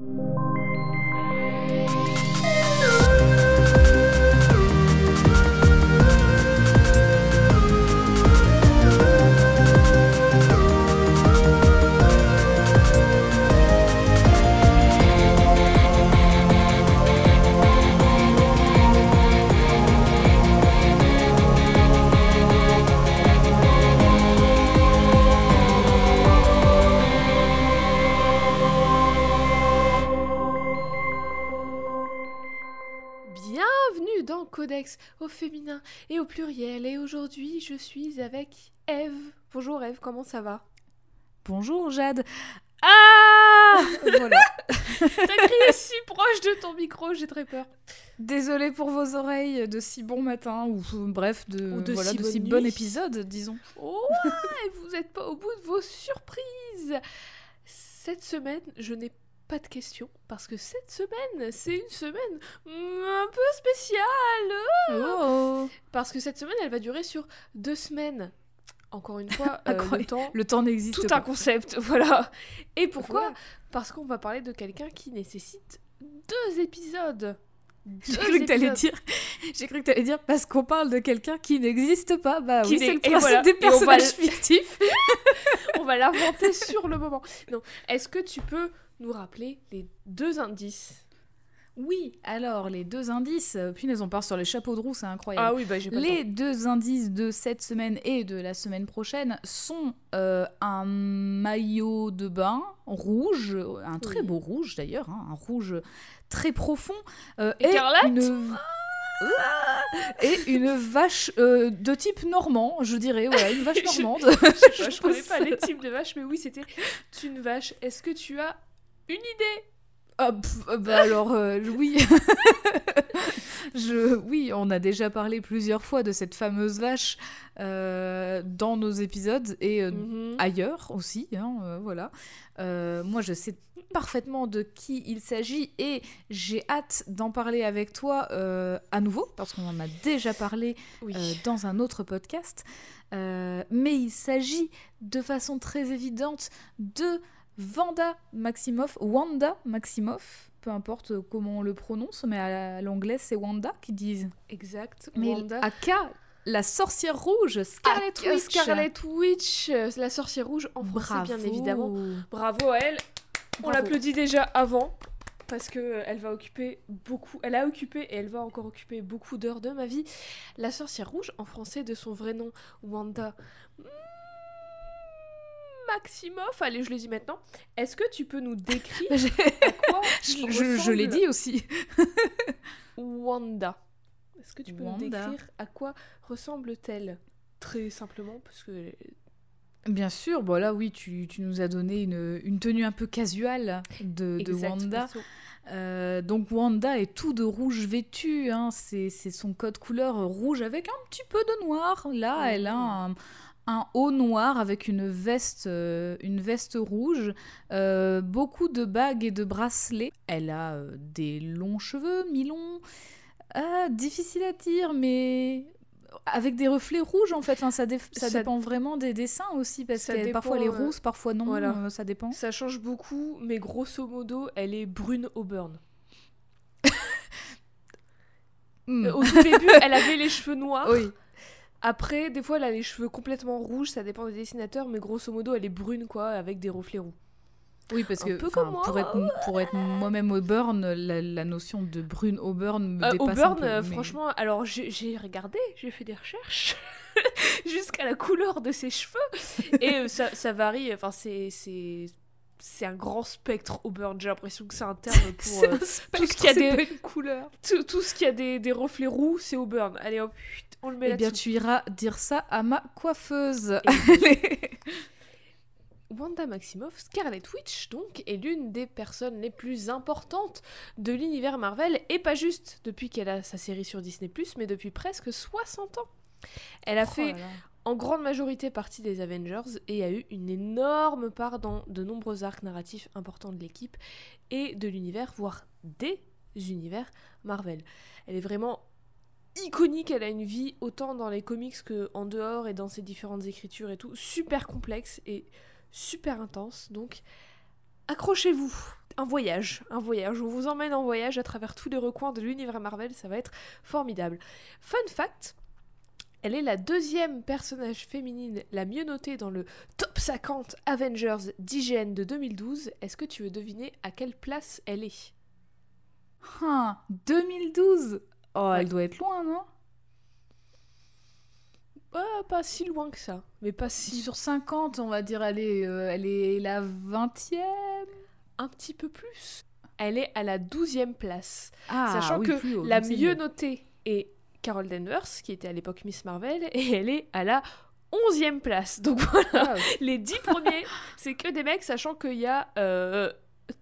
Bienvenue au féminin et au pluriel. Et aujourd'hui, je suis avec Eve. Bonjour Eve, comment ça va? Bonjour Jade. Ah Voilà. T'as crié si proche de ton micro, j'ai très peur. Désolée pour vos oreilles de si bon matin ou euh, bref de, Ou de voilà, si de bonne si bon épisode, disons. Oh, et vous n'êtes pas au bout de vos surprises. Cette semaine, je n'ai pas de questions parce que cette semaine, c'est une semaine un peu spéciale. Oh Parce que cette semaine, elle va durer sur deux semaines. Encore une fois, euh, le temps Le temps n'existe tout pas. un concept, voilà. Et pourquoi Voilà. Parce qu'on va parler de quelqu'un qui nécessite deux épisodes. J'ai cru que t'allais dire, j'ai cru que t'allais dire parce qu'on parle de quelqu'un qui n'existe pas. Bah Qui oui, c'est le principe voilà. des on personnages fictifs. On va l'inventer sur le moment. Non, est-ce que tu peux nous rappeler les deux indices Oui, alors les deux indices, euh, punaise, on part sur les chapeaux de roue, c'est incroyable. Ah oui, bah j'ai pas Les deux indices de cette semaine et de la semaine prochaine sont euh, un maillot de bain rouge, un très Oui. beau rouge d'ailleurs, hein, un rouge très profond, euh, Écarlate et une et une vache euh, de type normand, je dirais, voilà, une vache normande. Je, je Je connais pas les types de vaches, mais oui, c'était une vache. Est-ce que tu as une idée Ah, pff, euh, bah alors euh, oui. Je, oui, on a déjà parlé plusieurs fois de cette fameuse vache euh, dans nos épisodes et euh, Mhm. ailleurs aussi, hein, voilà. Moi, je sais parfaitement de qui il s'agit et j'ai hâte d'en parler avec toi à nouveau parce qu'on en a déjà parlé Oui. dans un autre podcast. Mais il s'agit de façon très évidente de Vanda Maximoff, Wanda Maximoff, peu importe comment on le prononce, mais à l'anglais c'est Wanda qui disent. exact. Mais Wanda. Aka, la sorcière rouge, Scarlet Witch. Scarlet Witch, euh, la sorcière rouge en français, bien évidemment. Bravo à elle. On l'applaudit déjà avant parce que euh, elle va occuper beaucoup, elle a occupé et elle va encore occuper beaucoup d'heures de ma vie. La sorcière rouge en français de son vrai nom Wanda Maximoff. Allez, je le dis maintenant. Est-ce que tu peux nous décrire à quoi je je- je l'ai ressemble dit aussi. Wanda Est-ce que tu peux nous décrire à quoi ressemble-t-elle Très simplement parce que Bien sûr, bon là oui, tu, tu nous as donné une, une tenue un peu casuale de, Wanda. Euh, donc Wanda est tout de rouge vêtu, hein. c'est c'est son code couleur rouge avec un petit peu de noir. Là, Mhm. elle a un, un haut noir avec une veste, euh, une veste rouge, euh, beaucoup de bagues et de bracelets. Elle a euh, des longs cheveux, mi-longs, Ah, difficile à dire, mais avec des reflets rouges en fait. Enfin, ça, dé- ça Ça- dépend vraiment des dessins aussi parce que parfois elle est rousse, parfois non, voilà. ça dépend. Ça change beaucoup, mais grosso modo, elle est brune auburn. Euh, Au tout début, elle avait les cheveux noirs. Oui. Après, des fois, elle a les cheveux complètement rouges, ça dépend des dessinateurs, mais grosso modo, elle est brune, quoi, avec des reflets roux. Oui, parce Un que peu enfin, comme moi. pour être, pour être moi-même Auburn, la, la notion de brune Auburn me Euh, dépasse un auburn, peu, euh, mais- franchement, alors j'ai regardé, j'ai fait des recherches jusqu'à la couleur de ses cheveux, et ça, ça varie, enfin, c'est. C'est- un grand spectre auburn, j'ai l'impression que c'est un terme pour euh, un spectre, tout ce qu'il y a des- pas une couleur. tout, tout ce qui a des, des reflets roux, c'est auburn. Allez hop, on le met Eh bien, tu iras dire ça à ma coiffeuse. Wanda Maximoff, Scarlet Witch, donc, est l'une des personnes les plus importantes de l'univers Marvel, et pas juste depuis qu'elle a sa série sur Disney+, mais depuis presque 60 ans. Elle a Oh fait là là. En grande majorité partie des Avengers et a eu une énorme part dans de nombreux arcs narratifs importants de l'équipe et de l'univers, voire des univers Marvel. Elle est vraiment iconique, elle a une vie autant dans les comics que en dehors et dans ses différentes écritures et tout, super complexe et super intense, donc accrochez-vous. un voyage, un voyage. On vous emmène en voyage à travers tous les recoins de l'univers Marvel, ça va être formidable. Fun fact, elle est la deuxième personnage féminine la mieux notée dans le top 50 Avengers d'IGN de 2012. Est-ce que tu veux deviner à quelle place elle est? Ah, 2012 Oh, elle doit être loin, non? Pas, pas si loin que ça, mais pas si... Sur 50, on va dire, elle est, euh, elle est la 20e Un petit peu plus. Elle est à la 12e place. Ah, Sachant oui, que la mieux notée est Carol Danvers, qui était à l'époque Miss Marvel, et elle est à la 11e place. Donc voilà, Ah, les 10 premiers, c'est que des mecs, sachant qu'il y a euh,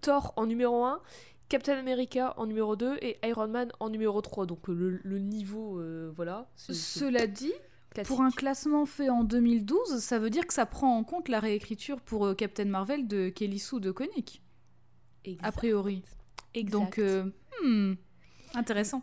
Thor en numéro 1, Captain America en numéro 2 et Iron Man en numéro 3. Donc euh, le, le niveau, euh, voilà. Cela dit, classique. pour un classement fait en 2012, ça veut dire que ça prend en compte la réécriture pour Captain Marvel de Kelly Sue de Koenig, Exact. a priori. Exact. Donc, euh, hmm, intéressant.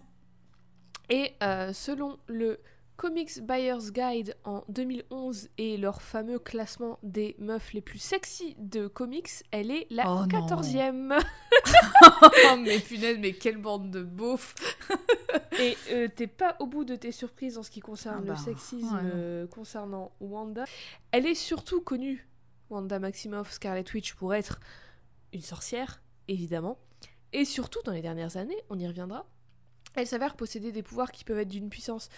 Et euh, selon le Comics Buyer's Guide en 2011 et leur fameux classement des meufs les plus sexy de comics, elle est la Oh non. 14e. oh mais punaise, mais quelle bande de beaufs Et euh, t'es pas au bout de tes surprises en ce qui concerne Ah le bah, sexisme ouais, euh, concernant Wanda. Elle est surtout connue, Wanda Maximoff, Scarlet Witch, pour être une sorcière, évidemment. Et surtout, dans les dernières années, on y reviendra, elle s'avère posséder des pouvoirs qui peuvent être d'une puissance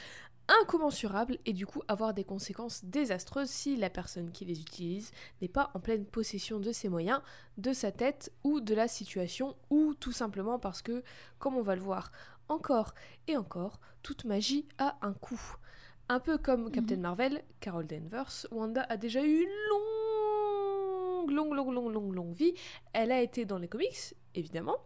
incommensurable et du coup avoir des conséquences désastreuses si la personne qui les utilise n'est pas en pleine possession de ses moyens, de sa tête ou de la situation, ou tout simplement parce que, comme on va le voir encore et encore, toute magie a un coût. Un peu comme Captain Marvel, Carol Danvers, Wanda a déjà eu une longue, longue, longue, longue, longue, longue vie. Elle a été dans les comics, évidemment,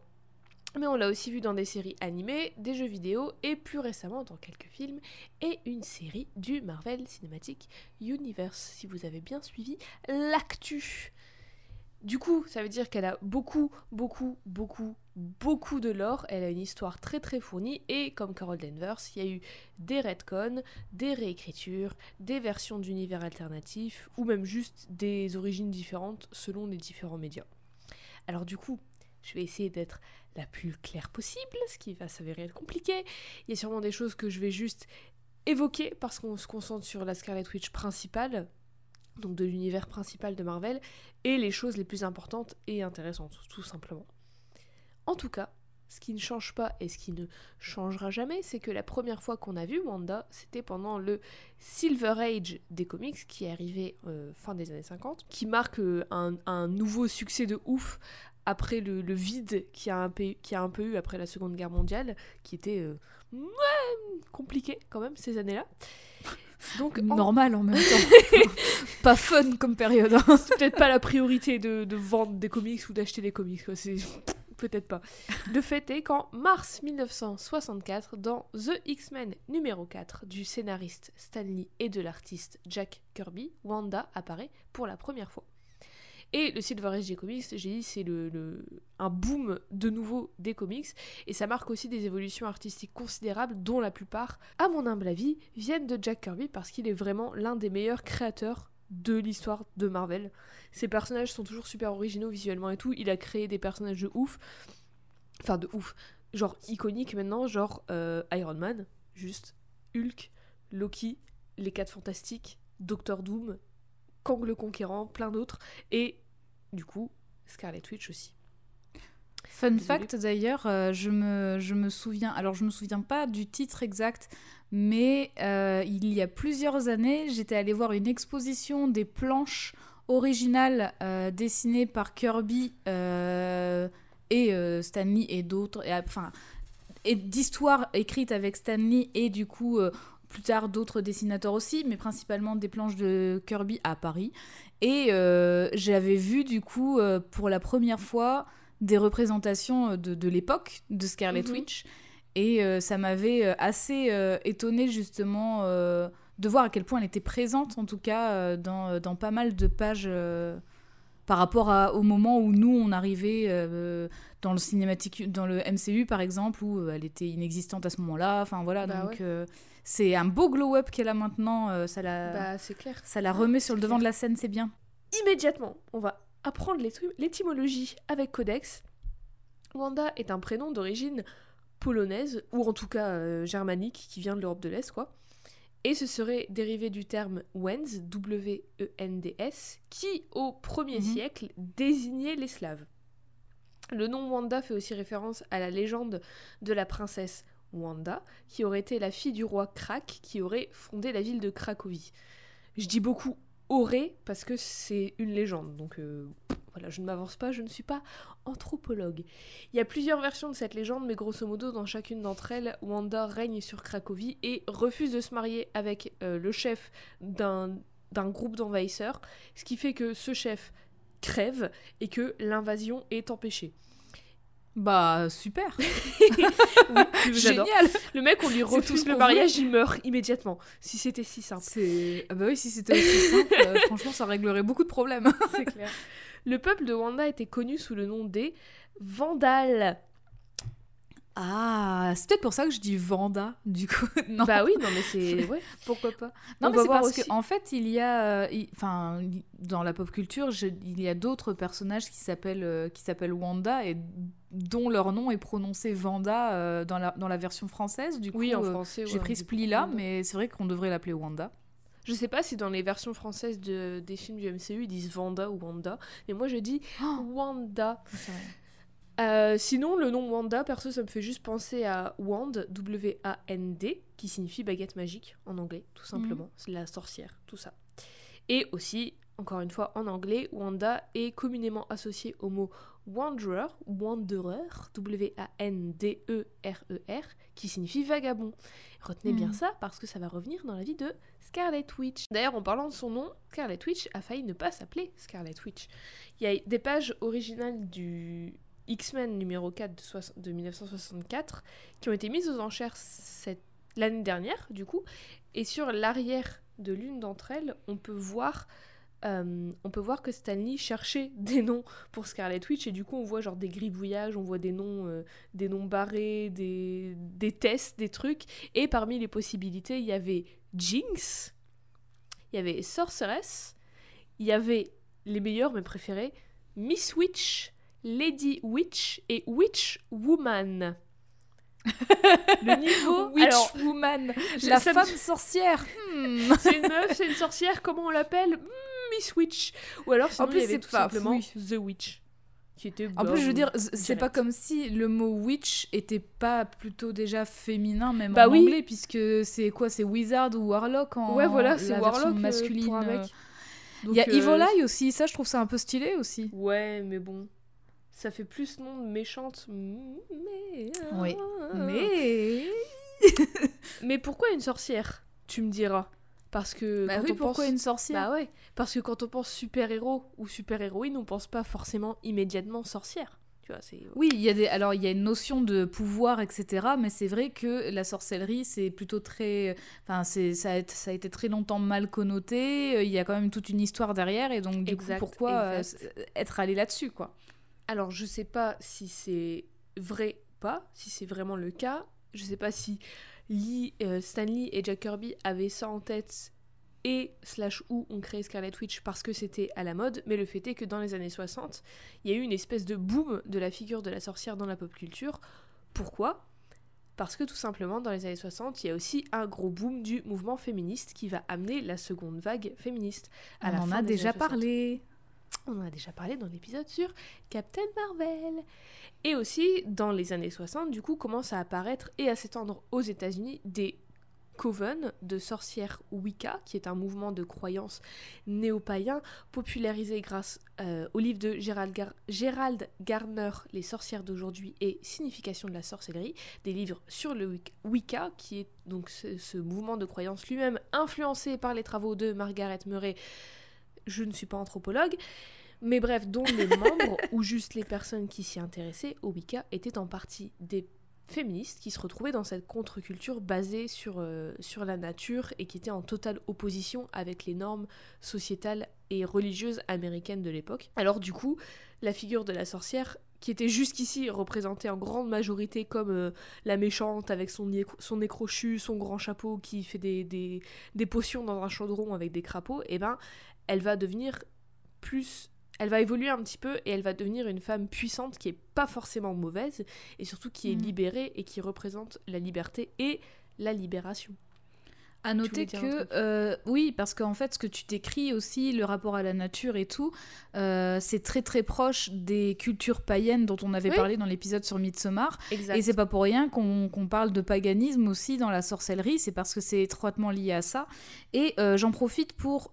mais on l'a aussi vu dans des séries animées, des jeux vidéo et plus récemment dans quelques films et une série du Marvel Cinematic Universe, si vous avez bien suivi l'actu. Du coup, ça veut dire qu'elle a beaucoup, beaucoup, beaucoup, beaucoup de lore. Elle a une histoire très très fournie et comme Carol Danvers, il y a eu des retcons, des réécritures, des versions d'univers alternatifs ou même juste des origines différentes selon les différents médias. Alors du coup, je vais essayer d'être la plus claire possible, ce qui va s'avérer être compliqué. Il y a sûrement des choses que je vais juste évoquer parce qu'on se concentre sur la Scarlet Witch principale, donc de l'univers principal de Marvel, et les choses les plus importantes et intéressantes, tout simplement. En tout cas, ce qui ne change pas et ce qui ne changera jamais, c'est que la première fois qu'on a vu Wanda, c'était pendant le Silver Age des comics qui est arrivé euh, fin des années 50, qui marque euh, un, un nouveau succès de ouf après le, le vide qui a, un peu, qui a un peu eu après la Seconde Guerre mondiale, qui était euh, ouais, compliqué quand même ces années-là. Donc, en- Normal en même temps. pas fun comme période. hein. c'est peut-être pas la priorité de, de vendre des comics ou d'acheter des comics, quoi, c'est peut-être pas. Le fait est qu'en mars 1964, dans The X-Men numéro 4 du scénariste Stan Lee et de l'artiste Jack Kirby, Wanda apparaît pour la première fois. Et le Age des comics, j'ai dit, c'est le, le- un boom de nouveau des comics, et ça marque aussi des évolutions artistiques considérables, dont la plupart, à mon humble avis, viennent de Jack Kirby parce qu'il est vraiment l'un des meilleurs créateurs de l'histoire de Marvel. Ses personnages sont toujours super originaux visuellement et tout. Il a créé des personnages de ouf. Enfin, de ouf. Genre iconiques maintenant, genre euh, Iron Man, juste. Hulk, Loki, les 4 Fantastiques, Doctor Doom, Kang le Conquérant, plein d'autres. Et du coup, Scarlet Witch aussi. Fun Désolée. fact d'ailleurs, euh, je, me, je me souviens, alors je me souviens pas du titre exact, mais euh, il y a plusieurs années, j'étais allée voir une exposition des planches originales euh, dessinées par Kirby et Stanley et d'autres, et, enfin, et d'histoires écrites avec Stanley et du coup plus tard d'autres dessinateurs aussi, mais principalement des planches de Kirby à Paris. Et euh, j'avais vu du coup euh, pour la première fois des représentations de, de l'époque de Scarlet Mhm. Witch. Et euh, ça m'avait euh, assez euh, étonnée justement euh, de voir à quel point elle était présente en tout cas euh, dans, dans pas mal de pages euh, par rapport à- au moment où nous on arrivait euh, dans le cinématique dans le MCU par exemple où euh, elle était inexistante à ce moment-là enfin voilà Bah donc ouais. euh, c'est un beau glow-up qu'elle a maintenant euh, ça la Bah, c'est clair. ça la remet sur le devant clair. de la scène c'est bien Immédiatement, on va apprendre l'éty- l'étymologie avec Codex. Wanda est un prénom d'origine polonaise, ou en tout cas euh, germanique, qui vient de l'Europe de l'Est, quoi. Et ce serait dérivé du terme Wens, W-E-N-D-S, qui au 1er Mhm. siècle désignait les Slaves. Le nom Wanda fait aussi référence à la légende de la princesse Wanda, qui aurait été la fille du roi Krak, qui aurait fondé la ville de Cracovie. Je dis beaucoup aurait parce que c'est une légende, donc euh, voilà, je ne m'avance pas, je ne suis pas anthropologue. Il y a plusieurs versions de cette légende, mais grosso modo, dans chacune d'entre elles, Wanda règne sur Cracovie et refuse de se marier avec euh, le chef d'un d'un groupe d'envahisseurs, ce qui fait que ce chef crève et que l'invasion est empêchée. Bah, super. Génial. Le mec, on lui refuse le mariage, il meurt immédiatement. Si c'était si simple. C'est... Ah bah oui, si c'était aussi simple, euh, franchement, ça réglerait beaucoup de problèmes. C'est clair. Le peuple de Wanda était connu sous le nom des Vandales. Ah, c'est peut-être pour ça que je dis Vanda, du coup. non, Bah oui, non mais c'est... Ouais, pourquoi pas. non on mais c'est parce qu'en fait, il y a... euh, Enfin, dans la pop culture, je- il y a d'autres personnages qui s'appellent, euh, qui s'appellent Wanda et dont leur nom est prononcé Vanda euh, dans, la, dans la version française. Du coup, Oui, en français. j'ai ouais, pris ce pli-là, mais c'est vrai qu'on devrait l'appeler Wanda. Je sais pas si dans les versions françaises de, des films du MCU, ils disent Vanda ou Wanda, mais moi je dis Oh, Wanda. Euh, sinon, le nom Wanda, perso, ça me fait juste penser à Wand, W-A-N-D, qui signifie baguette magique en anglais, tout simplement. C'est la sorcière, tout ça. Et aussi, encore une fois, en anglais, Wanda est communément associé au mot Wanderer, Wanderer, W-A-N-D-E-R-E-R, qui signifie vagabond. Retenez bien Mhm. ça parce que ça va revenir dans la vie de Scarlet Witch. D'ailleurs, en parlant de son nom, Scarlet Witch a failli ne pas s'appeler Scarlet Witch. Il y a des pages originales du X-Men numéro 4 de, soix- de 1964 qui ont été mises aux enchères l'année dernière, du coup. Et sur l'arrière de l'une d'entre elles, on peut voir. euh, on peut voir que Stanley cherchait des noms pour Scarlet Witch et du coup on voit genre des gribouillages, on voit des noms, euh, des noms barrés, des, des tests, des trucs et parmi les possibilités il y avait Jinx, il y avait Sorceress, il y avait les meilleurs, mes préférés, Miss Witch, Lady Witch et Witch Woman. Le niveau. Witch alors, Woman, la me- femme sorcière. Hmm. c'est une meuf, c'est une sorcière, comment on l'appelle? Hmm, Miss Witch. Ou alors, sinon, plus, il y avait c'est tout pas- simplement oui. The Witch. Qui était. En plus, je veux dire, c'est pas comme si le mot witch était pas plutôt déjà féminin, même Bah en oui. anglais, puisque c'est quoi? C'est wizard ou warlock en Ouais, voilà, c'est Warlock euh, masculine. pour un mec. euh. Il y a euh, Evil Eye aussi, ça je trouve ça un peu stylé aussi. Ouais, mais bon. Ça fait plus nom de méchante. Mais. Oui. Mais. Mais pourquoi une sorcière Tu me diras? Parce que. Bah quand oui, on pourquoi pense... une sorcière? Bah ouais. Parce que quand on pense super-héros ou super-héroïne, on pense pas forcément immédiatement sorcière. Tu vois, c'est. Oui, il y a des, alors il y a une notion de pouvoir, etc. Mais c'est vrai que la sorcellerie, c'est plutôt très, enfin, c'est ça a, été- ça a été très longtemps mal connoté. euh, Il y a quand même toute une histoire derrière, et donc du Exact, coup, pourquoi euh, exact. être allé là-dessus, quoi? Alors, je sais pas si c'est vrai ou pas, si c'est vraiment le cas. Je sais pas si Lee, euh, Stanley et Jack Kirby avaient ça en tête et slash ou ont créé Scarlet Witch parce que c'était à la mode, mais le fait est que dans les années 60, il y a eu une espèce de boom de la figure de la sorcière dans la pop culture. Pourquoi? Parce que tout simplement, dans les années 60, il y a aussi un gros boom du mouvement féministe qui va amener la seconde vague féministe. À On la en fin a déjà années 60. parlé. On en a déjà parlé dans l'épisode sur Captain Marvel. Et aussi, dans les années 60, du coup, commencent à apparaître et à s'étendre aux États-Unis des coven de sorcières Wicca, qui est un mouvement de croyance néo-païen popularisé grâce euh, au livre de Gerald, Gar- Gerald Gardner, Les sorcières d'aujourd'hui et signification de la sorcellerie, des livres sur le Wic- Wicca, qui est donc ce, ce mouvement de croyance lui-même influencé par les travaux de Margaret Murray. Je ne suis pas anthropologue, mais bref, dont les membres ou juste les personnes qui s'y intéressaient au Wicca étaient en partie des féministes qui se retrouvaient dans cette contre-culture basée sur, euh, sur la nature et qui était en totale opposition avec les normes sociétales et religieuses américaines de l'époque. Alors du coup, la figure de la sorcière qui était jusqu'ici représentée en grande majorité comme euh, la méchante avec son nez, son nez crochu, son grand chapeau qui fait des, des, des potions dans un chaudron avec des crapauds, et ben elle va devenir plus Elle va évoluer un petit peu et elle va devenir une femme puissante qui est pas forcément mauvaise et surtout qui est Mhm. libérée et qui représente la liberté et la libération. À noter que, euh, oui, parce qu'en fait, ce que tu décris aussi, le rapport à la nature et tout, euh, c'est très très proche des cultures païennes dont on avait Oui. parlé dans l'épisode sur Midsommar. Exact. Et c'est pas pour rien qu'on parle de paganisme aussi dans la sorcellerie, c'est parce que c'est étroitement lié à ça. Et euh, j'en profite pour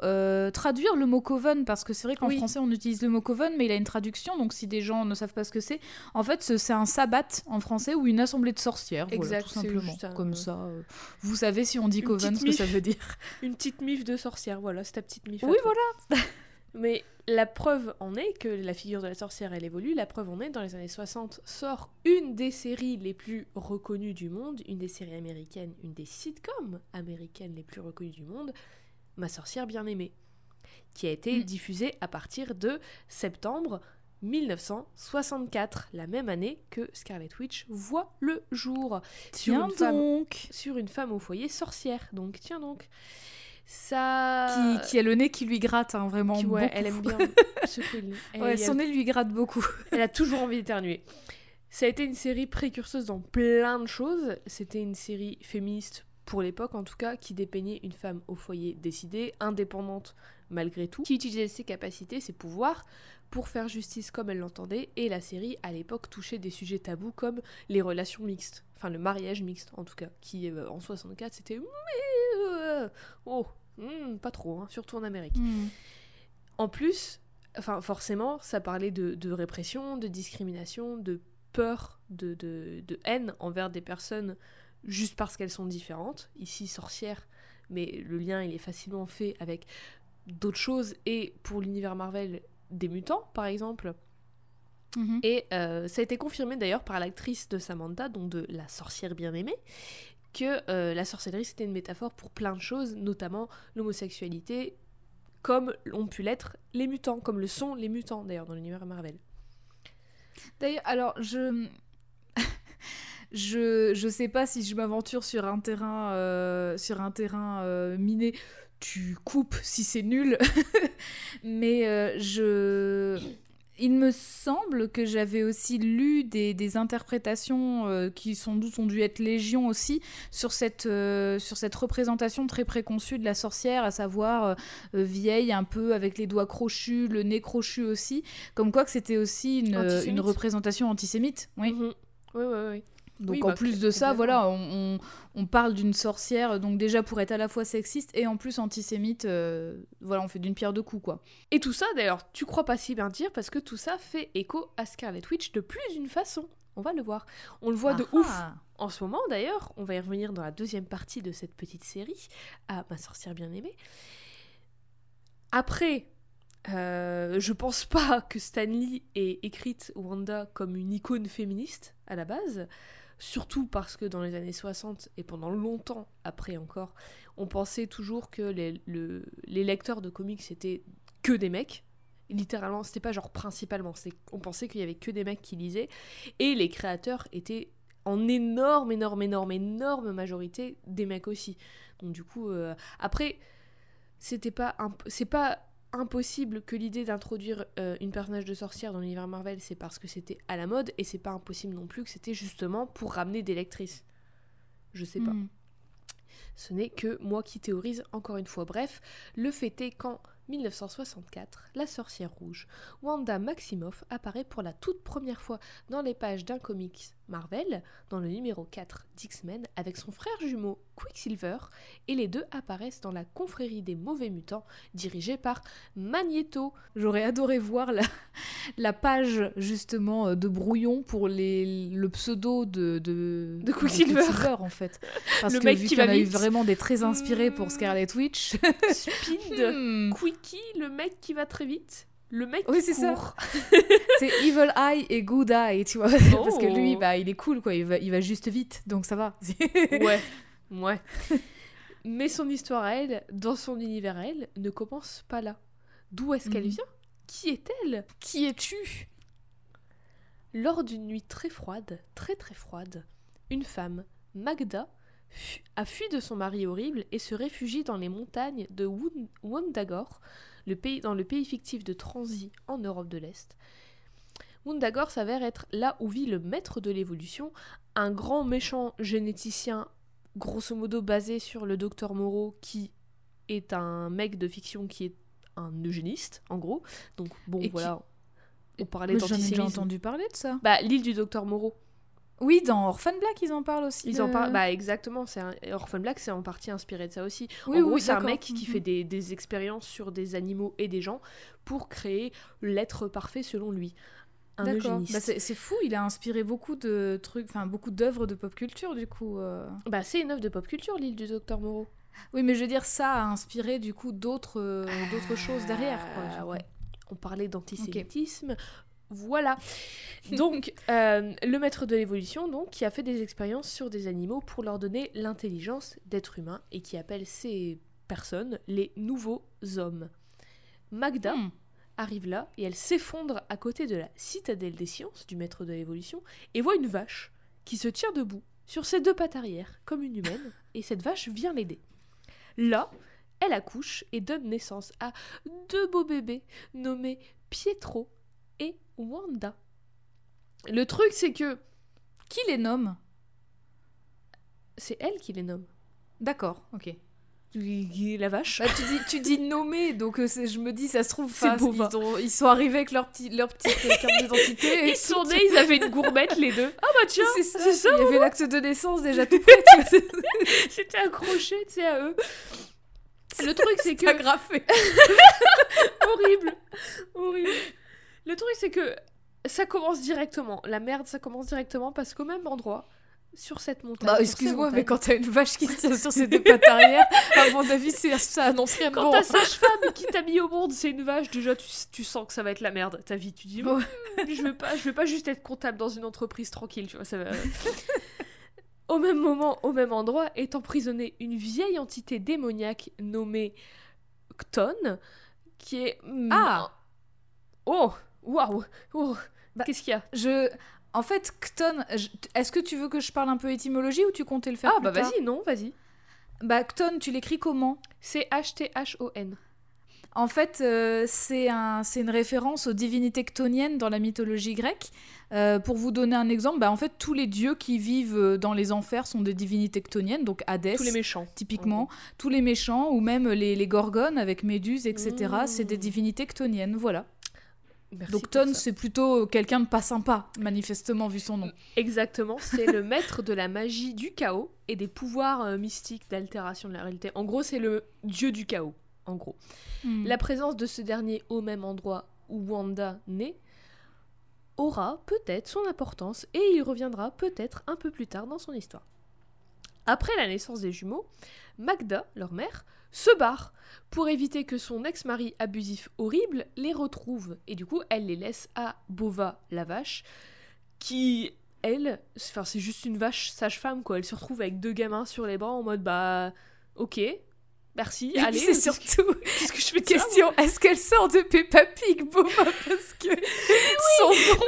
traduire le mot coven, parce que c'est vrai qu'en Oui. français on utilise le mot coven, mais il a une traduction, donc si des gens ne savent pas ce que c'est, en fait ce- c'est un sabbat en français ou une assemblée de sorcières, voilà, Exact, tout simplement. un- Comme ça, vous savez si on dit Une coven ce que ça veut dire. Une petite mif de sorcière, voilà, c'est ta petite mif. Oui, toi. Mais la preuve en est que la figure de la sorcière, elle évolue. La preuve en est, dans les années 60, sort une des séries les plus reconnues du monde, une des séries américaines, une des sitcoms américaines les plus reconnues du monde, Ma sorcière bien-aimée, qui a été Mm. diffusée à partir de septembre 1964, la même année que Scarlet Witch voit le jour. Sur Tiens une femme donc sur une femme au foyer sorcière. Donc tiens donc. Ça qui, qui a le nez qui lui gratte, hein, vraiment. qui- ouais, beaucoup. elle aime bien. Elle, Ouais, a- son nez lui gratte beaucoup. elle a toujours envie d'éternuer. Ça a été une série précurseuse dans plein de choses. C'était une série féministe pour l'époque en tout cas, qui dépeignait une femme au foyer décidée, indépendante malgré tout, qui utilisait ses capacités, ses pouvoirs pour faire justice comme elle l'entendait. Et la série à l'époque touchait des sujets tabous comme les relations mixtes, enfin le mariage mixte en tout cas, qui euh, en 64 c'était euh, oh hmm, pas trop, hein, surtout en Amérique. Hmm. En plus, enfin forcément, ça parlait de, de répression, de discrimination, de peur, de, de, de haine envers des personnes juste parce qu'elles sont différentes. Ici, sorcières, mais le lien il est facilement fait avec d'autres choses et pour l'univers Marvel, des mutants par exemple. Mhm. Et euh, ça a été confirmé d'ailleurs par l'actrice de Samantha, donc de La sorcière bien-aimée, que euh, la sorcellerie c'était une métaphore pour plein de choses, notamment l'homosexualité, comme ont pu l'être les mutants, comme le sont les mutants d'ailleurs dans l'univers Marvel. D'ailleurs, alors, je... je... Je sais pas si je m'aventure sur un terrain, euh, sur un terrain miné. Tu coupes si c'est nul. Mais euh, je... Il me semble que j'avais aussi lu des, des interprétations euh, qui sans doute ont dû être légion aussi sur cette, euh, sur cette représentation très préconçue de la sorcière, à savoir euh, vieille un peu avec les doigts crochus, le nez crochu aussi, comme quoi que c'était aussi une, une représentation antisémite. Oui. Mhm. Oui, oui, oui. Donc Oui, en bah, plus de ça, voilà, on, on- on parle d'une sorcière, donc déjà pour être à la fois sexiste et en plus antisémite, euh, voilà, on fait d'une pierre deux coups, quoi. Et tout ça d'ailleurs, tu crois pas si bien dire parce que tout ça fait écho à Scarlet Witch de plus d'une façon. On va le voir. On le voit de Ah ouf ah. En ce moment, d'ailleurs, on va y revenir dans la deuxième partie de cette petite série, à Ma sorcière bien-aimée. Après, euh, je pense pas que Stanley ait écrite Wanda comme une icône féministe à la base, surtout parce que dans les années 60 et pendant longtemps après encore, on pensait toujours que les, le- les lecteurs de comics c'était que des mecs. Littéralement, c'était pas genre principalement, on pensait qu'il y avait que des mecs qui lisaient et les créateurs étaient en énorme, énorme, énorme, énorme majorité des mecs aussi. Donc du coup, euh, après, c'était pas, c'est pas impossible que l'idée d'introduire euh, une personnage de sorcière dans l'univers Marvel, c'est parce que c'était à la mode, et c'est pas impossible non plus que c'était justement pour ramener des lectrices. Je sais pas. Hmm. Ce n'est que moi qui théorise encore une fois. Bref, le fait est qu'en 1964, la sorcière rouge, Wanda Maximoff apparaît pour la toute première fois dans les pages d'un comics Marvel, dans le numéro 4 d'X-Men, avec son frère jumeau Quicksilver, et les deux apparaissent dans la confrérie des mauvais mutants, dirigée par Magneto. J'aurais adoré voir la, la page justement euh, de brouillon pour les, le pseudo de, de, De Quicksilver. en fait. Parce Le que mec vu qui va a eu vraiment des très inspirés pour Hmm. Scarlet Witch. Speed, Hmm. Quickie, le mec qui va très vite, le mec Oui, c'est ça. court. C'est Evil Eye et Good Eye, tu vois. Parce que lui, Oh. bah, il est cool, quoi. Il va, il va juste vite, donc ça va. Ouais, ouais. Mais son histoire à elle, dans son univers à elle, ne commence pas là. D'où est-ce qu'elle Mhm. vient? Qui est-elle? Qui es-tu? Lors d'une nuit très froide, très très froide, une femme, Magda, a fui de son mari horrible et se réfugie dans les montagnes de Wundagore, le pays, dans le pays fictif de Transy en Europe de l'Est. Mundagor s'avère être là où vit le maître de l'évolution, un grand méchant généticien grosso modo basé sur le docteur Moreau qui est un mec de fiction qui est un eugéniste en gros. Donc bon Et qui- voilà, on parlait Mais J'en ai déjà d'antisémitisme. entendu parler de ça. Bah l'île du docteur Moreau. Oui, dans Orphan Black, ils en parlent aussi. Ils en parlent, bah exactement, c'est un... Orphan Black c'est en partie inspiré de ça aussi. Oui, en gros, oui, c'est un mec qui Mhm. fait des, des expériences sur des animaux et des gens pour créer l'être parfait selon lui. Un D'accord. eugéniste. Bah, c'est fou, il a inspiré beaucoup de trucs, enfin beaucoup d'œuvres de pop culture du coup. euh. Bah, c'est une œuvre de pop culture, l'île du docteur Moreau. Oui, mais je veux dire, ça a inspiré du coup d'autres euh, d'autres choses derrière. Quoi, Ah, ouais. On parlait d'antisémitisme. Voilà. Donc, euh, le maître de l'évolution, donc, qui a fait des expériences sur des animaux pour leur donner l'intelligence d'être humain et qui appelle ces personnes les nouveaux hommes. Magda Hmm. arrive là et elle s'effondre à côté de la citadelle des sciences du maître de l'évolution et voit une vache qui se tient debout sur ses deux pattes arrière comme une humaine et cette vache vient l'aider. Là, elle accouche et donne naissance à deux beaux bébés nommés Pietro et Wanda. Le truc c'est que Qui les nomme? C'est elle qui les nomme. D'accord, ok. La vache? Bah, tu, dis, tu dis nommer, donc euh, je me dis, ça se trouve, enfin, Bova. ils, ont- ils sont arrivés avec leur, petit, leur petite carte d'identité. Ils sont nés, ils avaient une gourmette les deux. Ah bah tiens, C'est ça, ça, il y avait l'acte de naissance déjà tout prêt. c'était accroché, tu sais, à eux. Le truc c'est que agrafé. horrible, horrible. Le truc, c'est que ça commence directement. La merde, ça commence directement parce qu'au même endroit, sur cette montagne. Bah, excuse-moi, mais quand t'as une vache qui se tient sur ses deux pattes arrière, à mon avis, c'est- ça annonce rien de Quand bon. ta sage-femme qui t'a mis au monde, c'est une vache, déjà tu, tu sens que ça va être la merde ta vie. Tu dis, Ouais. Hmm, je veux pas, je veux pas juste être comptable dans une entreprise tranquille, tu vois. Ça va... au même moment, au même endroit, est emprisonnée une vieille entité démoniaque nommée Cton, qui est Ah. oh waouh oh Bah, qu'est-ce qu'il y a? Je... En fait, Cton, je- est-ce que tu veux que je parle un peu étymologie ou tu comptais le faire Ah plus bah vas-y, non, vas-y. Bah, Cton, tu l'écris comment? C'est H-T-H-O-N. En fait, euh, c'est un, une référence aux divinités ctoniennes dans la mythologie grecque. Euh, pour vous donner un exemple, bah, en fait, tous les dieux qui vivent euh, dans les enfers sont des divinités ctoniennes, donc Hadès, Tous les méchants. typiquement, tous les méchants, ou même les, les gorgones avec Méduse, etc., Mmh. c'est des divinités ctoniennes, voilà. Merci donc Ton, c'est plutôt quelqu'un de pas sympa, manifestement, vu son nom. Exactement, c'est le maître de la magie du chaos et des pouvoirs euh, mystiques d'altération de la réalité. En gros, c'est le dieu du chaos, en gros. Hmm. La présence de ce dernier au même endroit où Wanda naît aura peut-être son importance et il reviendra peut-être un peu plus tard dans son histoire. Après la naissance des jumeaux, Magda, leur mère, se barre pour éviter que son ex-mari abusif horrible les retrouve. Et du coup, elle les laisse à Bova, la vache, qui, elle, enfin, c'est juste une vache sage-femme, quoi. Elle se retrouve avec deux gamins sur les bras en mode, bah, ok, merci, Et allez, c'est surtout qu'est-ce que je fais de question est-ce qu'elle sort de Peppa Pig, Bova? Parce que son nom,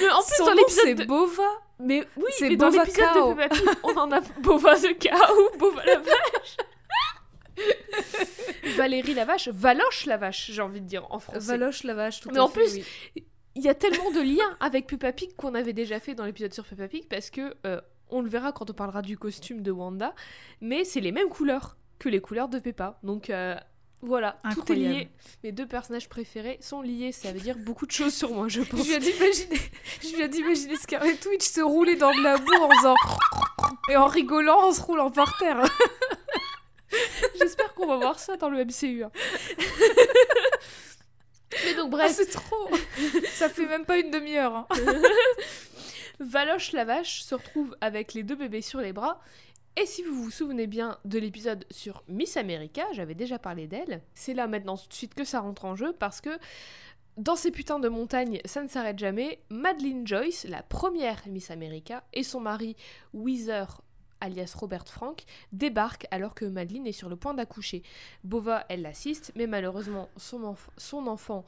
Mais en plus, son dans l'épisode c'est de... Bova. Mais oui, c'est mais dans l'épisode de Peppa Pig, on en a Bova the cow, Bova la vache. Valérie la vache, Valoche la vache, j'ai envie de dire en français. Valoche la vache, tout Mais en fait, plus, oui. Il y a tellement de liens avec Peppa Pig qu'on avait déjà fait dans l'épisode sur Peppa Pig parce que euh, on le verra quand on parlera du costume de Wanda, mais c'est les mêmes couleurs que les couleurs de Peppa. Donc euh, voilà, tout est lié. Mes deux personnages préférés sont liés, ça veut dire beaucoup de choses sur moi, je pense. Je viens d'imaginer, je viens d'imaginer Scarlet Witch se rouler dans de la boue en faisant et en rigolant en se roulant par terre. J'espère qu'on va voir ça dans le MCU. hein. Mais donc Ah, bref, c'est trop. Ça fait même pas une demi-heure. hein. Valoche la vache se retrouve avec les deux bébés sur les bras. Et si vous vous souvenez bien de l'épisode sur Miss America, j'avais déjà parlé d'elle, c'est là maintenant tout de suite que ça rentre en jeu parce que dans ces putains de montagnes, ça ne s'arrête jamais. Madeleine Joyce, la première Miss America, et son mari Weezer, alias Robert Frank, débarquent alors que Madeleine est sur le point d'accoucher. Bova, elle l'assiste, mais malheureusement, son, enf- son enfant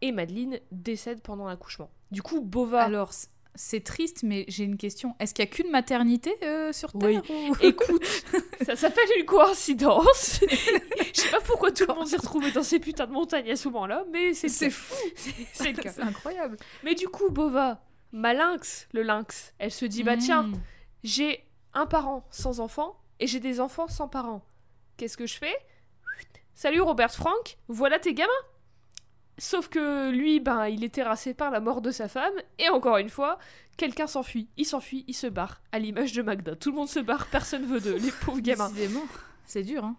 et Madeleine décèdent pendant l'accouchement. Du coup, Bova... Alors, c'est triste, mais j'ai une question. Est-ce qu'il y a qu'une maternité euh, sur Terre Oui. Écoute, ça s'appelle une coïncidence. Je sais pas pourquoi tout le monde s'est retrouvé dans ces putains de montagnes à ce moment-là, mais c'est C'est fou. c'est le cas. C'est incroyable. Mais du coup, Bova, ma lynx, le lynx, elle se dit bah tiens, Mm. j'ai un parent sans enfant et j'ai des enfants sans parents. Qu'est-ce que je fais? Salut Robert Frank, voilà tes gamins. Sauf que lui, ben, il est terrassé par la mort de sa femme, et encore une fois, quelqu'un s'enfuit. Il s'enfuit, il se barre, à l'image de Magda. Tout le monde se barre, personne veut d'eux, les pauvres gamins. C'est dur. Hein.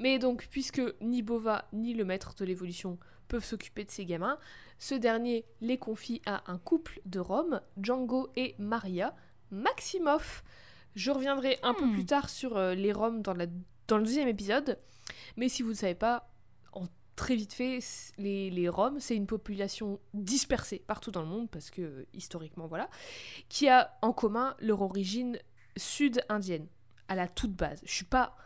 Mais donc, puisque ni Bova ni le maître de l'évolution peuvent s'occuper de ces gamins, ce dernier les confie à un couple de Rome, Django et Maria, Maximoff. Je reviendrai un peu Hmm. plus tard sur euh, les Roms dans, la, dans le deuxième épisode, mais si vous ne savez pas, en très vite fait, les, les Roms, c'est une population dispersée partout dans le monde, parce que euh, historiquement, voilà, qui a en commun leur origine sud-indienne, à la toute base. Je suis pas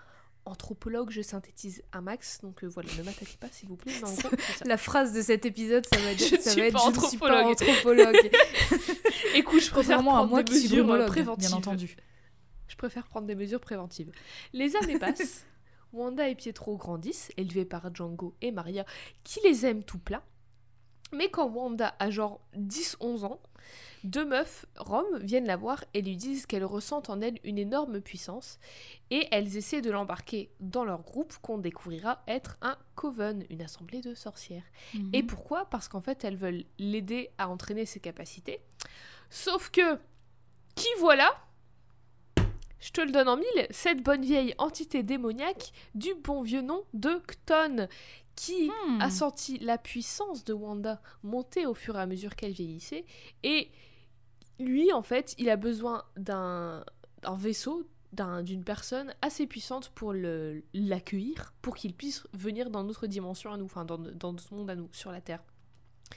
anthropologue, je synthétise un max, donc euh, voilà, ne m'attaquez pas s'il vous plaît. ça. La phrase de cet épisode, ça va être, Je ça suis va être pas je ne suis pas anthropologue. Écoute, je préfère à moi qui suis préventives. bien entendu. Je préfère prendre des mesures préventives. Les années passent, Wanda et Pietro grandissent, élevés par Django et Maria, qui les aiment tout plein. Mais quand Wanda a genre 10-11 ans, deux meufs roms viennent la voir et lui disent qu'elles ressentent en elle une énorme puissance et elles essaient de l'embarquer dans leur groupe qu'on découvrira être un coven, une assemblée de sorcières. Et Mhm. pourquoi? Parce qu'en fait, elles veulent l'aider à entraîner ses capacités. Sauf que, qui voilà? Je te le donne en mille, cette bonne vieille entité démoniaque du bon vieux nom de Cton, qui Hmm. a senti la puissance de Wanda monter au fur et à mesure qu'elle vieillissait. Et lui, en fait, il a besoin d'un d'un vaisseau, d'un- d'une personne assez puissante pour l'accueillir, pour qu'il puisse venir dans notre dimension à nous, enfin dans, dans notre monde à nous, sur la Terre.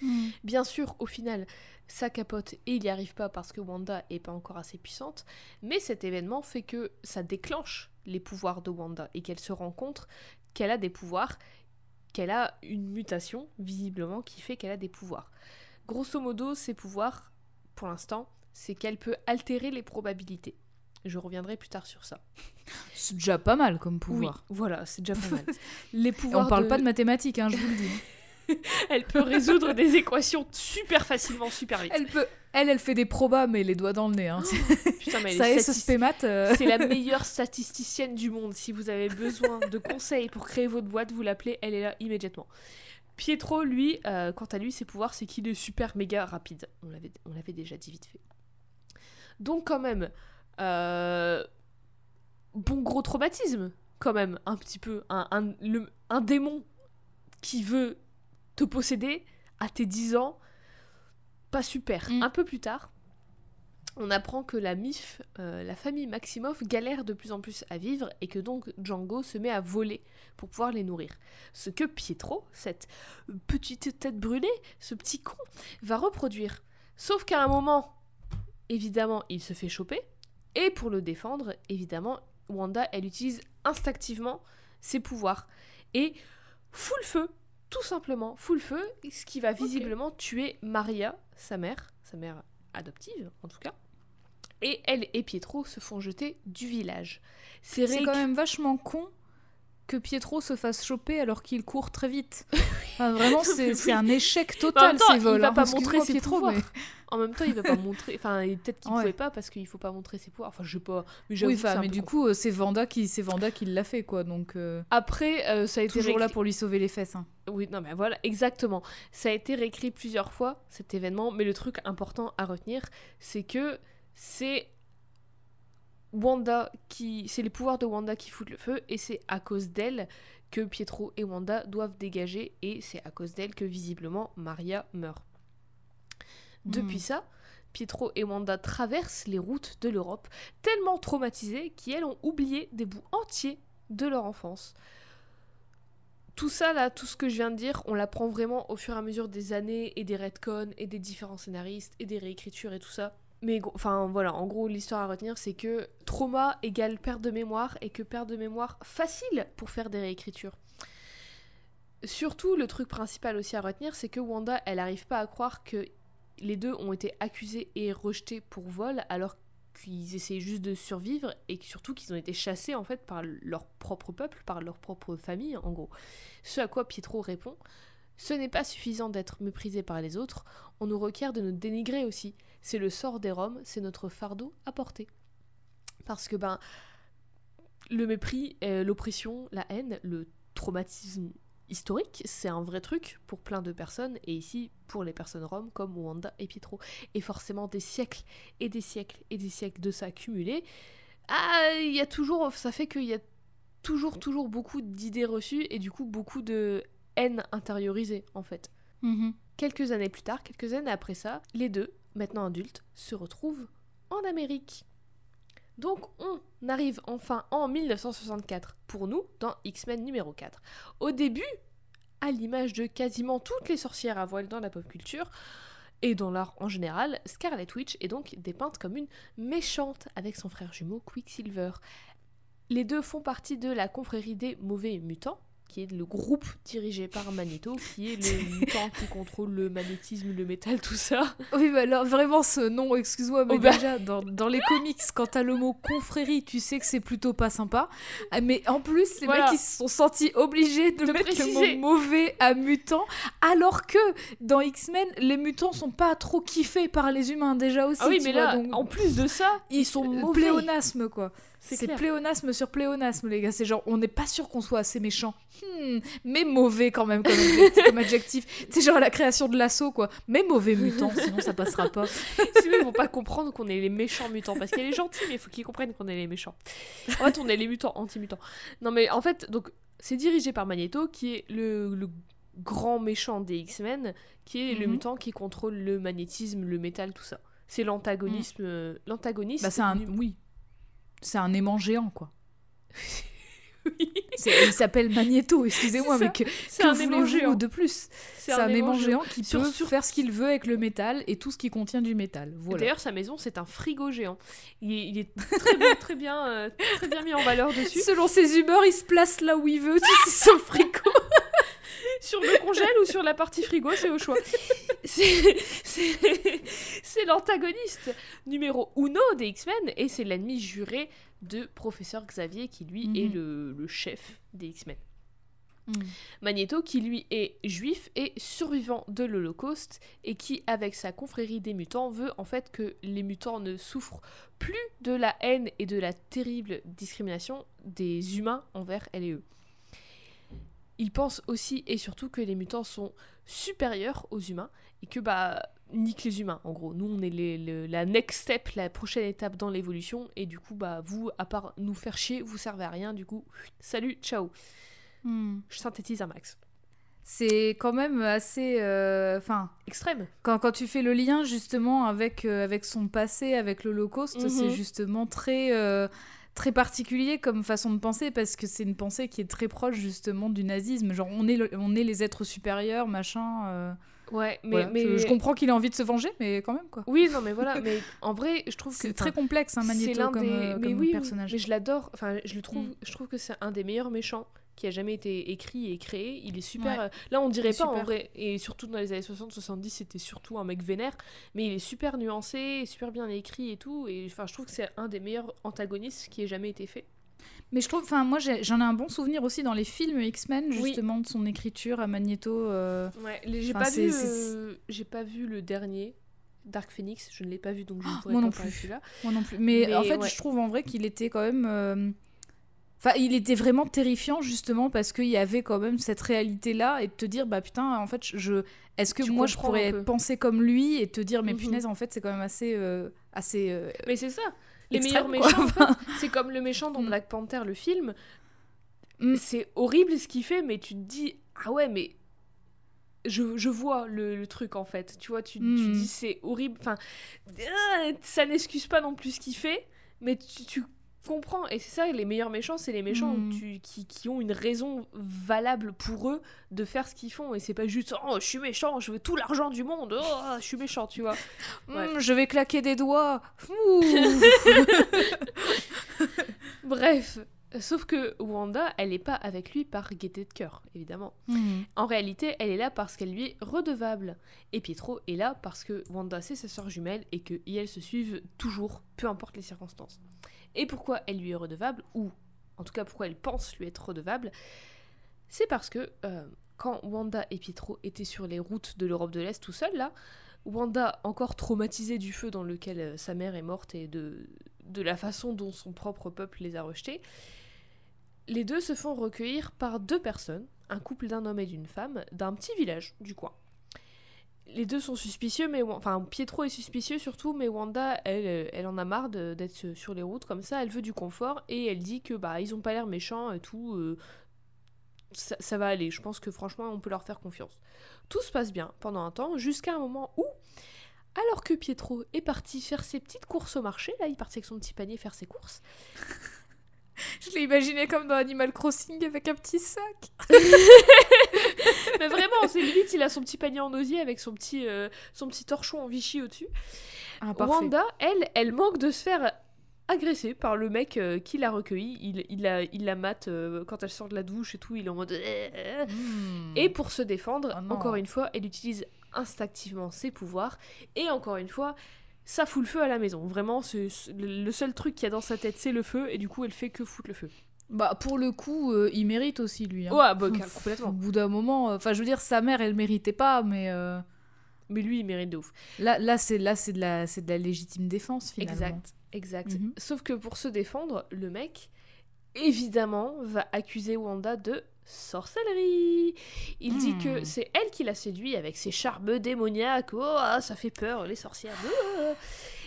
Mhm. Bien sûr, au final, ça capote et il n'y arrive pas parce que Wanda est pas encore assez puissante, mais cet événement fait que ça déclenche les pouvoirs de Wanda et qu'elle se rend compte qu'elle a des pouvoirs, qu'elle a une mutation, visiblement, qui fait qu'elle a des pouvoirs. Grosso modo, ses pouvoirs, pour l'instant, c'est qu'elle peut altérer les probabilités. Je reviendrai plus tard sur ça. C'est déjà pas mal comme pouvoir. Oui, voilà, c'est déjà pas mal. Les pouvoirs on parle de- pas de mathématiques, hein, je vous le dis. Elle peut résoudre des équations super facilement, super vite. Elle peut, elle, elle fait des probas, mais les doigts dans le nez. Hein. Putain, mais elle Ça est ce euh, C'est la meilleure statisticienne du monde. Si vous avez besoin de conseils pour créer votre boîte, vous l'appelez, elle est là immédiatement. Pietro, lui, euh, quant à lui, ses pouvoirs, c'est qu'il est super méga rapide. On l'avait, on l'avait déjà dit vite fait. Donc quand même, euh, bon gros traumatisme, quand même, un petit peu. Un, un- le- un démon qui veut te posséder à tes 10 ans, pas super. Mm. Un peu plus tard, on apprend que la MIF, euh, la famille Maximoff, galère de plus en plus à vivre et que donc Django se met à voler pour pouvoir les nourrir. Ce que Pietro, cette petite tête brûlée, ce petit con, va reproduire. Sauf qu'à un moment, évidemment, il se fait choper. Et pour le défendre, évidemment, Wanda, elle utilise instinctivement ses pouvoirs. Et fout le feu, tout simplement, fout le feu, ce qui va visiblement tuer Maria, sa mère, sa mère adoptive en tout cas. Et elle et Pietro se font jeter du village. C'est quand même vachement con que Pietro se fasse choper alors qu'il court très vite. Enfin, vraiment, c'est un échec en total temps, ces vols. il va hein. pas montrer ses Pietro, pouvoirs. mais- En même temps, il va pas montrer. Enfin, peut-être qu'il Ouais. pouvait pas parce qu'il faut pas montrer ses pouvoirs. Enfin, je sais pas. Mais Oui, enfin, mais du con. coup, euh, c'est Vanda qui, c'est Vanda qui l'a fait, quoi. Donc euh, Après, euh, ça a été toujours là pour lui sauver les fesses. hein. Oui, non, mais voilà, exactement. Ça a été réécrit plusieurs fois, cet événement, mais le truc important à retenir, c'est que c'est Wanda qui. C'est les pouvoirs de Wanda qui foutent le feu, et c'est à cause d'elle que Pietro et Wanda doivent dégager, et c'est à cause d'elle que visiblement Maria meurt. Depuis Hmm. ça, Pietro et Wanda traversent les routes de l'Europe, tellement traumatisées qu'elles ont oublié des bouts entiers de leur enfance. Tout ça, là, tout ce que je viens de dire, on l'apprend vraiment au fur et à mesure des années et des retcons et des différents scénaristes et des réécritures et tout ça. Mais enfin voilà, en gros l'histoire à retenir c'est que trauma égale perte de mémoire et que perte de mémoire facile pour faire des réécritures. Surtout le truc principal aussi à retenir c'est que Wanda elle arrive pas à croire que les deux ont été accusés et rejetés pour vol alors qu'ils essayaient juste de survivre et surtout qu'ils ont été chassés en fait par leur propre peuple, par leur propre famille en gros. Ce à quoi Pietro répond Ce n'est pas suffisant d'être méprisé par les autres, on nous requiert de nous dénigrer aussi. C'est le sort des Roms, c'est notre fardeau à porter. Parce que ben le mépris, l'oppression, la haine, le traumatisme historique, c'est un vrai truc pour plein de personnes, et ici pour les personnes roms comme Wanda et Pietro. Et forcément des siècles et des siècles et des siècles de ça cumulé, ah, il y a toujours, ça fait qu'il y a toujours, toujours beaucoup d'idées reçues et du coup beaucoup de haine intériorisée en fait. Mhm. Quelques années plus tard, quelques années après ça, les deux, maintenant adultes, se retrouvent en Amérique. Donc on arrive enfin en 1964 pour nous dans X-Men numéro 4. Au début, à l'image de quasiment toutes les sorcières à voile dans la pop culture, et dans l'art en général, Scarlet Witch est donc dépeinte comme une méchante avec son frère jumeau Quicksilver. Les deux font partie de la confrérie des mauvais mutants, qui est le groupe dirigé par Magneto, qui est le mutant qui contrôle le magnétisme, le métal, tout ça. Oui, bah alors vraiment ce nom, excuse-moi, mais Oh bah. déjà dans, dans les comics, quand t'as le mot confrérie, tu sais que c'est plutôt pas sympa. Ah, Mais en plus, les Voilà. mecs ils se sont sentis obligés de, De mettre préciser. le mot mauvais à mutant, alors que dans X-Men, les mutants sont pas trop kiffés par les humains déjà aussi. Ah oui, tu mais vois, là, donc- en plus de ça, ils sont mauvais. pléonasme quoi. C'est pléonasme sur pléonasme les gars. C'est genre on n'est pas sûr qu'on soit assez méchant, Hmm, mais mauvais quand même comme, adjectif- comme adjectif. C'est genre la création de l'assaut quoi. Mais mauvais mutant, sinon ça passera pas. Sinon, ils vont pas comprendre qu'on est les méchants mutants. Parce qu'il y a les gentils, mais il faut qu'ils comprennent qu'on est les méchants. En fait, on est les mutants anti-mutants. Non, mais en fait, donc, c'est dirigé par Magneto, qui est le, le grand méchant des X-Men, qui est le Mhm. mutant qui contrôle le magnétisme, le métal, tout ça. C'est l'antagonisme. euh, L'antagoniste. Bah c'est un oui, c'est un aimant géant quoi. Oui, Il s'appelle Magneto, excusez-moi, mais que, que un aimant voulez-vous géant. de plus? C'est un, aimant géant qui Sur- peut sur- faire ce qu'il veut avec le métal et tout ce qui contient du métal. Voilà. D'ailleurs, sa maison, c'est un frigo géant. Il est, il est très bien, très bien, euh, très bien mis en valeur dessus. Selon ses humeurs, il se place là où il veut, tu sais, son frigo. Sur le congèle ou sur la partie frigo, c'est au choix. C'est l'antagoniste numéro uno des X-Men et c'est l'ennemi juré de Professeur Xavier qui lui est Mhm. le, le chef des X-Men. Magneto qui lui est juif et survivant de l'Holocauste et qui avec sa confrérie des mutants veut en fait que les mutants ne souffrent plus de la haine et de la terrible discrimination des humains envers elle et eux. Il pense aussi et surtout que les mutants sont supérieurs aux humains et que bah nique les humains en gros. Nous on est les- la next step, la prochaine étape dans l'évolution et du coup bah vous à part nous faire chier, vous servez à rien du coup. Salut, ciao. Hmm. Je synthétise un max. C'est quand même assez. euh, Enfin, Extrême. quand, quand tu fais le lien justement avec, euh, avec son passé, avec l'Holocauste, Mhm. c'est justement très, euh, très particulier comme façon de penser parce que c'est une pensée qui est très proche justement du nazisme. Genre, on est, le- on est les êtres supérieurs, machin. euh, Ouais, mais, voilà. mais... Je, je comprends qu'il a envie de se venger, mais quand même quoi. Oui, non, mais voilà, mais en vrai, je trouve que C'est très complexe, hein, Magneto, comme, des euh, mais comme oui, oui, personnage. mais je l'adore. Enfin, je le trouve, Mm. je trouve que c'est un des meilleurs méchants qui a jamais été écrit et créé. Il est super. Ouais. euh, Là, on dirait pas en vrai, et surtout dans les années 60-70, c'était surtout un mec vénère, mais il est super nuancé, super bien écrit et tout. Et enfin, je trouve que c'est un des meilleurs antagonistes qui ait jamais été fait. Mais je trouve, enfin, moi j'en ai un bon souvenir aussi dans les films X-Men, Oui. justement, de son écriture à Magneto. euh, Ouais, j'ai pas vu, euh, pas vu le dernier. Dark Phoenix, je ne l'ai pas vu donc je ne Ah, pourrais moi pas non parler plus. celui-là. Moi non plus. Mais, Mais en fait, ouais. je trouve en vrai qu'il était quand même. euh, Enfin, il était vraiment terrifiant justement parce qu'il y avait quand même cette réalité-là et de te dire, bah putain, en fait, je, est-ce que Tu moi je pourrais penser comme lui et te dire, mais Mhm. punaise, en fait, c'est quand même assez, euh, assez. euh, Mais c'est ça. Les extrême, meilleurs méchants, en fait, c'est comme le méchant dans Mm. Black Panther, le film. Mm. C'est horrible ce qu'il fait, mais tu te dis, ah ouais, mais je, je vois le, le truc en fait. Tu vois, tu, tu Mm. dis c'est horrible. Enfin, ah, ça n'excuse pas non plus ce qu'il fait, mais tu, tu comprends. Et c'est ça, les meilleurs méchants, c'est les méchants Mm. tu- qui, qui ont une raison valable pour eux de faire ce qu'ils font. Et c'est pas juste, oh, je suis méchant, je veux tout l'argent du monde, oh, je suis méchant, tu vois. Hum, je vais claquer des doigts. Bref, Sauf que Wanda, elle n'est pas avec lui par gaieté de cœur, évidemment. Mhm. En réalité, elle est là parce qu'elle lui est redevable. Et Pietro est là parce que Wanda, c'est sa sœur jumelle et elle se suivent toujours, peu importe les circonstances. Et pourquoi elle lui est redevable, ou en tout cas pourquoi elle pense lui être redevable, c'est parce que euh, quand Wanda et Pietro étaient sur les routes de l'Europe de l'Est tout seuls, là, Wanda, encore traumatisée du feu dans lequel euh, sa mère est morte et de, de la façon dont son propre peuple les a rejetés, les deux se font recueillir par deux personnes, un couple d'un homme et d'une femme, d'un petit village du coin. Les deux sont suspicieux, mais enfin Pietro est suspicieux surtout, mais Wanda, elle, euh, elle en a marre d'être sur les routes comme ça. Elle veut du confort et elle dit que bah ils ont pas l'air méchants et tout. euh, ça, ça va aller. Je pense que franchement on peut leur faire confiance. Tout se passe bien pendant un temps, jusqu'à un moment où, alors que Pietro est parti faire ses petites courses au marché, là il partait avec son petit panier faire ses courses. Je l'ai imaginé comme dans Animal Crossing avec un petit sac. Mais vraiment, c'est limite, il a son petit panier en osier avec son petit, euh, son petit torchon en Vichy au-dessus. Ah, Wanda, elle, elle manque de se faire agresser par le mec euh, qui l'a recueillie. Il, il, la, il la mate euh, quand elle sort de la douche et tout. Il est en mode. Et pour se défendre, Oh non. encore une fois, elle utilise instinctivement ses pouvoirs. Et encore une fois, ça fout le feu à la maison. Vraiment, le seul truc qu'il y a dans sa tête, c'est le feu. Et du coup, elle fait que foutre le feu. Bah, pour le coup, euh, il mérite aussi, lui. hein. Ouais, bah, Au complètement. bout d'un moment, euh, enfin, je veux dire, sa mère, elle méritait pas, mais euh, Mais lui, il mérite de ouf. là, là, c'est là, c'est de la, c'est de la légitime défense finalement. Exact, exact. Mhm. Sauf que pour se défendre, le mec, évidemment, va accuser Wanda de sorcellerie. Il dit Hmm. que c'est elle qui l'a séduit avec ses charmes démoniaques. Oh, ah, ça fait peur, les sorcières.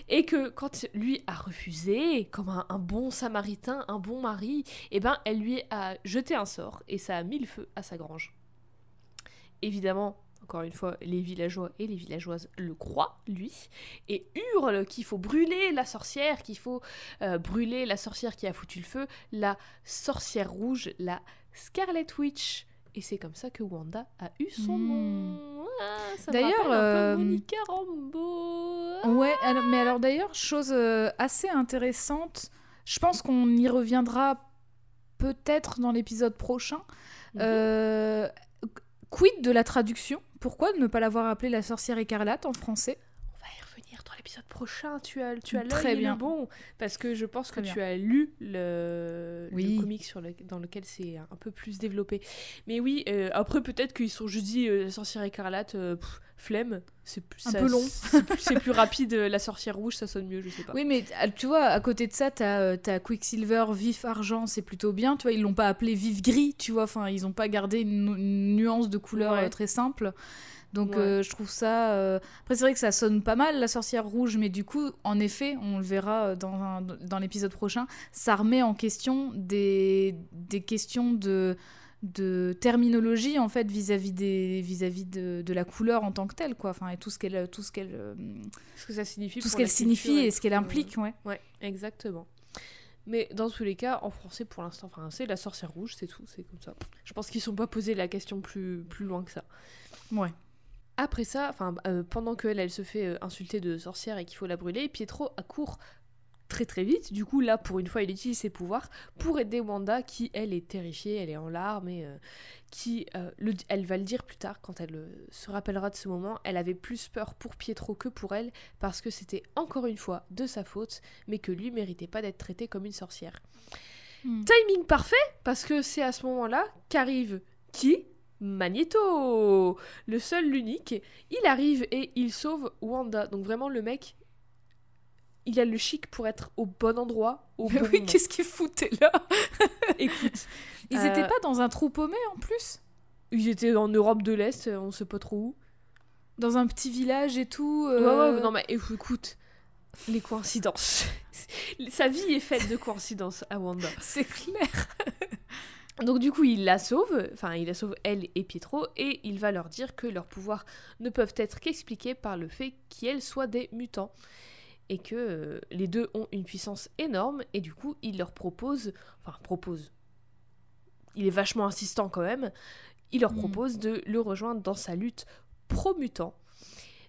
Et que quand lui a refusé, comme un, un bon samaritain, un bon mari, eh ben, elle lui a jeté un sort et ça a mis le feu à sa grange. Évidemment, encore une fois, les villageois et les villageoises le croient, lui, et hurlent qu'il faut brûler la sorcière, qu'il faut euh, brûler la sorcière qui a foutu le feu, la sorcière rouge, la Scarlet Witch. Et c'est comme ça que Wanda a eu son Hmm. nom. Ah, ça D'ailleurs, un euh, peu Monica Rambeau. Ouais, alors- mais alors d'ailleurs, chose euh, assez intéressante, je pense qu'on y reviendra peut-être dans l'épisode prochain. Mhm. Euh, quid de la traduction? Pourquoi ne pas l'avoir appelée la sorcière écarlate en français? Revenir dans l'épisode prochain. Tu as, tu as Très l'œil le bon. Parce que je pense que tu as lu le, le Oui. comic sur le- dans lequel c'est un peu plus développé. Mais oui, euh, après peut-être qu'ils sont juste dit euh, la sorcière écarlate, euh, pff, flemme. C'est plus- Un ça- peu long. C'est plus, rapide. euh, La sorcière rouge, ça sonne mieux, je sais pas. Oui, mais ah, tu vois, à côté de ça, t'as t'as Quicksilver, vif argent, c'est plutôt bien. Tu vois, ils l'ont pas appelé vif gris, tu vois. Enfin, ils ont pas gardé une, nu- une nuance de couleur Ouais. très simple. Donc, Ouais. euh, je trouve ça. euh, Après, c'est vrai que ça sonne pas mal, la sorcière rouge, mais du coup, en effet, on le verra euh, dans, un- dans l'épisode prochain, ça remet en question des, des questions de de terminologie en fait vis-à-vis des vis-à-vis de, de la couleur en tant que telle quoi enfin et tout ce qu'elle tout ce qu'elle ce que ça signifie. tout ce qu'elle signifie et ce qu'elle implique ouais Ouais, exactement. Mais dans tous les cas, en français, pour l'instant, enfin, c'est la sorcière rouge, c'est tout, c'est comme ça. Je pense qu'ils ne sont pas posé la question plus, plus loin que ça. ouais Après ça, enfin, euh, pendant qu'elle, elle se fait euh, insulter de sorcière et qu'il faut la brûler, Pietro accourt très très vite. Du coup, là, pour une fois, il utilise ses pouvoirs pour aider Wanda, qui, elle, est terrifiée, elle est en larmes et euh, qui, euh, le- elle va le dire plus tard quand elle euh, se rappellera de ce moment, elle avait plus peur pour Pietro que pour elle parce que c'était encore une fois de sa faute, mais que lui méritait pas d'être traité comme une sorcière. Hmm. Timing parfait parce que c'est à ce moment-là qu'arrive qui? Magneto Le seul, l'unique. Il arrive et il sauve Wanda. Donc vraiment, le mec, il a le chic pour être au bon endroit, au Mais bon oui, qu'est-ce qu'ils foutaient là Écoute, Ils Euh, étaient pas dans un trou paumé en plus ils étaient en Europe de l'Est, on sait pas trop où. Dans un petit village et tout Ouais, euh, ouais, non mais écoute, les coïncidences. Sa vie est faite de coïncidences à Wanda. C'est clair Donc du coup, il la sauve, enfin il la sauve elle et Pietro, et il va leur dire que leurs pouvoirs ne peuvent être qu'expliqués par le fait qu'elles soient des mutants. Et que euh, les deux ont une puissance énorme, et du coup, il leur propose, enfin propose, il est vachement insistant quand même, il leur Mm. propose de le rejoindre dans sa lutte pro-mutant.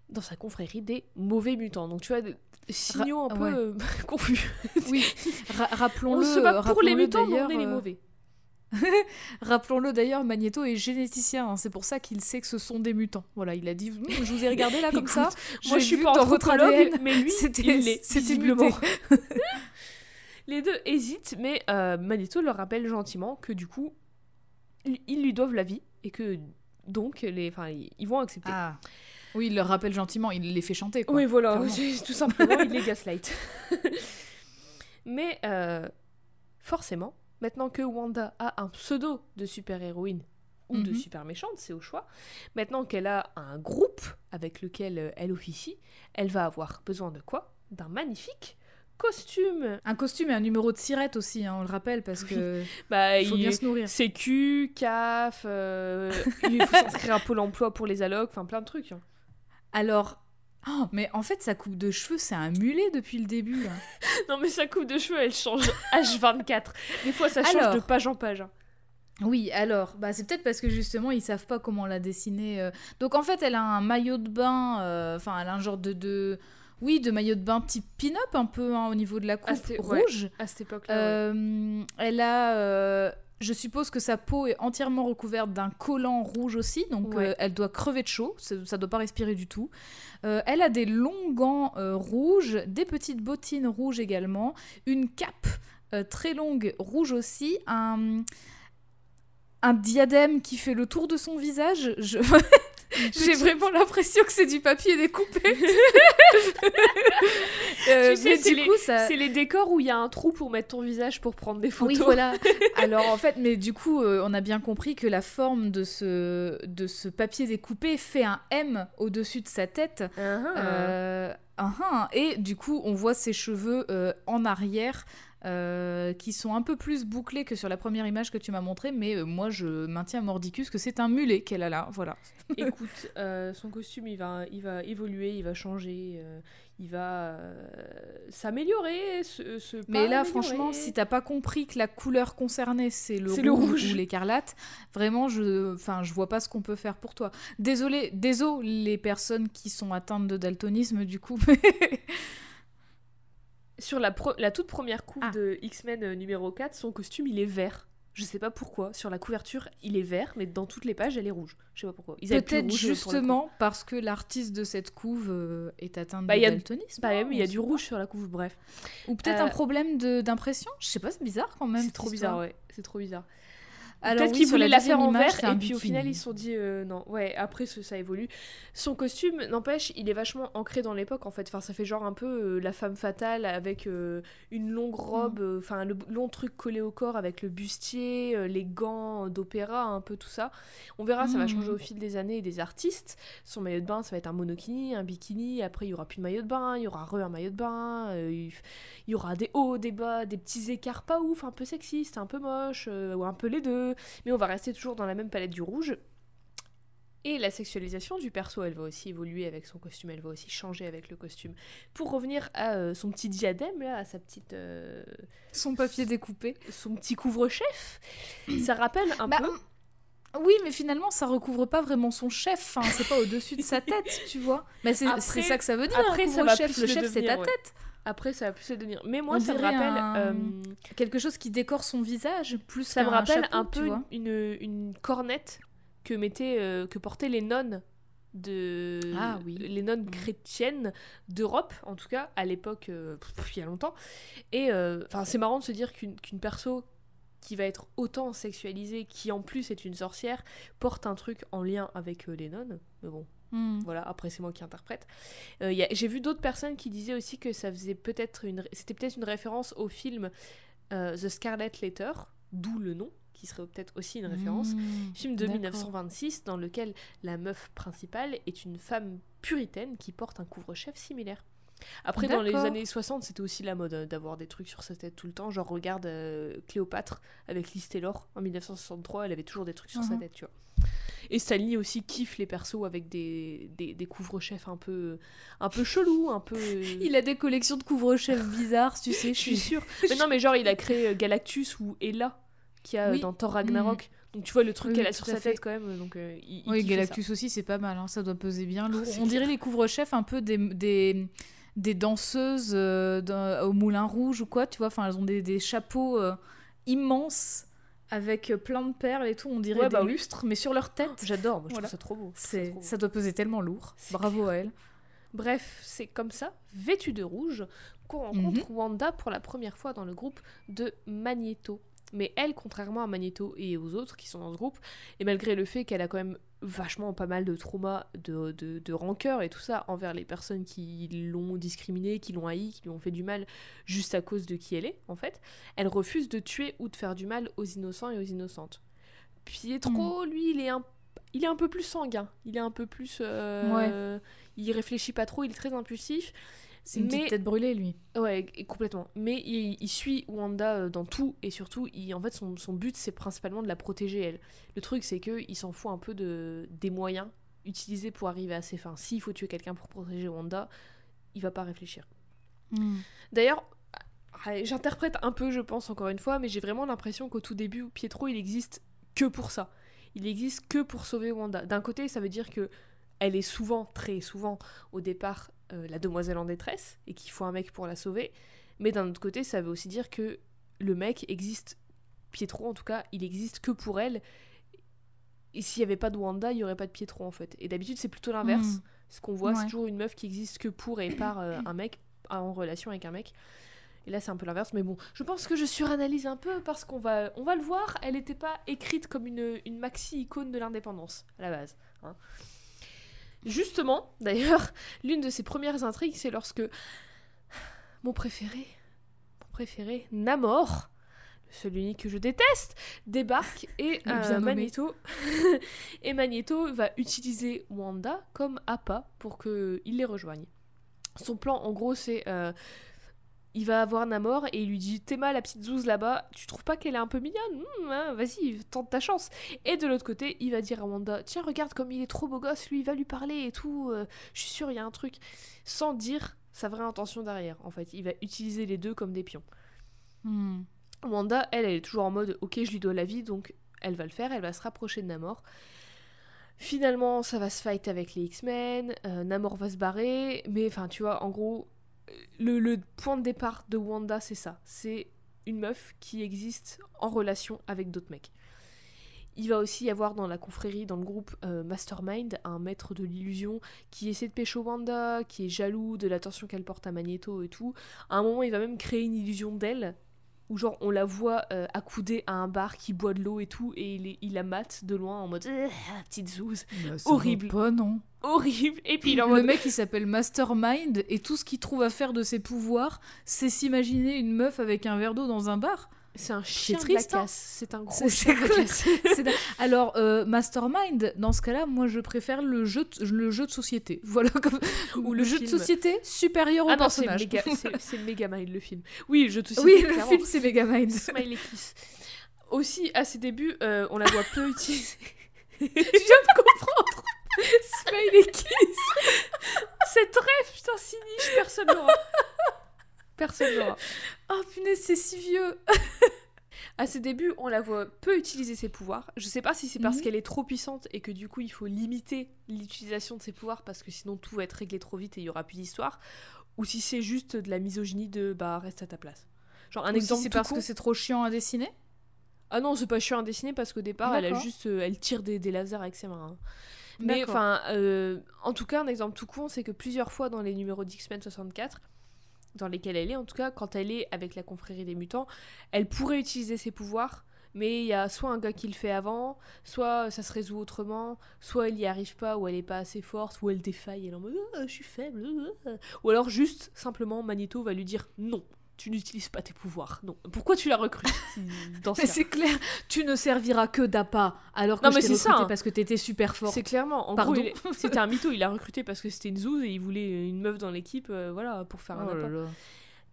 dans sa confrérie des mauvais mutants. Donc tu vois, des signaux Ra- un peu ouais. confus. Oui, ra- On rappelons-le. se bat pour les rappelons-le mutants, mais on est les euh, mauvais. Rappelons-le d'ailleurs, Magneto est généticien, hein, c'est pour ça qu'il sait que ce sont des mutants. Voilà, il a dit, Hum, je vous ai regardé là comme ça, Moi, je suis pas anthropologue, mais lui, C'était- visiblement. Les deux hésitent, mais euh, Magneto leur rappelle gentiment que du coup, ils lui doivent la vie et que donc, les, ils vont accepter. Ah. Oui, il leur rappelle gentiment, il les fait chanter. Quoi. oui, voilà, tout simplement, il les gaslight. mais euh, forcément, maintenant que Wanda a un pseudo de super-héroïne ou de Mhm. super-méchante, c'est au choix, maintenant qu'elle a un groupe avec lequel euh, elle officie, elle va avoir besoin de quoi? D'un magnifique costume Un costume et un numéro de sirette aussi, hein, on le rappelle, parce que Bah, il faut bien se nourrir. Sécu, CAF, euh, il faut s'inscrire à Pôle emploi pour les allocs, enfin plein de trucs. hein. Alors, oh, mais en fait, sa coupe de cheveux, c'est un mulet depuis le début. là. Non mais sa coupe de cheveux, elle change H24. Des fois, ça change Alors. de page en page. Oui, alors, bah, c'est peut-être parce que justement, ils savent pas comment la dessiner. euh. Donc, en fait, elle a un maillot de bain, euh, enfin, elle a un genre de, de... Oui, de maillot de bain type pin-up, un peu, hein, au niveau de la coupe ouais. rouge. À cette époque-là. ouais. Euh, elle a... Je suppose que sa peau est entièrement recouverte d'un collant rouge aussi, donc Ouais. euh, elle doit crever de chaud, ça, ça doit pas respirer du tout. Euh, elle a des longs gants euh, rouges, des petites bottines rouges également, une cape très longue rouge aussi, un, un diadème qui fait le tour de son visage. Je... J'ai vraiment l'impression que c'est du papier découpé. Euh, Tu sais, mais c'est du les- coup, ça... C'est les décors où il y a un trou pour mettre ton visage pour prendre des photos. Oui, voilà. Alors en fait, mais du coup, euh, on a bien compris que la forme de ce, de ce papier découpé fait un M au-dessus de sa tête. Ah. Euh, ah. et du coup, on voit ses cheveux euh, en arrière. Euh, qui sont un peu plus bouclés que sur la première image que tu m'as montrée, mais euh, moi je maintiens mordicus que c'est un mulet qu'elle a là, voilà. Écoute, euh, son costume, il va, il va évoluer, il va changer, euh, il va s'améliorer, se, se pas Mais là, améliorer. franchement, si t'as pas compris que la couleur concernée c'est le, le rouge. ou l'écarlate, vraiment, je, enfin, je vois pas ce qu'on peut faire pour toi. Désolé, désolé les personnes qui sont atteintes de daltonisme, du coup. Sur la, la toute première couve Ah. de X-Men euh, numéro 4, son costume, il est vert. Je sais pas pourquoi. Sur la couverture, il est vert, mais dans toutes les pages, elle est rouge. Je sais pas pourquoi. Peut-être la justement parce que l'artiste de cette couve euh, est atteinte Bah, de daltonisme. Bah, il y a du sait rouge sur la couve, bref. Ou peut-être Euh, un problème d'impression. Je sais pas, c'est bizarre quand même. C'est trop bizarre, ouais. C'est trop bizarre. Peut-être oui, qu'ils voulaient la faire en image, vert et puis au final ils se sont dit euh, non. Ouais, après ça évolue. Son costume, n'empêche, il est vachement ancré dans l'époque en fait. Enfin, ça fait genre un peu euh, la femme fatale avec euh, une longue robe, Mm. enfin le long truc collé au corps avec le bustier, les gants d'opéra, un peu tout ça. On verra, ça va Mm. changer au fil des années et des artistes. Son maillot de bain, ça va être un monokini, un bikini. Après, il y aura plus de maillot de bain, il y aura re un maillot de bain. il y aura des hauts, des bas, des petits écarts pas ouf, un peu sexistes, un peu moches, ou un peu les deux. Mais on va rester toujours dans la même palette du rouge. Et la sexualisation du perso, elle va aussi évoluer avec son costume, elle va aussi changer avec le costume. Pour revenir à euh, son petit diadème, là, à sa petite, euh, Son papier découpé. son petit couvre-chef, ça rappelle un Bah, peu. Oui, mais finalement, ça recouvre pas vraiment son chef. Enfin, c'est pas au-dessus de sa tête, tu vois. Mais c'est ça que ça veut dire. après, ça va plus Le le chef, c'est ta ouais. tête. Après, ça va plus se devenir. Mais moi, On ça me rappelle. un- euh, Quelque chose qui décore son visage plus ça me rappelle chapeau, un peu une, une, cornette que mettaient, euh, que portaient les nonnes de Ah oui. les nonnes Mm. chrétiennes d'Europe en tout cas à l'époque euh, il y a longtemps et euh, enfin c'est marrant de se dire qu'une qu'une perso qui va être autant sexualisée qui en plus est une sorcière porte un truc en lien avec euh, les nonnes mais bon Hmm. voilà, après c'est moi qui interprète. Euh, y a- J'ai vu d'autres personnes qui disaient aussi que ça faisait peut-être une, c'était peut-être une référence au film euh, The Scarlet Letter, d'où le nom, qui serait peut-être aussi une référence. Hmm. Film de D'accord. 1926 dans lequel la meuf principale est une femme puritaine qui porte un couvre-chef similaire. Après, dans les années 60, c'était aussi la mode euh, d'avoir des trucs sur sa tête tout le temps. Genre, regarde euh, Cléopâtre avec Liz Taylor en 1963, elle avait toujours des trucs sur sa Mhm. tête, tu vois. Et Stanley aussi kiffe les persos avec des, des, des couvre-chefs un peu, un peu chelous, un peu. Il a des collections de couvre-chefs bizarres, tu sais. Je suis sûre. Mais non, mais genre, il a créé euh, Galactus ou Ella, qui a euh, Oui. dans Thor Ragnarok. Donc tu vois le truc Oui, qu'elle a sur sa fait. tête quand même. Donc, euh, il, il Oui, ça. Galactus aussi, c'est pas mal, hein, ça doit peser bien lourd. On dirait les couvre-chefs un peu des, des, des danseuses euh, au Moulin Rouge ou quoi, tu vois. Enfin, elles ont des, des chapeaux euh, immenses avec euh, plein de perles et tout. On dirait Ouais, des bah lustres, mais sur leur tête. J'adore, moi je trouve ça trop beau. Ça C'est, doit peser tellement lourd. Bravo à elle. Bref, c'est comme ça, vêtue de rouge, qu'on rencontre Wanda pour la première fois dans le groupe de Magneto. Mais elle, contrairement à Magneto et aux autres qui sont dans ce groupe, et malgré le fait qu'elle a quand même vachement pas mal de traumas, de, de, de rancœur et tout ça envers les personnes qui l'ont discriminée, qui l'ont haï, qui lui ont fait du mal juste à cause de qui elle est, en fait, elle refuse de tuer ou de faire du mal aux innocents et aux innocentes. Pietro, lui, il est un il est un peu plus sanguin, il est un peu plus... euh, Il réfléchit pas trop, il est très impulsif. C'est une Mais- petite tête brûlée, lui. Ouais, complètement. Mais il, il suit Wanda euh, dans tout et surtout, il, en fait, son, son but c'est principalement de la protéger elle. Le truc c'est que il s'en fout un peu de des moyens utilisés pour arriver à ses fins. S'il faut tuer quelqu'un pour protéger Wanda, il va pas réfléchir. D'ailleurs, ah, j'interprète un peu, je pense encore une fois, mais j'ai vraiment l'impression qu'au tout début, Pietro il existe que pour ça. Il existe que pour sauver Wanda. D'un côté, ça veut dire que elle est souvent, très souvent, au départ, euh, la demoiselle en détresse et qu'il faut un mec pour la sauver. Mais d'un autre côté, ça veut aussi dire que le mec existe, Pietro en tout cas, il existe que pour elle. Et s'il n'y avait pas de Wanda, il n'y aurait pas de Pietro en fait. Et d'habitude, c'est plutôt l'inverse. Mm. Ce qu'on voit, c'est toujours une meuf qui existe que pour et par euh, un mec, en relation avec un mec. Et là, c'est un peu l'inverse. Mais bon, je pense que je suranalyse un peu parce qu'on va, on va le voir. Elle n'était pas écrite comme une, une maxi-icône de l'indépendance, à la base. hein. Justement, d'ailleurs, l'une de ses premières intrigues, c'est lorsque mon préféré, mon préféré, Namor, le seul unique que je déteste, débarque et euh. Magneto et Magneto va utiliser Wanda comme appât pour qu'il les rejoigne. Son plan, en gros, c'est euh, il va avoir Namor et il lui dit Théma, la petite zouze là-bas, tu trouves pas qu'elle est un peu mignonne? Hmm, hein, Vas-y, tente ta chance. Et de l'autre côté, il va dire à Wanda Tiens, regarde comme il est trop beau gosse, lui, il va lui parler et tout. euh, je suis sûre, il y a un truc. Sans dire sa vraie intention derrière, en fait. Il va utiliser les deux comme des pions. Mm. Wanda, elle, elle est toujours en mode ok, je lui dois la vie, donc elle va le faire, elle va se rapprocher de Namor. Finalement, ça va se fight avec les X-Men, euh, Namor va se barrer, mais enfin, tu vois, en gros, le, le point de départ de Wanda, c'est ça. C'est une meuf qui existe en relation avec d'autres mecs. Il va aussi y avoir dans la confrérie, dans le groupe euh, Mastermind, un maître de l'illusion qui essaie de pécho Wanda, qui est jaloux de l'attention qu'elle porte à Magneto et tout. À un moment, il va même créer une illusion d'elle, où genre on la voit euh, accoudée à un bar qui boit de l'eau et tout, et il, est- il la mate de loin en mode Ah, petite zouze, Horrible. Pas, non. Horrible. Et puis il en Le mode mec, il s'appelle Mastermind, et tout ce qu'il trouve à faire de ses pouvoirs, c'est s'imaginer une meuf avec un verre d'eau dans un bar. c'est un chien triste, de la hein. casse, c'est un gros chien de. Alors, euh, Mastermind, dans ce cas-là, moi, je préfère le jeu de, le jeu de société. Voilà, comme... Ou le, le jeu de société supérieur au Ah non, c'est personnage. c'est- Megamind le film. Oui, je te oui, le film, c'est Megamind. Smiley Kiss. Aussi, à ses débuts, euh, on la voit peu utiliser. Je viens de comprendre. Smiley Kiss. Cette rêve, putain, si niche, personne l'aura. Personne l'aura. Oh punaise, c'est si vieux. À ses débuts, on la voit peu utiliser ses pouvoirs. Je sais pas si c'est parce Mhm. qu'elle est trop puissante et que du coup il faut limiter l'utilisation de ses pouvoirs parce que sinon tout va être réglé trop vite et il y aura plus d'histoire, ou si c'est juste de la misogynie de bah reste à ta place. Genre un Ou si exemple c'est tout parce con- que c'est trop chiant à dessiner? Ah non, c'est pas chiant à dessiner parce qu'au départ elle a juste euh, elle tire des, des lasers avec ses mains. hein. Mais enfin, euh, en tout cas, un exemple tout con, c'est que plusieurs fois dans les numéros d'X-Men 64, dans lesquels elle est, en tout cas, quand elle est avec la confrérie des mutants, elle pourrait utiliser ses pouvoirs, mais il y a soit un gars qui le fait avant, soit ça se résout autrement, soit elle y arrive pas, ou elle est pas assez forte, ou elle défaille, elle est en mode Ah, je suis faible, ah. ou alors juste simplement Magneto va lui dire non. Tu n'utilises pas tes pouvoirs. Non. Pourquoi tu l'as recrute dans ce c'est clair, tu ne serviras que d'appât alors que Non, je mais t'ai c'est ça, hein. parce que t'étais super fort. C'est clairement. En Pardon. gros, il c'était un mytho. Il l'a recruté parce que c'était une zouze et il voulait une meuf dans l'équipe, euh, voilà, pour faire un Oh appât.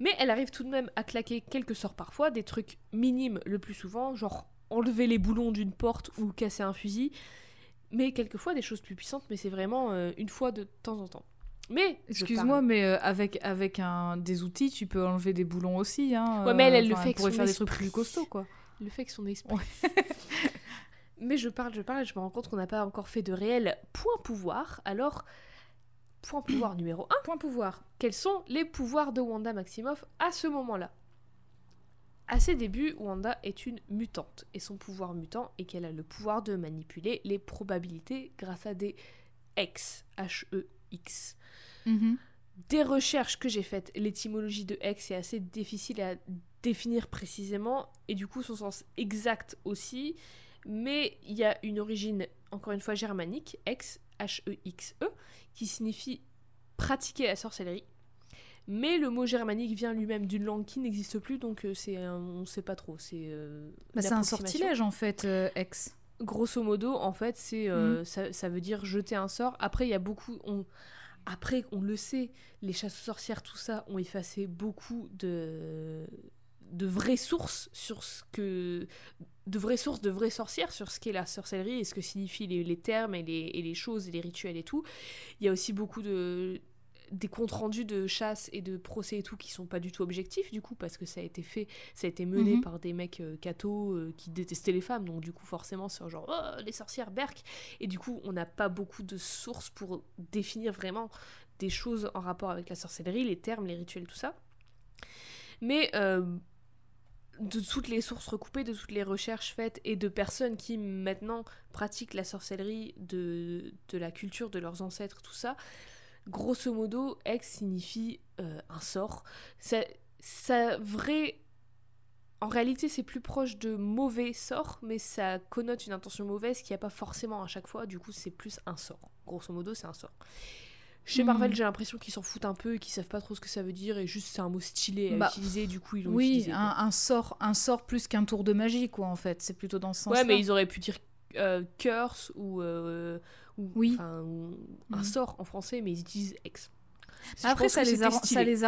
Mais elle arrive tout de même à claquer quelques sorts parfois, des trucs minimes le plus souvent, genre enlever les boulons d'une porte ou casser un fusil. Mais quelquefois des choses plus puissantes, mais c'est vraiment euh, une fois de temps en temps. Mais Excuse-moi, mais euh, avec, avec un, des outils, tu peux enlever des boulons aussi. Hein, Ouais, mais elle, elle le enfin, fait avec pourrait faire des trucs plus costauds, quoi. le fait que son esprit. Mais je parle, je parle, et je me rends compte qu'on n'a pas encore fait de réel point pouvoir. Alors, point pouvoir numéro 1. Point pouvoir. Quels sont les pouvoirs de Wanda Maximoff à ce moment-là? À ses débuts, Wanda est une mutante. Et son pouvoir mutant est qu'elle a le pouvoir de manipuler les probabilités grâce à des X. H-E-X. Mhm. Des recherches que j'ai faites, l'étymologie de X est assez difficile à définir précisément, et du coup son sens exact aussi. Mais il y a une origine, encore une fois, germanique, X, H-E-X-E, qui signifie pratiquer la sorcellerie. Mais le mot germanique vient lui-même d'une langue qui n'existe plus, donc euh, c'est on sait pas trop. C'est euh, Bah, un sortilège en fait, euh, ex. Grosso modo, en fait, c'est euh, ça, ça veut dire jeter un sort. Après, il y a beaucoup. On, après, on le sait, les chasses aux sorcières, tout ça, ont effacé beaucoup de de vraies sources sur ce que de vraies sources de vraies sorcières sur ce qu'est la sorcellerie et ce que signifient les, les termes et les, et les choses et les rituels et tout il y a aussi beaucoup de des comptes rendus de chasse et de procès et tout qui sont pas du tout objectifs du coup parce que ça a été fait ça a été mené Mhm. par des mecs euh, cathos euh, qui détestaient les femmes. Donc du coup forcément c'est genre oh, les sorcières berk. Et du coup on n'a pas beaucoup de sources pour définir vraiment des choses en rapport avec la sorcellerie les termes les rituels tout ça. Mais euh, de toutes les sources recoupées, de toutes les recherches faites et de personnes qui maintenant pratiquent la sorcellerie, de, de la culture de leurs ancêtres, tout ça, grosso modo, ex signifie euh, un sort. Ça, ça vrai. En réalité, c'est plus proche de mauvais sort, mais ça connote une intention mauvaise qui n'y a pas forcément à chaque fois. Du coup, c'est plus un sort. Grosso modo, c'est un sort. Chez Mhm. Marvel, j'ai l'impression qu'ils s'en foutent un peu et qu'ils savent pas trop ce que ça veut dire et juste c'est un mot stylé à Bah, utiliser. Du coup, ils l'ont Oui, utilisé. un, un sort, un sort plus qu'un tour de magie, quoi, en fait. C'est plutôt dans ce sens-là. Ouais, mais ils auraient pu dire euh, curse ou, euh, ou- Oui. enfin, un Mhm. sort en français, mais ils utilisent ex. Après, ça les, ça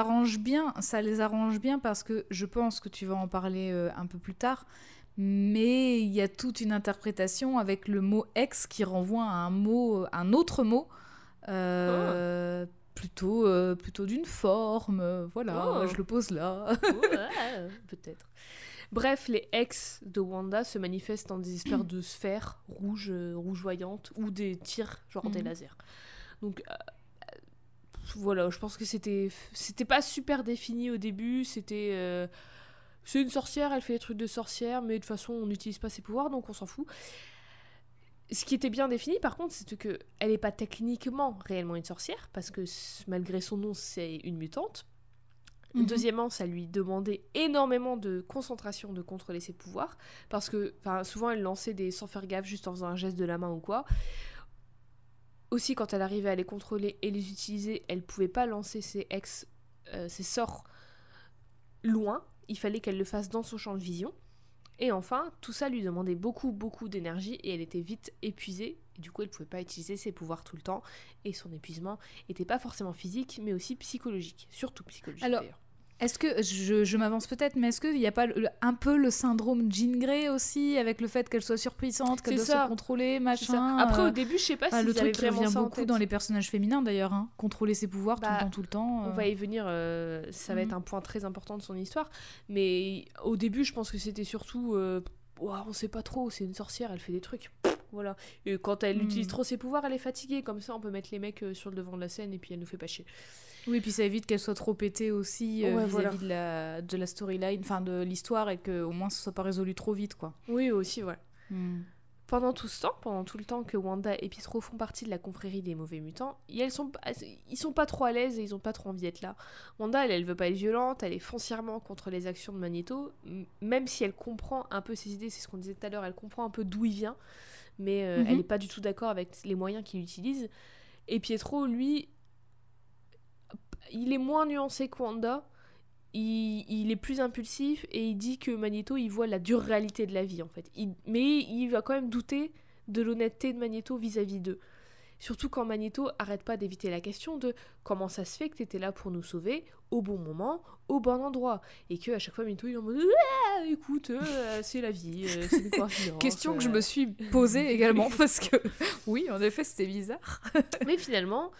arrange bien. Ça les arrange bien parce que je pense que tu vas en parler euh, un peu plus tard. Mais il y a toute une interprétation avec le mot ex qui renvoie à un mot, un autre mot, euh, plutôt, euh, plutôt d'une forme. euh, Voilà, Oh. je le pose là. Ouais, Peut-être. Bref, les ex de Wanda se manifestent dans des espèces de sphères rouges, euh, rougeoyantes ou des tirs, genre des Mhm. lasers. Donc euh, euh, voilà, je pense que c'était c'était pas super défini au début. C'était euh, c'est une sorcière, elle fait des trucs de sorcière, mais de toute façon on n'utilise pas ses pouvoirs, donc on s'en fout. Ce qui était bien défini, par contre, c'est que elle n'est pas techniquement réellement une sorcière, parce que malgré son nom, c'est une mutante. Mhm. Deuxièmement, ça lui demandait énormément de concentration de contrôler ses pouvoirs, parce que souvent elle lançait des sans faire gaffe, juste en faisant un geste de la main ou quoi. Aussi, quand elle arrivait à les contrôler et les utiliser, elle pouvait pas lancer ses ex, euh, ses sorts loin. Il fallait qu'elle le fasse dans son champ de vision. Et enfin, tout ça lui demandait beaucoup, beaucoup d'énergie et elle était vite épuisée. Du coup, elle pouvait pas utiliser ses pouvoirs tout le temps. Et son épuisement était pas forcément physique, mais aussi psychologique. Surtout psychologique Alors, d'ailleurs. Est-ce que, je, je m'avance peut-être, mais est-ce qu'il n'y a pas le- un peu le syndrome Jean Grey aussi, avec le fait qu'elle soit surpuissante, qu'elle doit ça. se contrôler, machin. Après, euh, au début, je sais pas Enfin, si le truc qui revient beaucoup dans les personnages féminins d'ailleurs, hein. contrôler ses pouvoirs tout Bah, le temps, tout le temps. On euh. va y venir, euh, ça va Mhm. être un point très important de son histoire. Mais au début, je pense que c'était surtout. Euh, Ouah, on sait pas trop, c'est une sorcière, elle fait des trucs. Voilà. Et quand elle utilise trop ses pouvoirs, elle est fatiguée. Comme ça, on peut mettre les mecs euh, sur le devant de la scène et puis elle nous fait pas chier. Oui, puis ça évite qu'elle soit trop pétée aussi euh, Ouais, vis-à-vis voilà. de la, de la storyline, enfin de l'histoire, et qu'au moins ce soit pas résolu trop vite, quoi. Oui, aussi, voilà. Hmm. Pendant tout ce temps, pendant tout le temps que Wanda et Pietro font partie de la confrérie des mauvais mutants, et elles sont, pas- ils sont pas trop à l'aise et ils ont pas trop envie d'être là. Wanda, elle, elle veut pas être violente, elle est foncièrement contre les actions de Magneto, même si elle comprend un peu ses idées, c'est ce qu'on disait tout à l'heure, elle comprend un peu d'où il vient, mais euh, Mhm. elle est pas du tout d'accord avec les moyens qu'il utilise. Et Pietro, lui, il est moins nuancé que Wanda. Il, il est plus impulsif et il dit que Magneto il voit la dure réalité de la vie en fait. Il- mais il va quand même douter de l'honnêteté de Magneto vis-à-vis d'eux. Surtout quand Magneto arrête pas d'éviter la question de comment ça se fait que t'étais là pour nous sauver au bon moment, au bon endroit. Et que à chaque fois Magneto il est en mode écoute, euh, c'est la vie, euh, c'est une coïncidence, Question que je euh. me suis posée également, parce que oui, en effet, c'était bizarre. Mais finalement,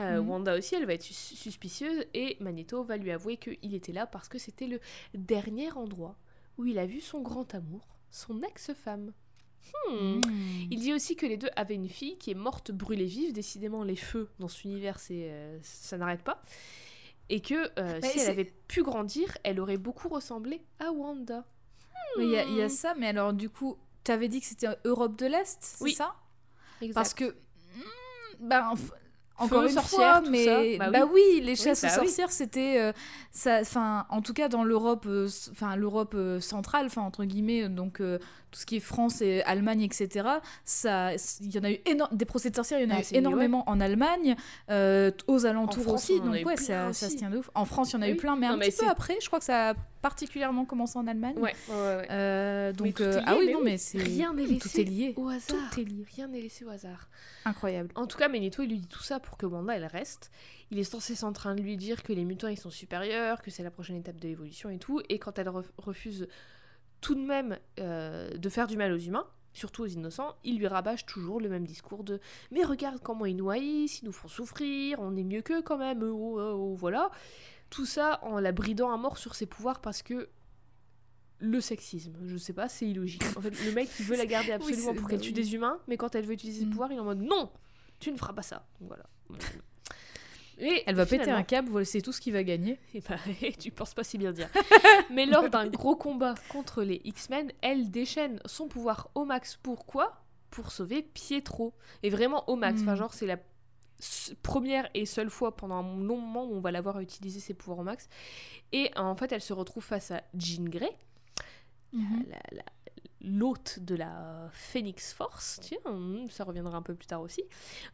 euh, Mhm. Wanda aussi, elle va être sus- suspicieuse et Magneto va lui avouer qu'il était là parce que c'était le dernier endroit où il a vu son grand amour, son ex-femme. Hmm. Il dit aussi que les deux avaient une fille qui est morte brûlée vive. Décidément, les feux dans cet univers, c'est, euh, ça n'arrête pas. Et que euh, si elle avait pu grandir, elle aurait beaucoup ressemblé à Wanda. Il y, a- il y a Hmm. ça, mais alors du coup, tu avais dit que c'était Europe de l'Est, c'est Oui. ça? Exact. Parce que, hmm, ben, encore une fois, mais. Bah bah, oui. les chasses bah aux oui. sorcières, c'était, euh, ça, enfin, en tout cas dans l'Europe, euh, euh, centrale, enfin entre guillemets, donc tout ce qui est France et Allemagne, etc. Ça, il y en a eu des procès de sorcières, il y en a Bah, eu énormément en Allemagne, euh, aux alentours France, aussi, donc ouais, ça, ça se tient de ouf. En France, il y en a Ah eu plein, mais Non, un mais petit peu après, je crois que ça a particulièrement commencé en Allemagne. Ouais. Euh, donc tout euh, lié, ah oui mais non mais c'est Rien n'est tout laissé est lié au hasard. tout est lié Rien n'est laissé au hasard. incroyable En tout cas, Magneto, il lui dit tout ça pour que Wanda, elle reste. Il est censé en train de lui dire que les mutants, ils sont supérieurs, que c'est la prochaine étape de l'évolution et tout. Et quand elle ref- refuse tout de même euh, de faire du mal aux humains, surtout aux innocents, il lui rabâche toujours le même discours de « Mais regarde comment ils nous haïssent, ils nous font souffrir, on est mieux qu'eux quand même, oh, oh, oh, voilà. » Tout ça en la bridant à mort sur ses pouvoirs parce que le sexisme, je sais pas, c'est illogique. En fait, le mec, il veut la garder absolument pour qu'elle tue des humains, mais quand elle veut utiliser ses Mm. pouvoirs, il est en mode non, tu ne feras pas ça. Donc voilà. Et elle va péter un câble c'est tout ce qu'il va gagner Eh ben, tu penses pas si bien dire. Mais lors d'un gros combat contre les X-Men, elle déchaîne son pouvoir au max. Pourquoi? Pour sauver Pietro. Et vraiment au max. Enfin, genre, c'est la première et seule fois pendant un long moment où on va la voir utiliser ses pouvoirs au max. Et en fait, elle se retrouve face à Jean Grey, la- la- l'hôte de la Phoenix Force, tiens, hum, ça reviendra un peu plus tard aussi,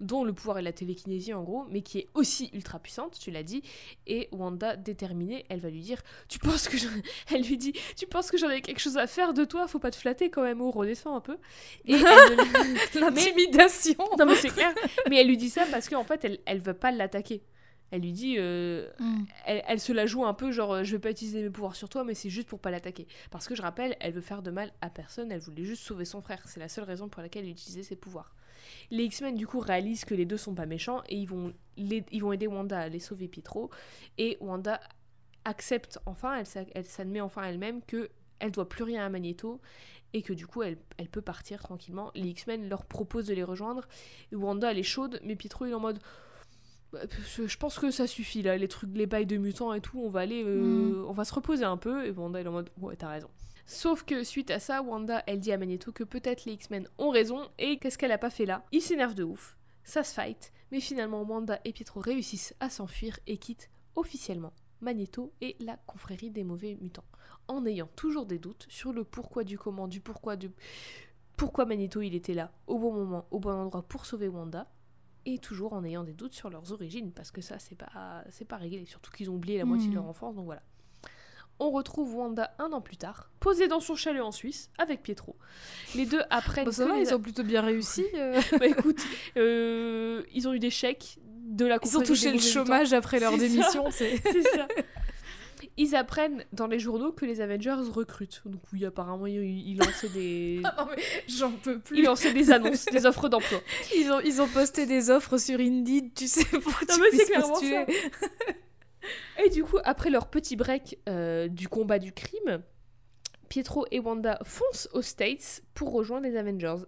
dont le pouvoir est la télékinésie en gros, mais qui est aussi ultra puissante, tu l'as dit, et Wanda, déterminée, elle va lui dire, tu penses que j'en... Elle lui dit, tu penses que j'en ai quelque chose à faire de toi, faut pas te flatter quand même, oh, redescends un peu. Et l'intimidation Non mais c'est clair, mais elle lui dit ça parce qu'en fait, elle, elle veut pas l'attaquer. Elle lui dit, euh, Mm. elle, elle se la joue un peu genre euh, je vais pas utiliser mes pouvoirs sur toi mais c'est juste pour pas l'attaquer. Parce que je rappelle elle veut faire de mal à personne elle voulait juste sauver son frère. C'est la seule raison pour laquelle elle utilisait ses pouvoirs. Les X-Men du coup réalisent que les deux sont pas méchants et ils vont, l'aid- ils vont aider Wanda à aller sauver Pietro. Et Wanda accepte enfin elle, elle s'admet enfin elle-même que elle doit plus rien à Magneto et que du coup elle, elle peut partir tranquillement. Les X-Men leur proposent de les rejoindre. Wanda elle est chaude mais Pietro il est en mode je je pense que ça suffit là, les trucs, les bails de mutants et tout, on va aller, euh, on va se reposer un peu. Et Wanda elle est en mode, ouais, t'as raison. Sauf que suite à ça, Wanda elle dit à Magneto que peut-être les X-Men ont raison et qu'est-ce qu'elle a pas fait là? Il s'énerve de ouf, ça se fight, mais finalement Wanda et Pietro réussissent à s'enfuir et quittent officiellement Magneto et la confrérie des mauvais mutants, en ayant toujours des doutes sur le pourquoi du comment, du pourquoi du pourquoi Magneto il était là au bon moment, au bon endroit pour sauver Wanda et toujours en ayant des doutes sur leurs origines parce que ça c'est pas c'est pas réglé surtout qu'ils ont oublié la moitié de leur enfance donc voilà on retrouve Wanda un an plus tard, posée dans son chalet en Suisse avec Pietro. Les deux apprennent Bah, ça va les- ils ont plutôt bien réussi euh. Bah, écoute, euh, ils ont eu des chèques de la ils ont touché le chômage après leur démission C'est ça. Ils apprennent dans les journaux que les Avengers recrutent. Donc oui, apparemment, ils, ils lançaient des... non mais j'en peux Ils plus lançaient des annonces, des offres d'emploi. ils ont ils ont posté des offres sur Indeed tu sais pour que Non, tu mais c'est clairement postuler. Et du coup, après leur petit break euh, du combat du crime, Pietro et Wanda foncent aux States pour rejoindre les Avengers.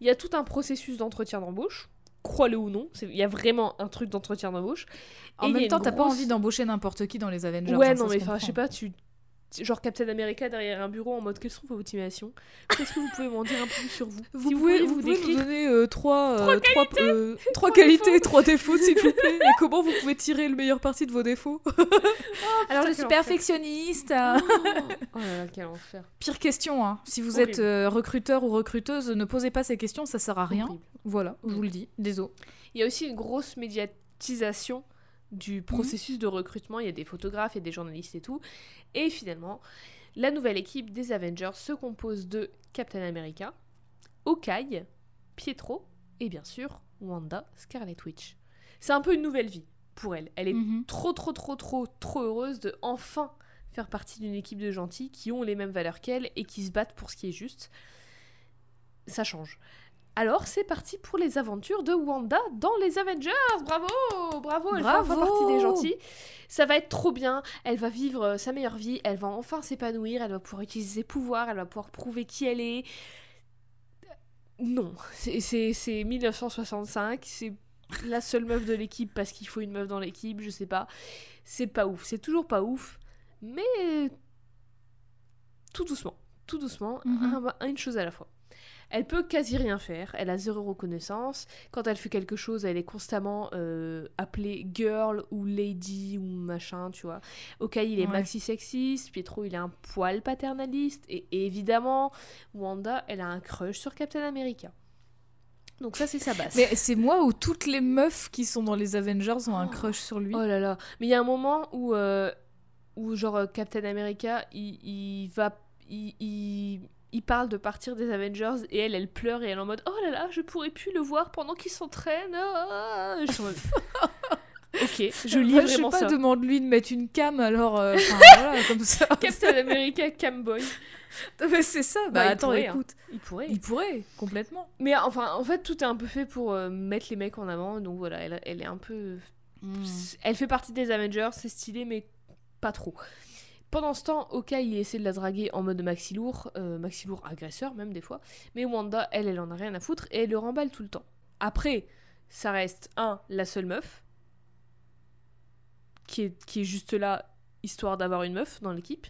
Il y a tout un processus d'entretien d'embauche, crois-le ou non, il y a vraiment un truc d'entretien d'embauche. en Et même temps t'as pas envie d'embaucher n'importe qui dans les Avengers Ouais, hein, non, mais je sais pas, tu. Genre Captain America derrière un bureau en mode quelles sont vos motivations Qu'est-ce que vous pouvez m'en dire un peu plus sur vous? Vous Si pouvez, vous pouvez nous donner euh, trois, euh, trois, euh, trois Trois qualités, défauts. trois défauts, s'il vous plaît. Et comment vous pouvez tirer le meilleur parti de vos défauts? Alors, je suis perfectionniste. hein. Oh là là, quel enfer. Pire question, hein. si vous Horrible. êtes euh, recruteur ou recruteuse, ne posez pas ces questions, ça sert à rien. Horrible. Voilà, je vous le dis. Désolé. Il y a aussi une grosse médiatisation du processus de recrutement. Il y a des photographes, a des journalistes et tout. Et finalement, la nouvelle équipe des Avengers se compose de Captain America, Hawkeye, Pietro et bien sûr Wanda Scarlet Witch. C'est un peu une nouvelle vie pour elle. Elle est Mhm. trop, trop, trop, trop, trop heureuse de enfin faire partie d'une équipe de gentils qui ont les mêmes valeurs qu'elle et qui se battent pour ce qui est juste. Ça change. Alors, c'est parti pour les aventures de Wanda dans les Avengers. Bravo, bravo, elle fait enfin Bravo. partie des gentils. Ça va être trop bien. Elle va vivre euh, sa meilleure vie. Elle va enfin s'épanouir. Elle va pouvoir utiliser ses pouvoirs. Elle va pouvoir prouver qui elle est. Non, c'est- c'est c'est 1965, c'est la seule meuf de l'équipe parce qu'il faut une meuf dans l'équipe, je sais pas. C'est pas ouf, c'est toujours pas ouf, mais tout doucement, tout doucement, Mhm. un- une chose à la fois. Elle peut quasi rien faire, elle a zéro reconnaissance. Quand elle fait quelque chose, elle est constamment euh, appelée girl ou lady ou machin, tu vois. Okai, il est Ouais. maxi sexiste, Pietro, il est un poil paternaliste, et évidemment, Wanda, elle a un crush sur Captain America. Donc ça, c'est sa base. Mais c'est moi où toutes les meufs qui sont dans les Avengers ont un Oh. crush sur lui. Oh là là. Mais il y a un moment où, euh, où genre, Captain America, il, il va... Il, il, il parle de partir des Avengers et elle, elle pleure et elle est en mode « Oh là là, je pourrais plus le voir pendant qu'il s'entraîne. ah. Je suis en mode, Ok, je lis Moi, je vraiment pas, ça. demande-lui de mettre une cam alors. euh, voilà, comme ça. Captain America Camboy. Mais c'est ça, bah, Bah, attends, pourrait, hein. écoute. Il pourrait. Il pourrait, complètement. Mais enfin, en fait, tout est un peu fait pour euh, mettre les mecs en avant. Donc voilà, elle, elle est un peu Elle fait partie des Avengers, c'est stylé, mais pas trop. Pendant ce temps, Oka, il essaie de la draguer en mode maxi lourd, euh, maxi lourd agresseur même des fois. Mais Wanda, elle, elle en a rien à foutre et elle le remballe tout le temps. Après, ça reste, un, la seule meuf, qui est, qui est juste là, histoire d'avoir une meuf dans l'équipe.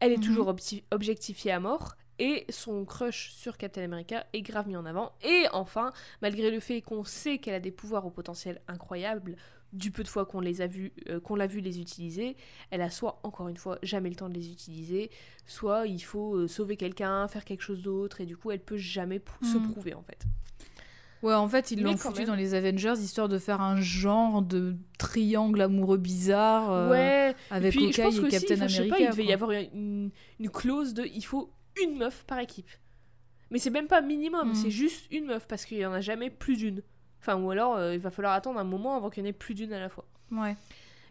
Elle est Mhm. toujours objectifiée à mort. Et son crush sur Captain America est grave mis en avant. Et enfin, malgré le fait qu'on sait qu'elle a des pouvoirs au potentiel incroyable, du peu de fois qu'on les a vus, euh, qu'on l'a vu les utiliser, elle a soit encore une fois jamais le temps de les utiliser, soit il faut euh, sauver quelqu'un, faire quelque chose d'autre, et du coup elle peut jamais se Mhm. prouver en fait. Ouais, en fait, ils l'ont foutu même. dans les Avengers histoire de faire un genre de triangle amoureux bizarre euh, ouais. avec Hawkeye et Captain je sais America. pas, il devait y avoir une, une clause de il faut une meuf par équipe. Mais c'est même pas minimum, c'est juste une meuf parce qu'il y en a jamais plus d'une. Enfin, ou alors euh, il va falloir attendre un moment avant qu'il y en ait plus d'une à la fois. Ouais.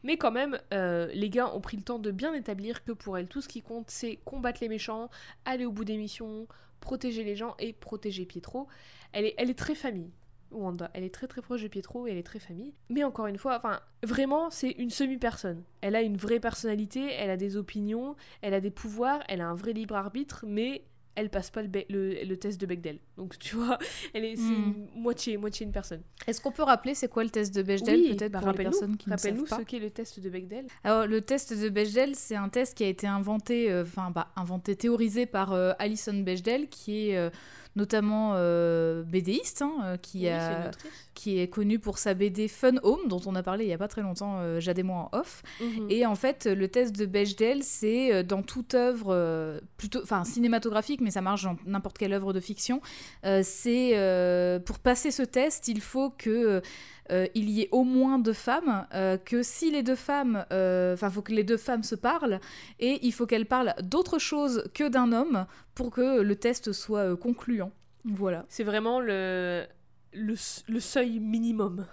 Mais quand même, euh, les gars ont pris le temps de bien établir que pour elle, tout ce qui compte, c'est combattre les méchants, aller au bout des missions, protéger les gens et protéger Pietro. Elle est, elle est très famille. Wanda, elle est très très proche de Pietro et elle est très famille. Mais encore une fois, enfin, vraiment, c'est une semi-personne. Elle a une vraie personnalité, elle a des opinions, elle a des pouvoirs, elle a un vrai libre arbitre, mais elle passe pas le, le, le test de Bechdel. Donc tu vois, elle est, c'est Hmm. moitié, moitié une personne. Est-ce qu'on peut rappeler c'est quoi le test de Bechdel Oui, peut-être bah, pour les rappelle-nous, personnes qui ne Rappelle-nous savent ce pas qu'est le test de Bechdel. Alors le test de Bechdel, c'est un test qui a été inventé, euh, enfin bah, inventé, théorisé par euh, Alison Bechdel, qui est euh, notamment euh, BDiste, hein, euh, qui Oui, a autrice. qui est connue pour sa BD Fun Home, dont on a parlé il y a pas très longtemps, euh, Jade et moi en off. Mhm. Et en fait, le test de Bechdel, c'est euh, dans toute œuvre, euh, plutôt, enfin cinématographique, mais ça marche dans n'importe quelle œuvre de fiction. c'est pour passer ce test, il faut que euh, il y ait au moins deux femmes, euh, que si les deux femmes, euh, enfin, faut que les deux femmes se parlent, et il faut qu'elles parlent d'autre chose que d'un homme pour que le test soit concluant. Voilà. C'est vraiment le, le, le seuil minimum.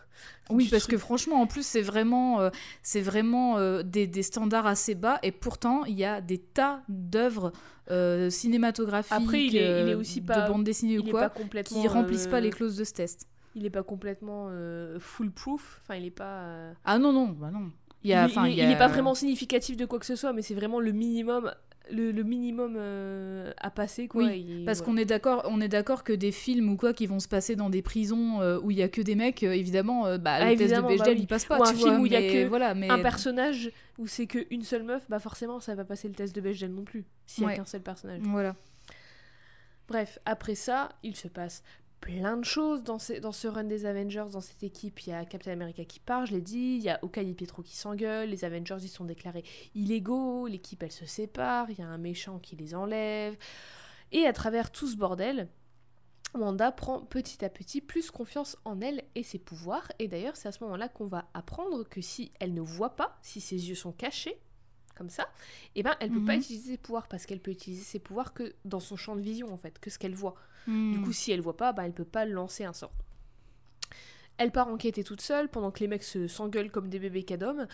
Oui, parce truc. que franchement, en plus, c'est vraiment, euh, c'est vraiment euh, des, des standards assez bas, et pourtant, il y a des tas d'œuvres euh, cinématographiques, Après, il est- il est aussi de pas- bande dessinée ou quoi, qui remplissent pas les clauses de ce test. Il est pas complètement euh, foolproof. Enfin, il est pas. euh, Ah non, non, bah non. Il y il, a, est- enfin, il est- il y a- il est pas vraiment significatif de quoi que ce soit, mais c'est vraiment le minimum, le, le minimum euh, à passer, quoi. Oui, Parce voilà. qu'on est d'accord, on est d'accord que des films ou quoi qui vont se passer dans des prisons euh, où il y a que des mecs, euh, évidemment, euh, bah, Ah, le test de évidemment, bah Bechdel oui. il passe pas. Ou un tu film vois, où il y a mais que voilà, mais un personnage où c'est qu'une seule meuf, bah forcément, ça va passer le test de Bechdel non plus. S'il y Ouais. a qu'un seul personnage. voilà. Bref, après ça, il se passe plein de choses dans, ce run des Avengers, dans cette équipe. Il y a Captain America qui part, je l'ai dit, il y a Hawkeye et Pietro qui s'engueulent, les Avengers ils sont déclarés illégaux, l'équipe elle se sépare, il y a un méchant qui les enlève. Et à travers tout ce bordel, Wanda prend petit à petit plus confiance en elle et ses pouvoirs. Et d'ailleurs, c'est à ce moment-là qu'on va apprendre que si elle ne voit pas, si ses yeux sont cachés, comme ça, eh ben elle peut pas Mhm. utiliser ses pouvoirs parce qu'elle peut utiliser ses pouvoirs que dans son champ de vision en fait, que ce qu'elle voit. Du Hmm. coup, si elle voit pas, bah, elle peut pas lancer un sort. Elle part enquêter toute seule pendant que les mecs se s'engueulent comme des bébés cadomes.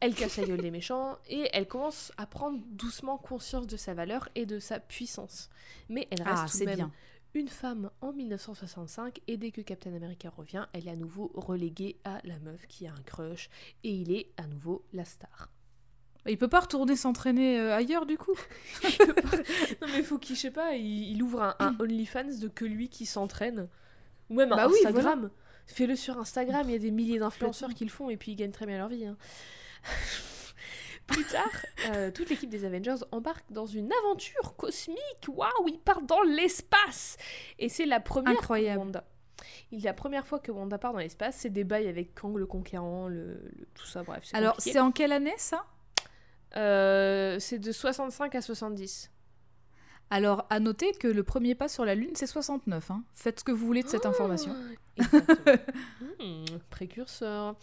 Elle casse la gueule des méchants et elle commence à prendre doucement conscience de sa valeur et de sa puissance. Mais elle reste ah, tout de même bien. une femme en 1965 et dès que Captain America revient, elle est à nouveau reléguée à la meuf qui a un crush et il est à nouveau la star. Il peut pas retourner s'entraîner euh, ailleurs du coup Non mais faut qu'il, je sais pas, il, il ouvre un, un OnlyFans de que lui qui s'entraîne. Ou même un Bah oui, Instagram. Fais-le sur Instagram, il y a des milliers d'influenceurs qui le font et puis ils gagnent très bien leur vie. hein. Plus tard, euh, toute l'équipe des Avengers embarque dans une aventure cosmique. Waouh, ils partent dans l'espace Et c'est la première Incroyable. pour Wanda. Il la première fois que Wanda part dans l'espace, c'est des bails avec Kang le Conquérant, le, le- tout ça, bref. Alors, c'est en quelle année ça? C'est de 65 à 70. Alors, à noter que le premier pas sur la Lune, c'est 69. hein. Faites ce que vous voulez de cette information. Exactement. Hmm, précurseur.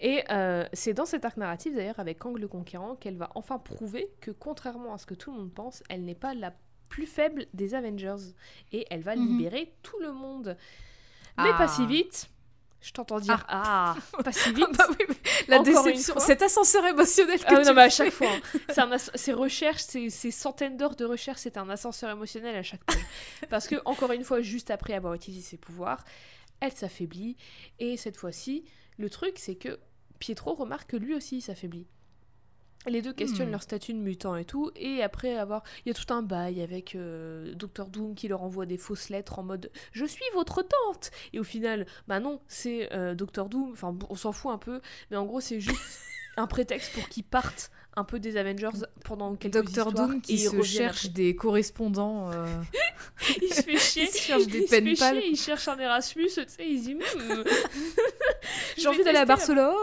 Et euh, c'est dans cet arc narratif, d'ailleurs, avec Kang le Conquérant, qu'elle va enfin prouver que, contrairement à ce que tout le monde pense, elle n'est pas la plus faible des Avengers. Et elle va Mhm. libérer tout le monde. Mais Ah. pas si vite. Je t'entends dire ah, pas si vite. Bah oui, la Encore déception, cet ascenseur émotionnel que Ah tu non, mais à chaque fois. hein. Ces recherches, ces, ces centaines d'heures de recherche, c'est un ascenseur émotionnel à chaque fois. Parce que, encore une fois, juste après avoir utilisé ses pouvoirs, elle s'affaiblit. Et cette fois-ci, le truc, c'est que Pietro remarque que lui aussi il s'affaiblit. Les deux questionnent Hmm. leur statut de mutant et tout, et après avoir. Il y a tout un bail avec euh, Dr. Doom qui leur envoie des fausses lettres en mode Je suis votre tante Et au final, bah non, c'est euh, Dr. Doom, enfin on s'en fout un peu, mais en gros, c'est juste un prétexte pour qu'ils partent un peu des Avengers pendant quelques Dr. histoires. Doom qui se cherche après. des correspondants. euh, Il se fait chier. Il se cherche des il se chier, il cherche un Erasmus, tu sais, il se dit Hmm, J'ai envie d'aller à Barcelone.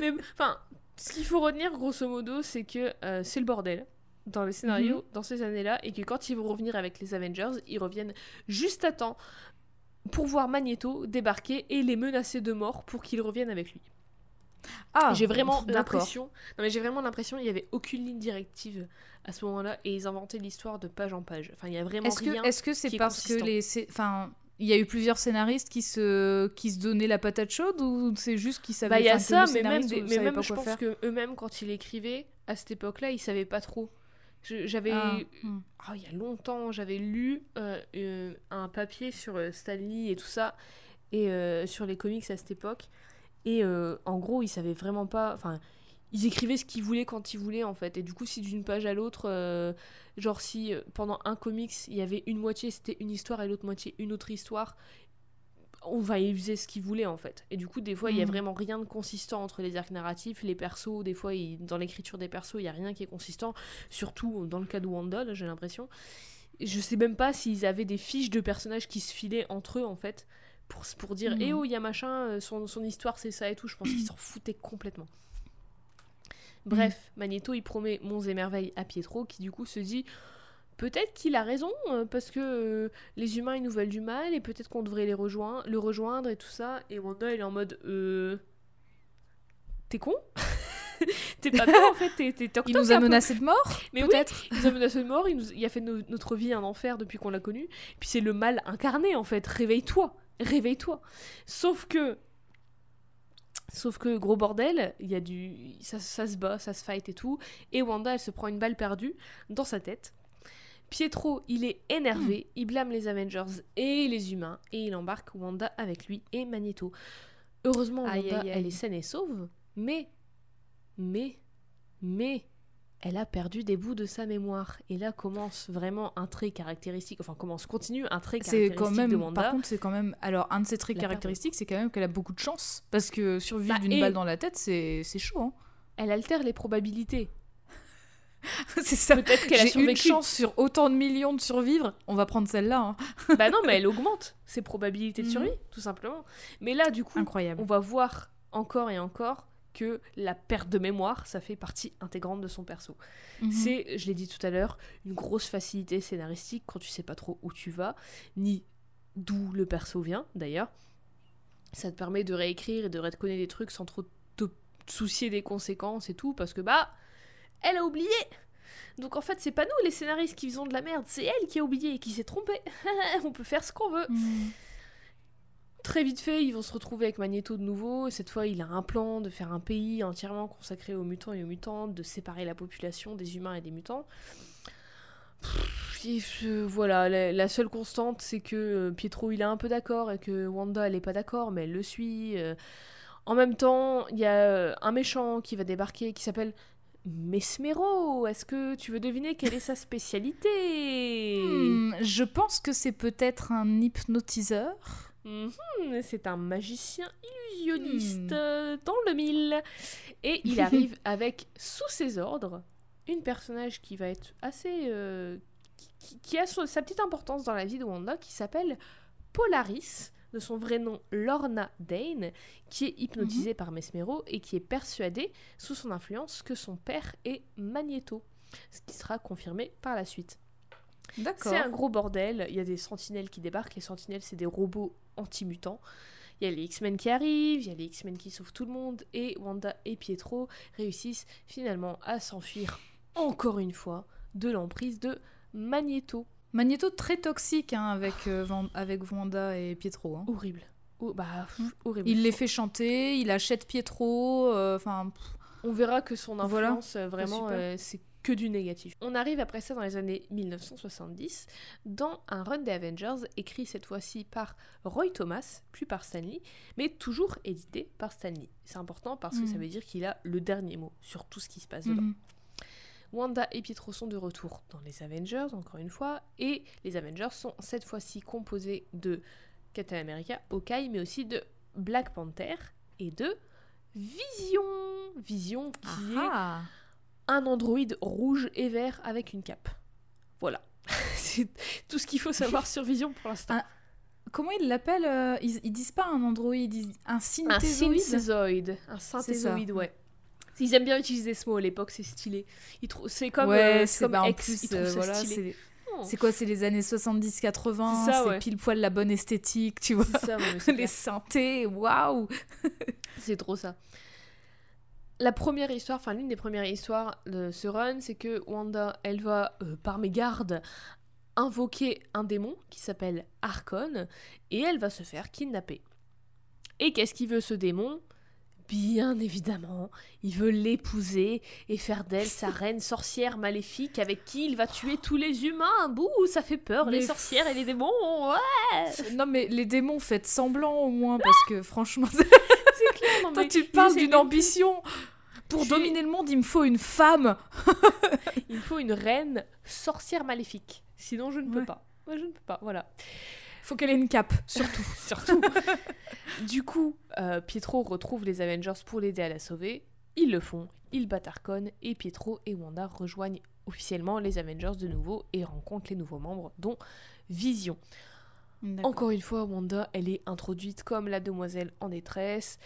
Mais enfin, ce qu'il faut retenir grosso modo, c'est que euh, c'est le bordel dans les scénarios Mhm. dans ces années-là et que quand ils vont revenir avec les Avengers, ils reviennent juste à temps pour voir Magneto débarquer et les menacer de mort pour qu'ils reviennent avec lui. Ah, j'ai vraiment l'impression, non mais j'ai vraiment l'impression il y avait aucune ligne directive à ce moment-là et ils inventaient l'histoire de page en page. Enfin, il y a vraiment Est-ce que est-ce que c'est parce que les enfin il y a eu plusieurs scénaristes qui se qui se donnaient la patate chaude ou c'est juste qu'ils savaient Bah il y a ça, mais même, des- ne mais même je pense faire que eux-mêmes quand ils l'écrivaient à cette époque-là, ils savaient pas trop. J'avais Ah, hmm. Ah, il y a longtemps, j'avais lu euh, euh, un papier sur euh, Stan Lee et tout ça, et euh, sur les comics à cette époque. Et euh, en gros, ils savaient vraiment pas. Enfin, ils écrivaient ce qu'ils voulaient quand ils voulaient, en fait. Et du coup, si d'une page à l'autre, euh, genre si euh, pendant un comics, il y avait une moitié, c'était une histoire, et l'autre moitié, une autre histoire. Enfin, ils faisaient ce qu'ils voulaient en fait. Et du coup, des fois, il y a Mhm. vraiment rien de consistant entre les arcs narratifs, les persos. Des fois, dans l'écriture des persos, il y a rien qui est consistant. Surtout dans le cas de Wanda, j'ai l'impression. Je sais même pas s'ils avaient des fiches de personnages qui se filaient entre eux en fait. Pour, pour dire, Mhm. eh oh, il y a machin, euh, son, son histoire c'est ça et tout. Je pense qu'ils s'en foutaient complètement. Bref, Magneto il promet monts et merveilles à Pietro qui du coup se dit peut-être qu'il a raison euh, parce que euh, les humains ils nous veulent du mal et peut-être qu'on devrait les rejoindre, le rejoindre et tout ça. Et Wanda il est en mode euh, t'es con? T'es pas con en fait, t'es t'es il nous a peu. menacé de mort Mais oui, peut-être il nous a menacé de mort, il, nous- il a fait no- notre vie un enfer depuis qu'on l'a connu. Puis c'est le mal incarné en fait. Réveille-toi, réveille-toi. Sauf que, sauf que gros bordel, il y a du, ça, ça se bat, ça se fight et tout. Et Wanda, elle se prend une balle perdue dans sa tête. Pietro, il est énervé, il blâme les Avengers et les humains et il embarque Wanda avec lui et Magneto. Heureusement, Wanda, Aïe, aïe, aïe. elle est saine et sauve, mais, mais, mais, elle a perdu des bouts de sa mémoire. Et là commence vraiment un trait caractéristique, enfin commence, continue un trait caractéristique quand de même Wanda. par contre c'est quand même alors un de ses traits caractéristiques c'est quand même qu'elle a beaucoup de chance parce que survivre Bah, d'une et- balle dans la tête c'est chaud hein. Elle altère les probabilités. c'est ça Peut-être qu'elle a j'ai une survécu. chance sur autant de millions de survivre on va prendre celle-là hein. bah non, mais elle augmente ses probabilités de Mhm. survie, tout simplement. Mais là, du coup, incroyable on va voir encore et encore que la perte de mémoire, ça fait partie intégrante de son perso. Mhm. C'est, je l'ai dit tout à l'heure, une grosse facilité scénaristique quand tu sais pas trop où tu vas, ni d'où le perso vient d'ailleurs. Ça te permet de réécrire et de redconner des trucs sans trop te soucier des conséquences et tout, parce que bah, elle a oublié donc en fait, c'est pas nous les scénaristes qui faisons de la merde, c'est elle qui a oublié et qui s'est trompée. On peut faire ce qu'on veut. Mhm. Très vite fait, ils vont se retrouver avec Magneto de nouveau. et Cette fois, il a un plan de faire un pays entièrement consacré aux mutants et aux mutantes, de séparer la population des humains et des mutants. Voilà, la, la seule constante, c'est que euh, Pietro, il est un peu d'accord et que Wanda, elle est pas d'accord, mais elle le suit. euh. En même temps, il y a euh, un méchant qui va débarquer qui s'appelle Mesmero. Est-ce que tu veux deviner quelle est sa spécialité? Hmm, je pense que c'est peut-être un hypnotiseur. Mhm, C'est un magicien illusionniste Hmm. euh, dans le mille. Et il arrive avec sous ses ordres une personnage qui va être assez. euh, qui, qui a sa petite importance dans la vie de Wanda qui s'appelle Polaris, de son vrai nom Lorna Dane, qui est hypnotisée par Mesmero et qui est persuadée, sous son influence, que son père est Magneto. Ce qui sera confirmé par la suite. D'accord. C'est un gros bordel. Il y a des sentinelles qui débarquent. Les sentinelles, c'est des robots anti-mutants. Il y a les X-Men qui arrivent, il y a les X-Men qui sauvent tout le monde, et Wanda et Pietro réussissent finalement à s'enfuir encore une fois de l'emprise de Magneto. Magneto très toxique hein, avec, euh, avec Wanda et Pietro. hein. Horrible. Oh, bah, pff, Mm. horrible. Il les fait chanter, il achète Pietro, euh, enfin... On verra que son influence, euh, vraiment, euh, c'est que du négatif. On arrive après ça dans les années 1970, dans un run des Avengers, écrit cette fois-ci par Roy Thomas, plus par Stanley, mais toujours édité par Stanley. C'est important parce que ça veut dire qu'il a le dernier mot sur tout ce qui se passe dedans. mhm. Wanda et Pietro sont de retour dans les Avengers, encore une fois, et les Avengers sont cette fois-ci composés de Captain America, Hawkeye, mais aussi de Black Panther et de Vision. Vision qui est un androïde rouge et vert avec une cape. Voilà. C'est tout ce qu'il faut savoir sur Vision pour l'instant. Ah, Comment ils l'appellent euh, ils, ils disent pas un androïde, ils disent un Un synthézoïde. Un synthézoïde, ouais. Ils aiment bien utiliser ce mot à l'époque, c'est stylé. C'est comme, ouais, euh, c'est comme bah, en X, plus, euh, voilà, stylé. c'est Oh, c'est quoi, c'est les années 70-80, C'est ouais. pile poil la bonne esthétique, tu vois. ça, ouais, les synthés, waouh C'est trop ça. La première histoire, enfin l'une des premières histoires de ce run, c'est que Wanda, elle va, euh, par mégarde, invoquer un démon qui s'appelle Archon, et elle va se faire kidnapper. Et qu'est-ce qu'il veut ce démon? Bien évidemment, il veut l'épouser et faire d'elle sa reine sorcière maléfique avec qui il va tuer tous les humains. Bouh, ça fait peur, les sorcières et les démons. Ouais, Non mais les démons, faites semblant au moins, parce que franchement, c'est clair. Non, toi mais tu parles d'une ambition pour Je- dominer le monde, il me faut une femme Il faut une reine sorcière maléfique. Sinon, je ne peux Ouais. pas. Moi, je ne peux pas. Voilà. Faut qu'elle ait une cape, surtout. Surtout. du coup, euh, Pietro retrouve les Avengers pour l'aider à la sauver. Ils le font. Ils battent Arcon et Pietro et Wanda rejoignent officiellement les Avengers de nouveau et rencontrent les nouveaux membres, dont Vision. Encore une fois, Wanda, elle est introduite comme la demoiselle en détresse.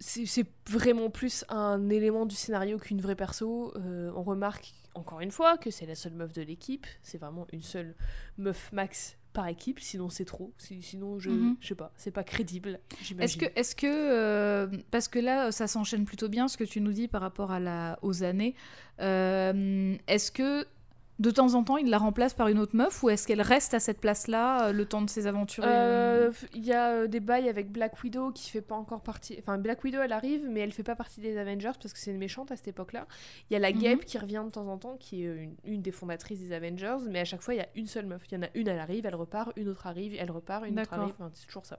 C'est vraiment plus un élément du scénario qu'une vraie perso. Euh, on remarque encore une fois que c'est la seule meuf de l'équipe. C'est vraiment une seule meuf max par équipe. Sinon, c'est trop. Si- Sinon, je, Mhm. je sais pas. C'est pas crédible. Est-ce que, est-ce que euh, parce que là, ça s'enchaîne plutôt bien, ce que tu nous dis par rapport à la, aux années, euh, est-ce que de temps en temps, il la remplace par une autre meuf ou est-ce qu'elle reste à cette place-là euh, le temps de ses aventures Euh, Il y a euh, des bails avec Black Widow qui fait pas encore partie. Enfin, Black Widow elle arrive, mais elle fait pas partie des Avengers parce que c'est une méchante à cette époque-là. Il y a la Mhm. Guêpe qui revient de temps en temps, qui est euh, une, une des fondatrices des Avengers, mais à chaque fois il y a une seule meuf. Il y en a une, elle arrive, elle repart, une autre arrive, elle repart, une autre arrive. Enfin, c'est toujours ça.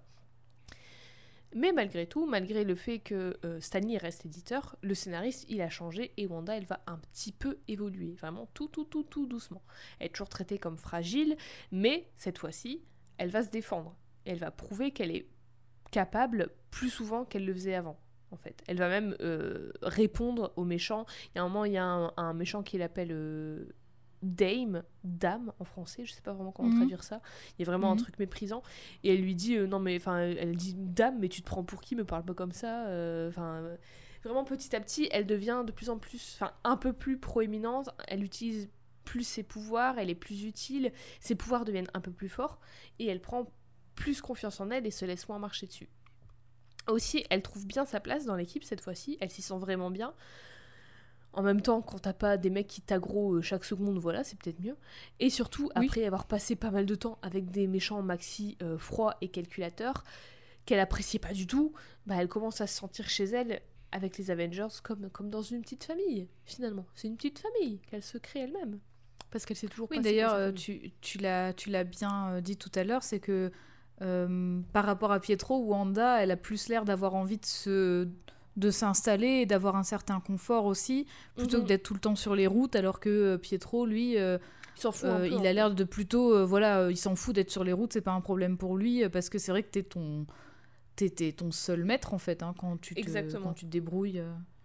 Mais malgré tout, malgré le fait que euh, Stanley reste éditeur, le scénariste il a changé et Wanda elle va un petit peu évoluer, vraiment tout tout tout tout doucement. Elle est toujours traitée comme fragile, mais cette fois-ci, elle va se défendre. Elle va prouver qu'elle est capable plus souvent qu'elle le faisait avant. En fait, elle va même euh, répondre aux méchants. Il y a un moment, il y a un, un méchant qui l'appelle euh, Dame, Dame en français, je sais pas vraiment comment Mhm. traduire ça. Il y a vraiment un Mhm. truc méprisant. Et elle lui dit euh, non mais enfin, elle dit Dame, mais tu te prends pour qui? Me parle pas comme ça. euh, Enfin, euh, vraiment petit à petit, elle devient de plus en plus, enfin un peu plus proéminente. Elle utilise plus ses pouvoirs, elle est plus utile. Ses pouvoirs deviennent un peu plus forts et elle prend plus confiance en elle et se laisse moins marcher dessus. Aussi, elle trouve bien sa place dans l'équipe cette fois-ci, elle s'y sent vraiment bien. En même temps, quand t'as pas des mecs qui t'aggro euh, chaque seconde, voilà, c'est peut-être mieux. Et surtout, Oui. après avoir passé pas mal de temps avec des méchants maxi euh, froids et calculateurs, qu'elle appréciait pas du tout, bah elle commence à se sentir chez elle avec les Avengers comme, comme dans une petite famille, finalement. C'est une petite famille qu'elle se crée elle-même. Parce qu'elle s'est toujours Oui, d'ailleurs, euh, tu, tu l'as tu l'as bien dit tout à l'heure, c'est que Euh, par rapport à Pietro, Wanda, elle a plus l'air d'avoir envie de se de s'installer et d'avoir un certain confort aussi, plutôt Mhm. que d'être tout le temps sur les routes, alors que euh, Pietro, lui, euh, Il fout euh, peu, il a l'air de plutôt, euh, voilà, il s'en fout d'être sur les routes, c'est pas un problème pour lui, parce que c'est vrai que t'es ton, t'es ton seul maître en fait, hein, quand tu te, quand tu te débrouilles.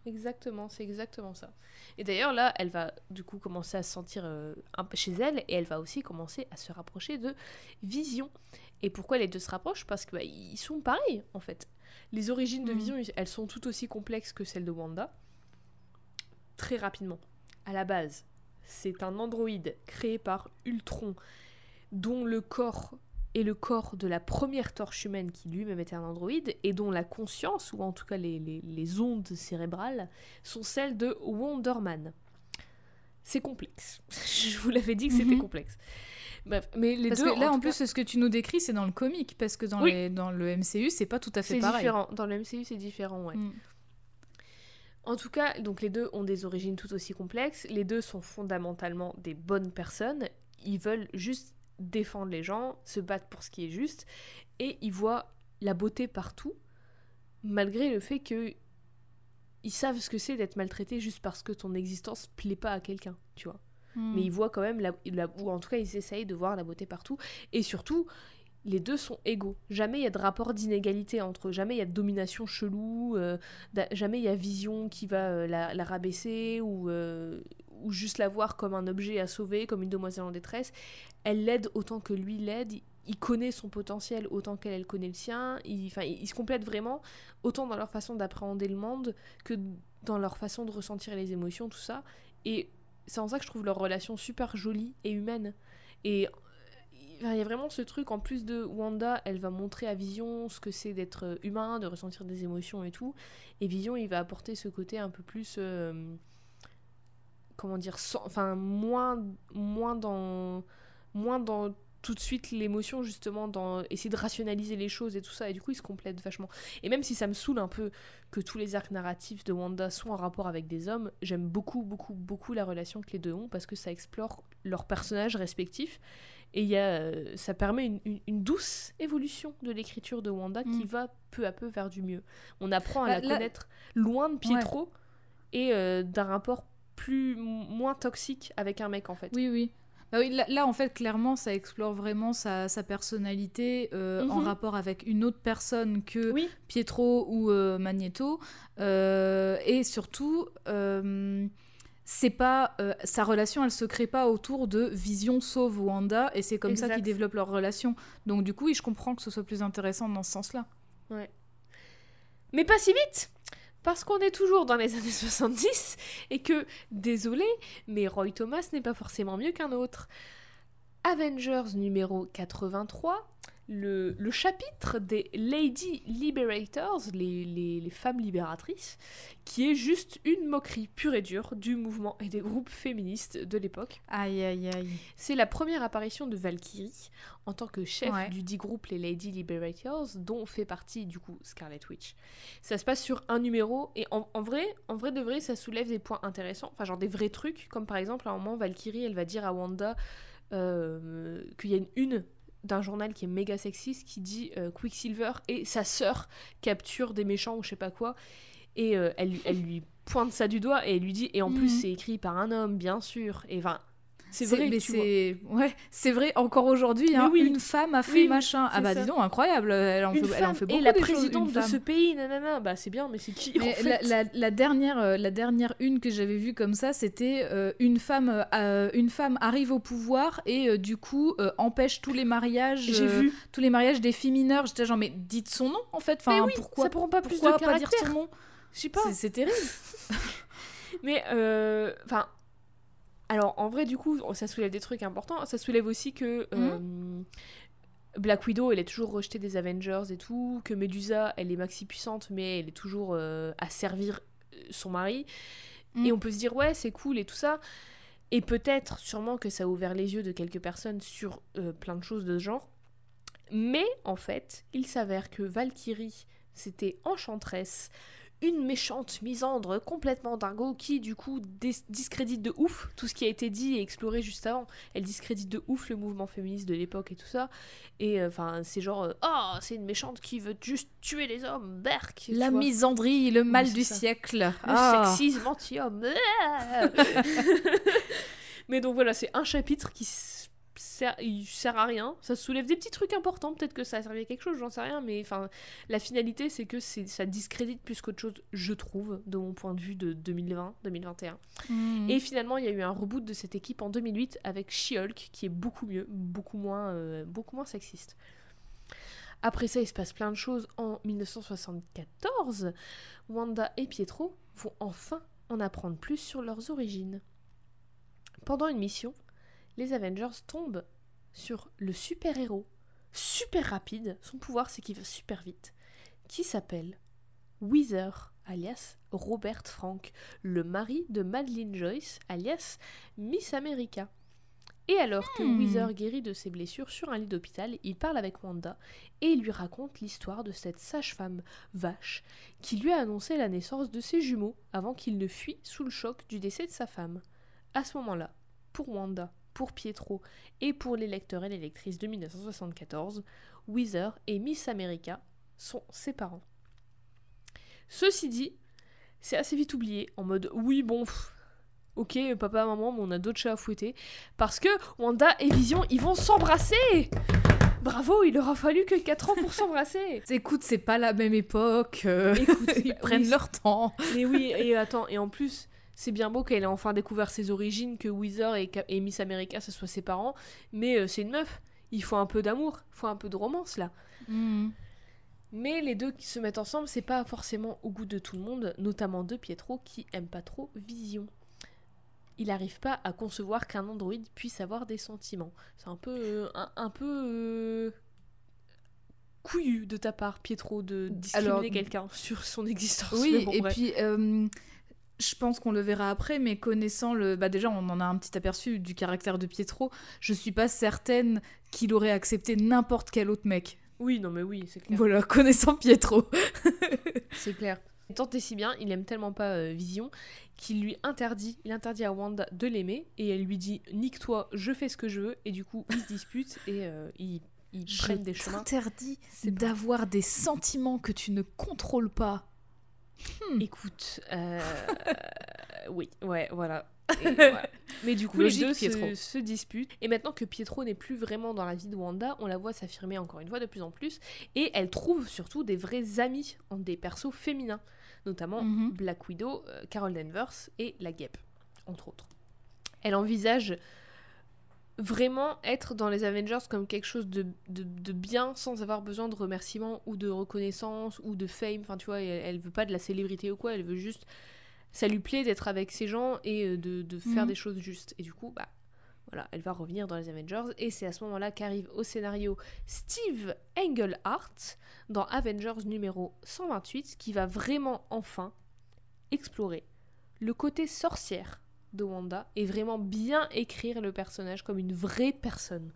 Exactement, c'est exactement ça. Et d'ailleurs, là, elle va du coup commencer à se sentir euh, un peu chez elle et elle va aussi commencer à se rapprocher de Vision. Et pourquoi les deux se rapprochent? Parce que bah, sont pareils en fait. Les origines de Mhm. Vision, elles sont tout aussi complexes que celles de Wanda. Très rapidement, à la base, c'est un androïde créé par Ultron, dont le corps est le corps de la première torche humaine qui lui-même était un androïde, et dont la conscience, ou en tout cas les, les- les ondes cérébrales, sont celles de Wonderman. C'est complexe. Je vous l'avais dit que c'était Mhm. complexe. Bref, mais les Parce deux. que là, en cas, plus, ce que tu nous décris, c'est dans le comic, parce que dans, Oui. les- dans le MCU, c'est pas tout à fait c'est pareil. différent. Dans le MCU, c'est différent, ouais. Mm. En tout cas, donc les deux ont des origines tout aussi complexes. Les deux sont fondamentalement des bonnes personnes. Ils veulent juste défendre les gens, se battre pour ce qui est juste, et ils voient la beauté partout, malgré le fait que ils savent ce que c'est d'être maltraité juste parce que ton existence plaît pas à quelqu'un, tu vois. Mm. Mais ils voient quand même, la, la- ou en tout cas ils essayent de voir la beauté partout. Et surtout, les deux sont égaux. Jamais il y a de rapport d'inégalité entre eux. Jamais il y a de domination chelou. euh, jamais il y a Vision qui va euh, la, rabaisser ou, euh, ou juste la voir comme un objet à sauver, comme une demoiselle en détresse. Elle l'aide autant que lui l'aide. Il- connaît son potentiel autant qu'elle elle connaît le sien. Ils se complètent vraiment autant dans leur façon d'appréhender le monde que dans leur façon de ressentir les émotions, tout ça. Et c'est en ça que je trouve leur relation super jolie et humaine. Et il y a vraiment ce truc, en plus de Wanda, elle va montrer à Vision ce que c'est d'être euh, humain, de ressentir des émotions et tout. Et Vision, il va apporter ce côté un peu plus. euh, comment dire Enfin, moins, moins dans. Moins dans tout de suite l'émotion, justement, dans essayer de rationaliser les choses et tout ça. Et du coup, ils se complètent vachement. Et même si ça me saoule un peu que tous les arcs narratifs de Wanda soient en rapport avec des hommes, j'aime beaucoup, beaucoup, beaucoup la relation que les deux ont parce que ça explore leurs personnages respectifs et y a, euh, ça permet une, une- une douce évolution de l'écriture de Wanda qui Mm. va peu à peu vers du mieux. On apprend à Bah, la là- connaître loin de Pietro et euh, d'un rapport plus moins toxique avec un mec en fait. Oui, oui. Bah oui, là, là, en fait, clairement, ça explore vraiment sa, sa personnalité euh, en Mhm. rapport avec une autre personne que Oui, Pietro ou euh, Magneto. Euh, et surtout, c'est pas sa relation, elle se crée pas autour de Vision sauve Wanda, et c'est comme ça qu'ils développent leur relation. Donc du coup, oui, je comprends que ce soit plus intéressant dans ce sens-là. mais pas si vite parce qu'on est toujours dans les années 70 et que, désolé, mais Roy Thomas n'est pas forcément mieux qu'un autre. Avengers numéro 83, le, le chapitre des Lady Liberators, les, les- les femmes libératrices, qui est juste une moquerie pure et dure du mouvement et des groupes féministes de l'époque. Aïe, aïe, aïe. C'est la première apparition de Valkyrie en tant que chef Ouais. du dit groupe les Lady Liberators, dont fait partie du coup Scarlet Witch. Ça se passe sur un numéro et en, en vrai, en vrai de vrai, ça soulève des points intéressants, enfin genre des vrais trucs, comme par exemple à un moment Valkyrie, elle va dire à Wanda euh, qu'il y a une une d'un journal qui est méga sexiste qui dit euh, Quicksilver et sa sœur capture des méchants ou je sais pas quoi et euh, elle, lui- elle lui pointe ça du doigt et elle lui dit et en plus Mhm. c'est écrit par un homme bien sûr et enfin c'est vrai mais c'est ouais, c'est vrai encore aujourd'hui. Hein, oui. Une femme a fait Oui, machin. Ah bah ça. dis donc, incroyable. Elle en, une fait, elle en femme fait et beaucoup la des présidente de femme. ce pays, nanana, bah c'est bien, mais c'est qui Mais en la, fait la- la dernière, euh, la dernière une que j'avais vue comme ça, c'était euh, une femme, euh, une femme arrive au pouvoir et euh, du coup empêche tous les mariages, vu. tous les mariages des filles mineures. J'étais genre mais dites son nom en fait. Enfin Mais oui, pourquoi, ça prend pas plus pourquoi de pas dire caractère. son nom? Je sais pas. C'est- terrible. Mais enfin, alors en vrai du coup, ça soulève des trucs importants. Ça soulève aussi que euh, Black Widow, elle est toujours rejetée des Avengers et tout, que Medusa, elle est maxi puissante, mais elle est toujours euh, à servir euh, son mari. Mm. Et on peut se dire ouais, c'est cool et tout ça. Et peut-être, sûrement que ça a ouvert les yeux de quelques personnes sur euh, plein de choses de ce genre. Mais en fait, il s'avère que Valkyrie, c'était Enchantress, une méchante misandre complètement dingo qui du coup discrédite de ouf tout ce qui a été dit et exploré juste avant. Elle discrédite de ouf le mouvement féministe de l'époque et tout ça. Et euh, enfin c'est genre oh c'est une méchante qui veut juste tuer les hommes, berk. La misandrie, le mal du siècle. Le ah. sexisme anti-homme. Mais donc voilà c'est un chapitre qui sert, il sert à rien. Ça soulève des petits trucs importants. Peut-être que ça a servi à quelque chose, j'en sais rien. Mais enfin, la finalité, c'est que ça discrédite plus qu'autre chose, je trouve, de mon point de vue de 2020-2021. Mmh. Et finalement, il y a eu un reboot de cette équipe en 2008 avec She-Hulk, qui est beaucoup mieux, beaucoup moins, euh, beaucoup moins sexiste. Après ça, il se passe plein de choses. En 1974, Wanda et Pietro vont enfin en apprendre plus sur leurs origines. Pendant une mission, les Avengers tombent sur le super-héros, super rapide, son pouvoir c'est qu'il va super vite, qui s'appelle Weezer, alias Robert Frank, le mari de Madeline Joyce, alias Miss America. Et alors que hmm. Weezer guérit de ses blessures sur un lit d'hôpital, il parle avec Wanda et lui raconte l'histoire de cette sage-femme vache qui lui a annoncé la naissance de ses jumeaux avant qu'il ne fuit sous le choc du décès de sa femme. À ce moment-là, pour Wanda, pour Pietro et pour les lecteurs et les lectrices de 1974, Weezer et Miss America sont ses parents. Ceci dit, c'est assez vite oublié, en mode oui, bon, ok, papa, maman, mais on a d'autres chats à fouetter, parce que Wanda et Vision, ils vont s'embrasser Bravo, il aura fallu que 4 ans pour s'embrasser Écoute, c'est pas la même époque, euh, Écoute, ils prennent leur temps. Mais oui, et attends, et en plus, c'est bien beau qu'elle ait enfin découvert ses origines, que Weezer et, Miss America, ce soit ses parents, mais euh, c'est une meuf. Il faut un peu d'amour, il faut un peu de romance là. Hmm. Mais les deux qui se mettent ensemble, c'est pas forcément au goût de tout le monde, notamment de Pietro qui aime pas trop Vision. Il n'arrive pas à concevoir qu'un androïde puisse avoir des sentiments. C'est un peu. Euh, un, peu. Euh, couillu de ta part, Pietro, de discriminer quelqu'un sur son existence. Oui, et puis je pense qu'on le verra après, mais connaissant le. Bah déjà, on en a un petit aperçu du caractère de Pietro. Je suis pas certaine qu'il aurait accepté n'importe quel autre mec. Oui, non, mais oui, c'est clair. Voilà, connaissant Pietro. c'est clair. Tant et si bien, il aime tellement pas euh, Vision qu'il lui interdit, il interdit à Wanda de l'aimer et elle lui dit nique-toi, je fais ce que je veux et du coup ils se disputent et euh, ils, ils prennent des chemins. interdit d'avoir des sentiments que tu ne contrôles pas. Hmm. Écoute, euh, oui, ouais, voilà. Mais du coup, les deux se, disputent. Et maintenant que Pietro n'est plus vraiment dans la vie de Wanda, on la voit s'affirmer encore une fois de plus en plus. Et elle trouve surtout des vrais amis en des persos féminins, notamment mhm. Black Widow, euh, Carol Danvers et la Guêpe, entre autres. Elle envisage vraiment être dans les Avengers comme quelque chose de, de, bien sans avoir besoin de remerciements ou de reconnaissance ou de fame. Enfin, tu vois, elle, veut pas de la célébrité ou quoi, elle veut juste. Ça lui plaît d'être avec ces gens et euh, de, de faire mhm. des choses justes. Et du coup, bah. Voilà, elle va revenir dans les Avengers et c'est à ce moment-là qu'arrive au scénario Steve Englehart dans Avengers numéro 128 qui va vraiment enfin explorer le côté sorcière de Wanda et vraiment bien écrire le personnage comme une vraie personne.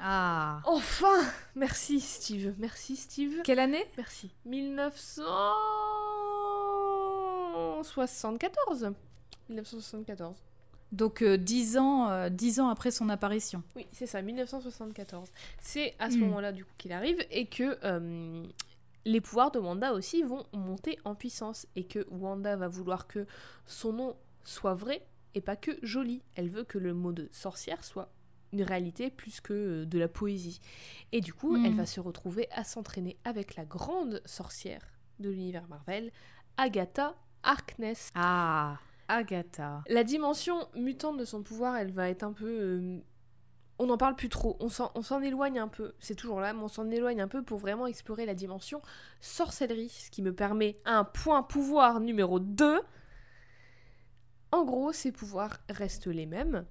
Ah. Enfin Merci Steve. Merci Steve. Quelle année? Merci. 1974. 1974. Donc euh, dix ans, euh, ans après son apparition. Oui, c'est ça, 1974. C'est à ce hmm. moment-là du coup qu'il arrive et que euh, les pouvoirs de Wanda aussi vont monter en puissance et que Wanda va vouloir que son nom soit vrai et pas que joli. Elle veut que le mot de sorcière soit une réalité plus que euh, de la poésie. Et du coup, elle hmm. va se retrouver à s'entraîner avec la grande sorcière de l'univers Marvel, Agatha Harkness. Ah, Agatha. La dimension mutante de son pouvoir, elle va être un peu... Euh, on n'en parle plus trop, on s'en éloigne un peu, c'est toujours là, mais on s'en éloigne un peu pour vraiment explorer la dimension sorcellerie, ce qui me permet un point pouvoir numéro 2, en gros, ses pouvoirs restent les mêmes,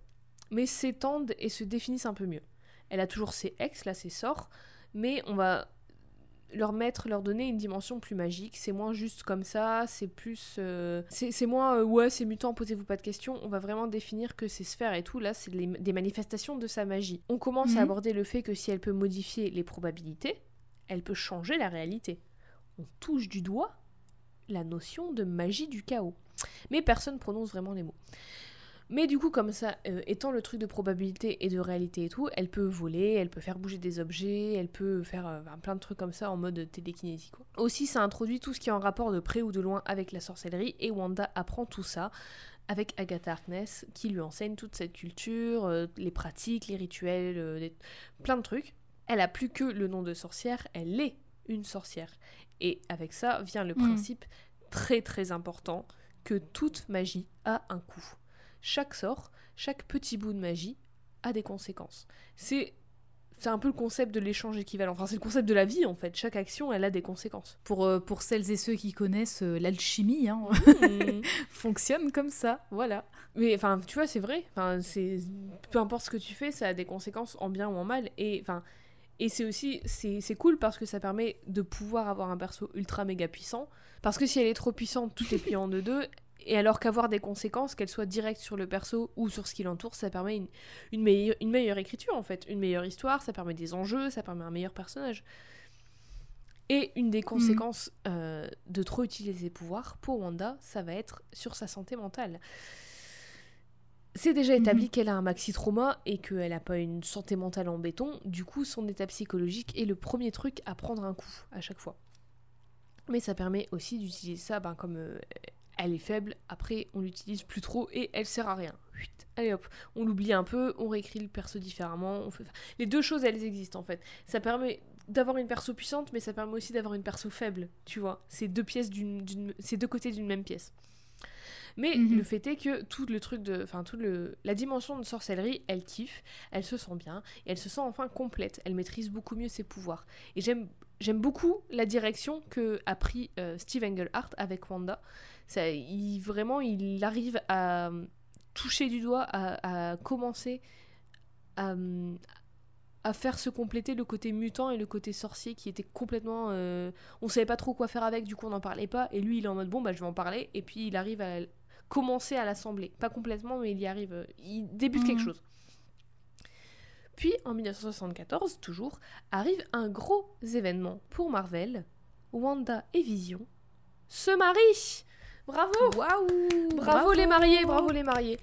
mais s'étendent et se définissent un peu mieux. Elle a toujours ses ex, là, ses sorts, mais on va leur mettre, leur donner une dimension plus magique. C'est moins juste comme ça, c'est plus. Euh, c'est moins, euh, ouais, c'est mutant, posez-vous pas de questions. On va vraiment définir que ces sphères et tout, là, c'est des manifestations de sa magie. On commence à mhm. aborder le fait que si elle peut modifier les probabilités, elle peut changer la réalité. On touche du doigt la notion de magie du chaos. Mais personne prononce vraiment les mots. Mais du coup, comme ça, euh, étant le truc de probabilité et de réalité et tout, elle peut voler, elle peut faire bouger des objets, elle peut faire euh, plein de trucs comme ça en mode télékinésie. Quoi. Aussi, ça introduit tout ce qui est en rapport de près ou de loin avec la sorcellerie, et Wanda apprend tout ça avec Agatha Harkness, qui lui enseigne toute cette culture, euh, les pratiques, les rituels, plein de trucs. Elle a plus que le nom de sorcière, elle est une sorcière. Et avec ça vient le mm. principe très très important que toute magie a un coût. Chaque sort, chaque petit bout de magie a des conséquences. C'est c'est un peu le concept de l'échange équivalent. Enfin, c'est le concept de la vie en fait. Chaque action, elle a des conséquences. Pour, euh, pour celles et ceux qui connaissent euh, l'alchimie, hein, mmh. fonctionne comme ça. Voilà. Mais enfin, tu vois, c'est vrai. Enfin, c'est peu importe ce que tu fais, ça a des conséquences en bien ou en mal. Et enfin, et c'est aussi c'est cool parce que ça permet de pouvoir avoir un perso ultra méga puissant. Parce que si elle est trop puissante, tout est plié en deux. Et alors qu'avoir des conséquences, qu'elles soient directes sur le perso ou sur ce qui l'entoure, ça permet une, une, meilleure, une meilleure écriture en fait, une meilleure histoire, ça permet des enjeux, ça permet un meilleur personnage. Et une des mhm. conséquences euh, de trop utiliser ses pouvoirs pour Wanda, ça va être sur sa santé mentale. C'est déjà établi mhm. qu'elle a un maxi-trauma et qu'elle n'a pas une santé mentale en béton, du coup son état psychologique est le premier truc à prendre un coup à chaque fois. Mais ça permet aussi d'utiliser ça ben, comme euh, elle est faible, après on l'utilise plus trop et elle sert à rien. Allez hop, on l'oublie un peu, on réécrit le perso différemment. On fait... Les deux choses, elles existent en fait. Ça permet d'avoir une perso puissante, mais ça permet aussi d'avoir une perso faible, tu vois. C'est deux pièces d'une, c'est deux côtés d'une même pièce. Mais mhm. le fait est que tout le truc de, enfin tout le, la dimension de sorcellerie, elle kiffe, elle se sent bien et elle se sent enfin complète. Elle maîtrise beaucoup mieux ses pouvoirs. Et j'aime, j'aime beaucoup la direction que a pris euh, Steve Englehart avec Wanda il, vraiment, il arrive à toucher du doigt, à, commencer à, faire se compléter le côté mutant et le côté sorcier qui était complètement. Euh, on savait pas trop quoi faire avec, du coup on n'en parlait pas. Et lui, il est en mode bon, bah je vais en parler. Et puis il arrive à commencer à l'assembler. Pas complètement, mais il y arrive. Euh, il débute quelque mhm. chose. Puis en 1974, toujours, arrive un gros événement pour Marvel. Wanda et Vision se marient Bravo Waouh bravo, les mariés, bravo les mariés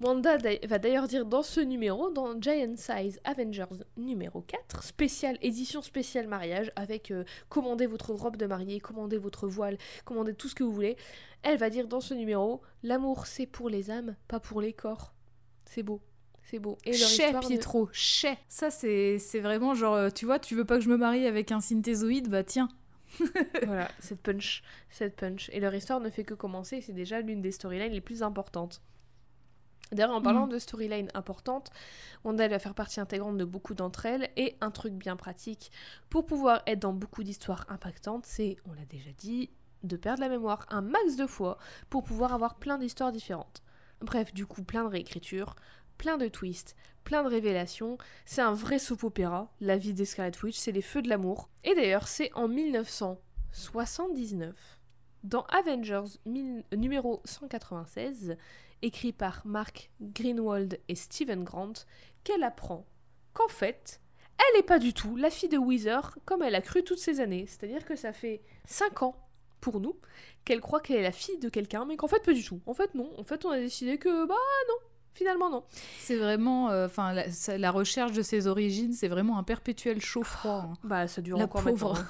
Wanda va d'ailleurs dire dans ce numéro, dans Giant Size Avengers numéro 4, spécial, édition spéciale mariage, avec euh, commandez votre robe de mariée, commandez votre voile, commandez tout ce que vous voulez. Elle va dire dans ce numéro, l'amour c'est pour les âmes, pas pour les corps. C'est beau. C'est beau. Et leur Pietro, chais. Ça, c'est vraiment genre, euh, tu vois, tu veux pas que je me marie avec un synthézoïde Bah tiens, voilà, cette punch, cette punch. Et leur histoire ne fait que commencer, c'est déjà l'une des storylines les plus importantes. D'ailleurs, en parlant mm. de storyline importante, Wanda va faire partie intégrante de beaucoup d'entre elles, et un truc bien pratique pour pouvoir être dans beaucoup d'histoires impactantes, c'est, on l'a déjà dit, de perdre la mémoire un max de fois pour pouvoir avoir plein d'histoires différentes. Bref, du coup, plein de réécritures, plein de twists, plein de révélations. C'est un vrai soap opéra, la vie des Witch, c'est les feux de l'amour. Et d'ailleurs, c'est en 1979, dans Avengers numéro 196, écrit par Mark Greenwald et Stephen Grant, qu'elle apprend qu'en fait, elle n'est pas du tout la fille de Weezer comme elle a cru toutes ces années. C'est-à-dire que ça fait 5 ans pour nous qu'elle croit qu'elle est la fille de quelqu'un, mais qu'en fait pas du tout. En fait non, en fait on a décidé que bah non, Finalement, non. C'est vraiment, euh, enfin, la, recherche de ses origines, c'est vraiment un perpétuel chaud-froid. Hein. Bah, ça dure encore pauvre. Hein.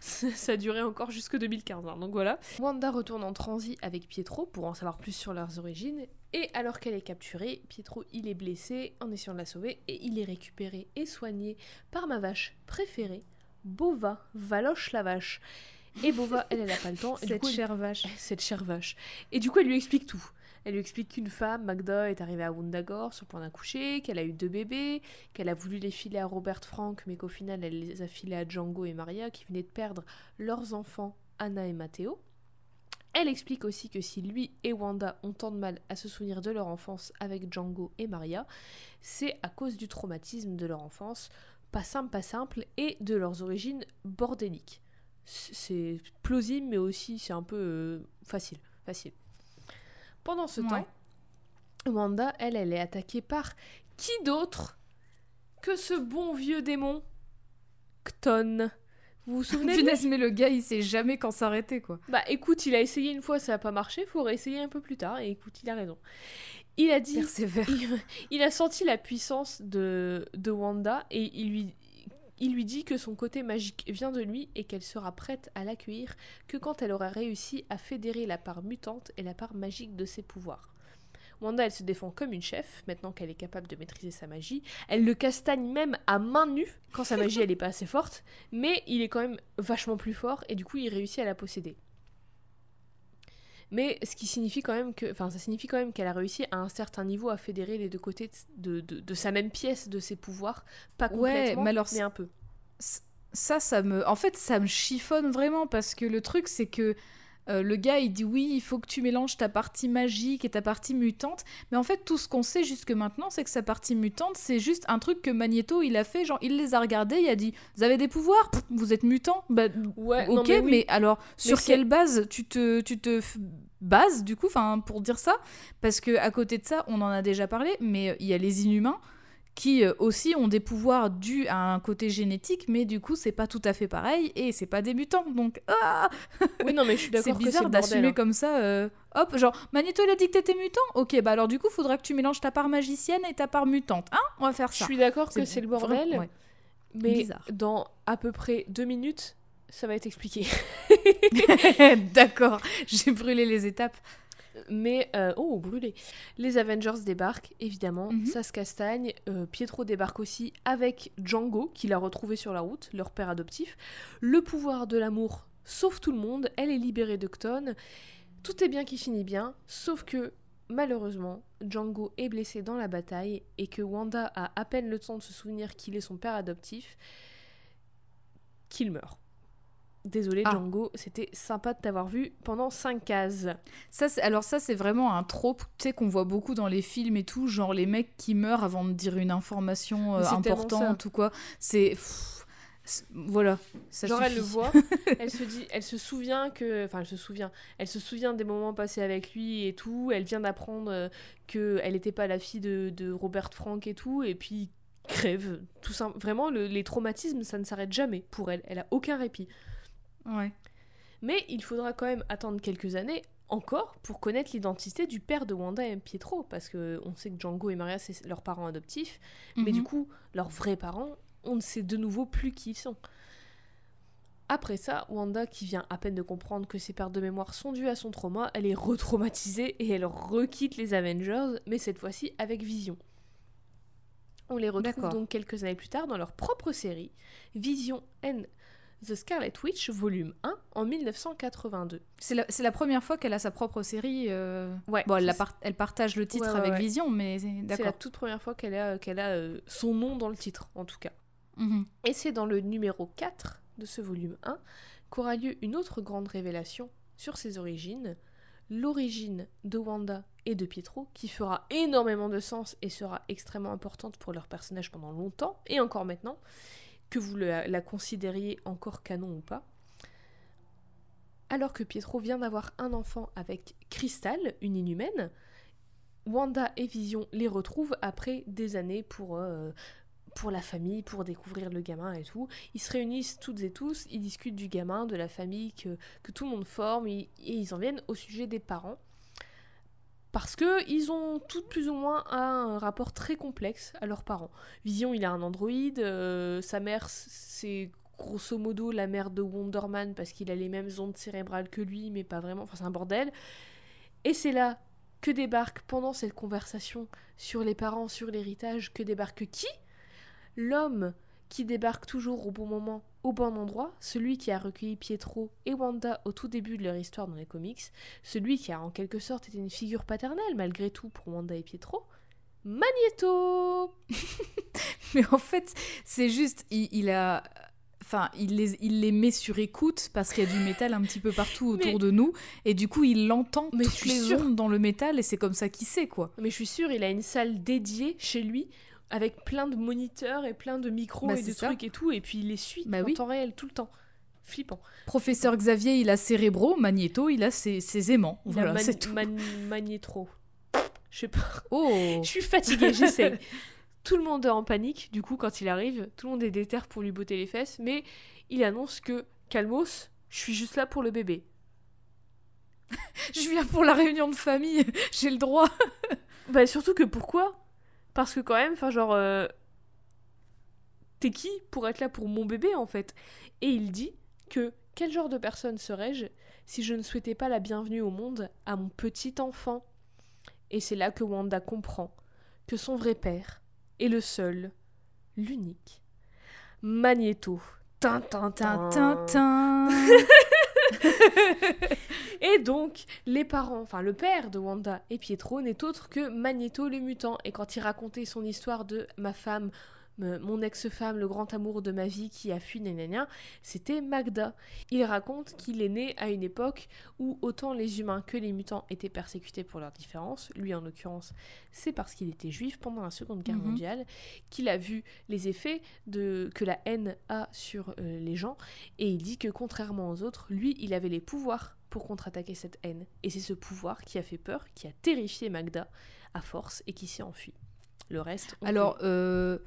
ça, a duré encore jusque 2015, hein, donc voilà. Wanda retourne en transit avec Pietro pour en savoir plus sur leurs origines. Et alors qu'elle est capturée, Pietro, il est blessé en essayant de la sauver et il est récupéré et soigné par ma vache préférée, Bova, Valoche la vache. Et Bova, elle, elle a pas le temps. cette chère vache. Cette chère vache. Et du coup, elle lui explique tout. Elle lui explique qu'une femme, Magda, est arrivée à Wundagore sur le point d'accoucher, qu'elle a eu deux bébés, qu'elle a voulu les filer à Robert Frank, mais qu'au final elle les a filés à Django et Maria, qui venaient de perdre leurs enfants, Anna et Matteo. Elle explique aussi que si lui et Wanda ont tant de mal à se souvenir de leur enfance avec Django et Maria, c'est à cause du traumatisme de leur enfance, pas simple, pas simple, et de leurs origines bordéliques. C'est plausible, mais aussi c'est un peu euh, facile, facile. Pendant ce temps, Wanda, elle, elle est attaquée par qui d'autre que ce bon vieux démon Kton. Vous vous souvenez Punaise, mais le gars, il sait jamais quand s'arrêter, quoi. Bah écoute, il a essayé une fois, ça n'a pas marché, faut réessayer un peu plus tard, et écoute, il a raison. Il a dit, Persévère. il, il a senti la puissance de, de Wanda, et il lui, il lui dit que son côté magique vient de lui et qu'elle sera prête à l'accueillir que quand elle aura réussi à fédérer la part mutante et la part magique de ses pouvoirs. Wanda, elle se défend comme une chef, maintenant qu'elle est capable de maîtriser sa magie. Elle le castagne même à main nue, quand sa magie elle est pas assez forte, mais il est quand même vachement plus fort et du coup il réussit à la posséder. Mais ce qui signifie quand même que, enfin, ça signifie quand même qu'elle a réussi à un certain niveau à fédérer les deux côtés de, de, de sa même pièce, de ses pouvoirs, pas Ouais, complètement, mais alors, mais un peu. Ça, ça me. En fait, ça me chiffonne vraiment parce que le truc, c'est que euh, le gars, il dit oui, il faut que tu mélanges ta partie magique et ta partie mutante. Mais en fait, tout ce qu'on sait jusque maintenant, c'est que sa partie mutante, c'est juste un truc que Magneto, il a fait. Genre, il les a regardés, il a dit Vous avez des pouvoirs Pff, Vous êtes mutant Bah, Ouais, ok, mais mais, oui. alors, sur quelle base tu te, tu te bases, du coup, enfin, pour dire ça? Parce que à côté de ça, on en a déjà parlé, mais il y a les inhumains qui euh, aussi ont des pouvoirs dus à un côté génétique, mais du coup, c'est pas tout à fait pareil et c'est pas des mutants. Donc, ah Oui, non, mais je suis c'est d'accord c'est bizarre d'assumer hein. comme ça. euh, hop, genre, Magneto, il a dit que t'étais mutant Ok, bah alors du coup, faudra que tu mélanges ta part magicienne et ta part mutante. Hein? On va faire Je ça. suis d'accord que c'est le bordel, ouais. mais bizarre. dans à peu près deux minutes, ça va être expliqué. D'accord, j'ai brûlé les étapes. Mais, euh, oh, brûlé. Les Avengers débarquent, évidemment, Mhm. ça se castagne. Euh, Pietro débarque aussi avec Django, qu'il a retrouvé sur la route, leur père adoptif. Le pouvoir de l'amour sauve tout le monde, elle est libérée d'Octone. Tout est bien qui finit bien, sauf que, malheureusement, Django est blessé dans la bataille et que Wanda a à peine le temps de se souvenir qu'il est son père adoptif, qu'il meurt. Désolé Ah. Django, c'était sympa de t'avoir vu pendant 5 cases. Ça, alors ça, c'est vraiment un trope, tu sais, qu'on voit beaucoup dans les films et tout, genre les mecs qui meurent avant de dire une information euh, importante ou quoi. C'est... Voilà, ça Genre elle le voit, elle se dit, elle se souvient que, enfin elle se souvient, elle se souvient des moments passés avec lui et tout. Elle vient d'apprendre euh, que elle n'était pas la fille de, de Robert Frank et tout, et puis crève. Tout ça, vraiment le- les traumatismes, ça ne s'arrête jamais pour elle. Elle a aucun répit. Ouais. Mais il faudra quand même attendre quelques années encore pour connaître l'identité du père de Wanda et Pietro, parce que on sait que Django et Maria c'est leurs parents adoptifs, mais du Mhm. coup leurs vrais parents, on ne sait de nouveau plus qui ils sont. Après ça, Wanda, qui vient à peine de comprendre que ses pertes de mémoire sont dues à son trauma, elle est retraumatisée et elle requitte les Avengers, mais cette fois-ci avec Vision. On les retrouve donc quelques années plus tard dans leur propre série, Vision and The Scarlet Witch, volume 1, en 1982. C'est la, c'est la première fois qu'elle a sa propre série. euh, Ouais, Bon, elle, la c'est- par- elle partage le titre Ouais, ouais, avec ouais. Vision, mais c'est- c'est la d'accord. toute première fois qu'elle a, qu'elle a euh, son nom dans le titre, en tout cas. Mhm. Et c'est dans le numéro 4 de ce volume 1 qu'aura lieu une autre grande révélation sur ses origines, l'origine de Wanda et de Pietro, qui fera énormément de sens et sera extrêmement importante pour leur personnage pendant longtemps, et encore maintenant, que vous la, considériez encore canon ou pas. Alors que Pietro vient d'avoir un enfant avec Crystal, une inhumaine, Wanda et Vision les retrouvent après des années pour euh, pour la famille, pour découvrir le gamin et tout. Ils se réunissent toutes et tous, ils discutent du gamin, de la famille que, que tout le monde forme, et ils en viennent au sujet des parents. Parce que ils ont toutes plus ou moins un rapport très complexe à leurs parents. Vision, il a un androïde, euh, sa mère, c'est grosso modo la mère de Wonder Man parce qu'il a les mêmes ondes cérébrales que lui, mais pas vraiment. Enfin, c'est un bordel. Et c'est là que débarque pendant cette conversation sur les parents, sur l'héritage, que débarque qui? L'homme qui débarque toujours au bon moment, au bon endroit, celui qui a recueilli Pietro et Wanda au tout début de leur histoire dans les comics, celui qui a en quelque sorte été une figure paternelle malgré tout pour Wanda et Pietro, Magneto Mais en fait, c'est juste, il, il a. Enfin, il les, il les met sur écoute parce qu'il y a du métal un petit peu partout autour Mais- de nous. Et du coup, il entend Mais je toutes suis les sûre. ondes dans le métal et c'est comme ça qu'il sait, quoi. Mais je suis sûre, il a une salle dédiée chez lui avec plein de moniteurs et plein de micros Bah, et de ça. trucs et tout, et puis il les suit Bah en oui. temps réel tout le temps. Flippant. Professeur Xavier, il a Cérébro, Magneto, il a ses, ses aimants. Il voilà, c'est tout. man- Magnétro. Je sais pas. Oh Je suis fatiguée, j'essaie. Tout le monde est en panique, du coup, quand il arrive, tout le monde est déter pour lui botter les fesses, mais il annonce que Calmos, je suis juste là pour le bébé. je viens pour la réunion de famille, j'ai le droit. bah surtout que pourquoi? Parce que quand même, enfin genre, euh, t'es qui pour être là pour mon bébé en fait? Et il dit que quel genre de personne serais-je si je ne souhaitais pas la bienvenue au monde à mon petit enfant? Et c'est là que Wanda comprend que son vrai père est le seul, l'unique, Magneto. Tintin, et donc, les parents, enfin le père de Wanda et Pietro n'est autre que Magneto le mutant. Et quand il racontait son histoire de ma femme mon ex-femme, le grand amour de ma vie qui a fui, nénania, c'était Magda. Il raconte qu'il est né à une époque où autant les humains que les mutants étaient persécutés pour leurs différences. Lui, en l'occurrence, c'est parce qu'il était juif pendant la Seconde Guerre mhm. mondiale, qu'il a vu les effets de, que la haine a sur euh, les gens, et il dit que contrairement aux autres, lui, il avait les pouvoirs pour contre-attaquer cette haine. Et c'est ce pouvoir qui a fait peur, qui a terrifié Magda à force et qui s'est enfui. Le reste. Alors, euh,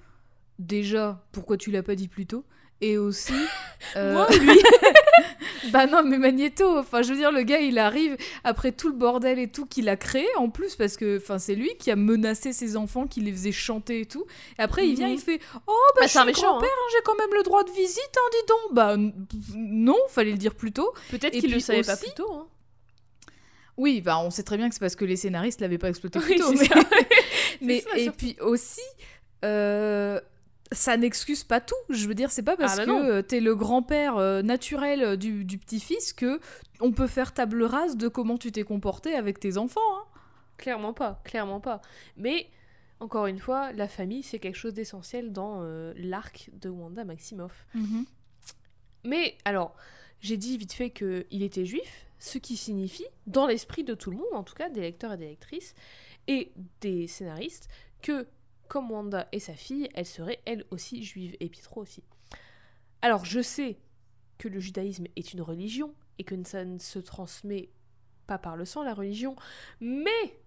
déjà, pourquoi tu l'as pas dit plus tôt Et aussi. Euh, Moi, lui Bah non, mais Magneto, enfin, je veux dire, le gars, il arrive après tout le bordel et tout qu'il a créé, en plus, parce que enfin, c'est lui qui a menacé ses enfants, qui les faisait chanter et tout. Et après, il vient, il fait Oh, bah, bah je suis méchant, grand-père, hein. j'ai quand même le droit de visite, hein, dis donc. Bah non, fallait le dire plus tôt. Peut-être qu'il le savait pas plus tôt. Hein. Oui, bah on sait très bien que c'est parce que les scénaristes l'avaient pas exploité plus tôt. Mais, et puis aussi, euh, ça n'excuse pas tout. Je veux dire, c'est pas parce ah bah que euh, t'es le grand-père euh, naturel euh, du, petit-fils que on peut faire table rase de comment tu t'es comporté avec tes enfants. Hein. Clairement pas, clairement pas. Mais encore une fois, la famille c'est quelque chose d'essentiel dans l'arc de Wanda Maximoff. Mhm. Mais alors, j'ai dit vite fait qu'il était juif, ce qui signifie, dans l'esprit de tout le monde, en tout cas des lecteurs et des lectrices, et des scénaristes, que comme Wanda et sa fille, elle serait elle aussi juive, et Pietro aussi. Alors je sais que le judaïsme est une religion, et que ça ne se transmet pas par le sang, la religion, mais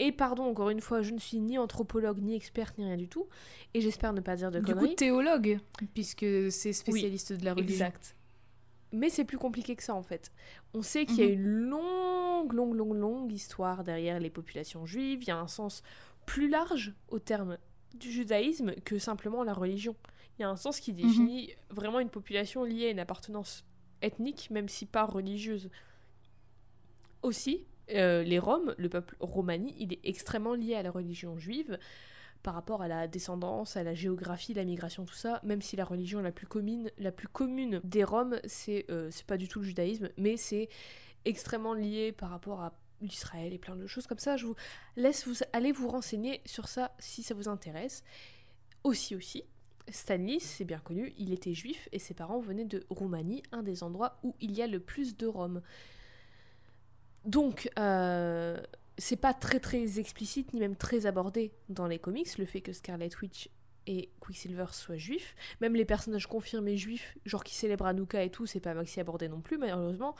et pardon, encore une fois, je ne suis ni anthropologue, ni experte, ni rien du tout. Et j'espère ne pas dire de conneries. Du coup, théologue, puisque c'est spécialiste de la religion. Exact. Mais c'est plus compliqué que ça, en fait. On sait qu'il y a mhm. une longue, longue, longue, longue histoire derrière les populations juives. Il y a un sens plus large au terme du judaïsme que simplement la religion. Il y a un sens qui définit mhm. vraiment une population liée à une appartenance ethnique, même si pas religieuse. Aussi, euh, les Roms, le peuple romani, il est extrêmement lié à la religion juive par rapport à la descendance, à la géographie, la migration, tout ça, même si la religion la plus commune, la plus commune des Roms, c'est euh, pas du tout le judaïsme, mais c'est extrêmement lié par rapport à l'Israël et plein de choses comme ça. Je vous laisse vous aller vous renseigner sur ça si ça vous intéresse. Aussi aussi, Stanley, c'est bien connu, il était juif et ses parents venaient de Roumanie, un des endroits où il y a le plus de Roms. Donc, euh, c'est pas très très explicite ni même très abordé dans les comics le fait que Scarlet Witch et Quicksilver soient juifs. Même les personnages confirmés juifs, genre qui célèbrent Hanouka et tout, c'est pas maxi abordé non plus malheureusement.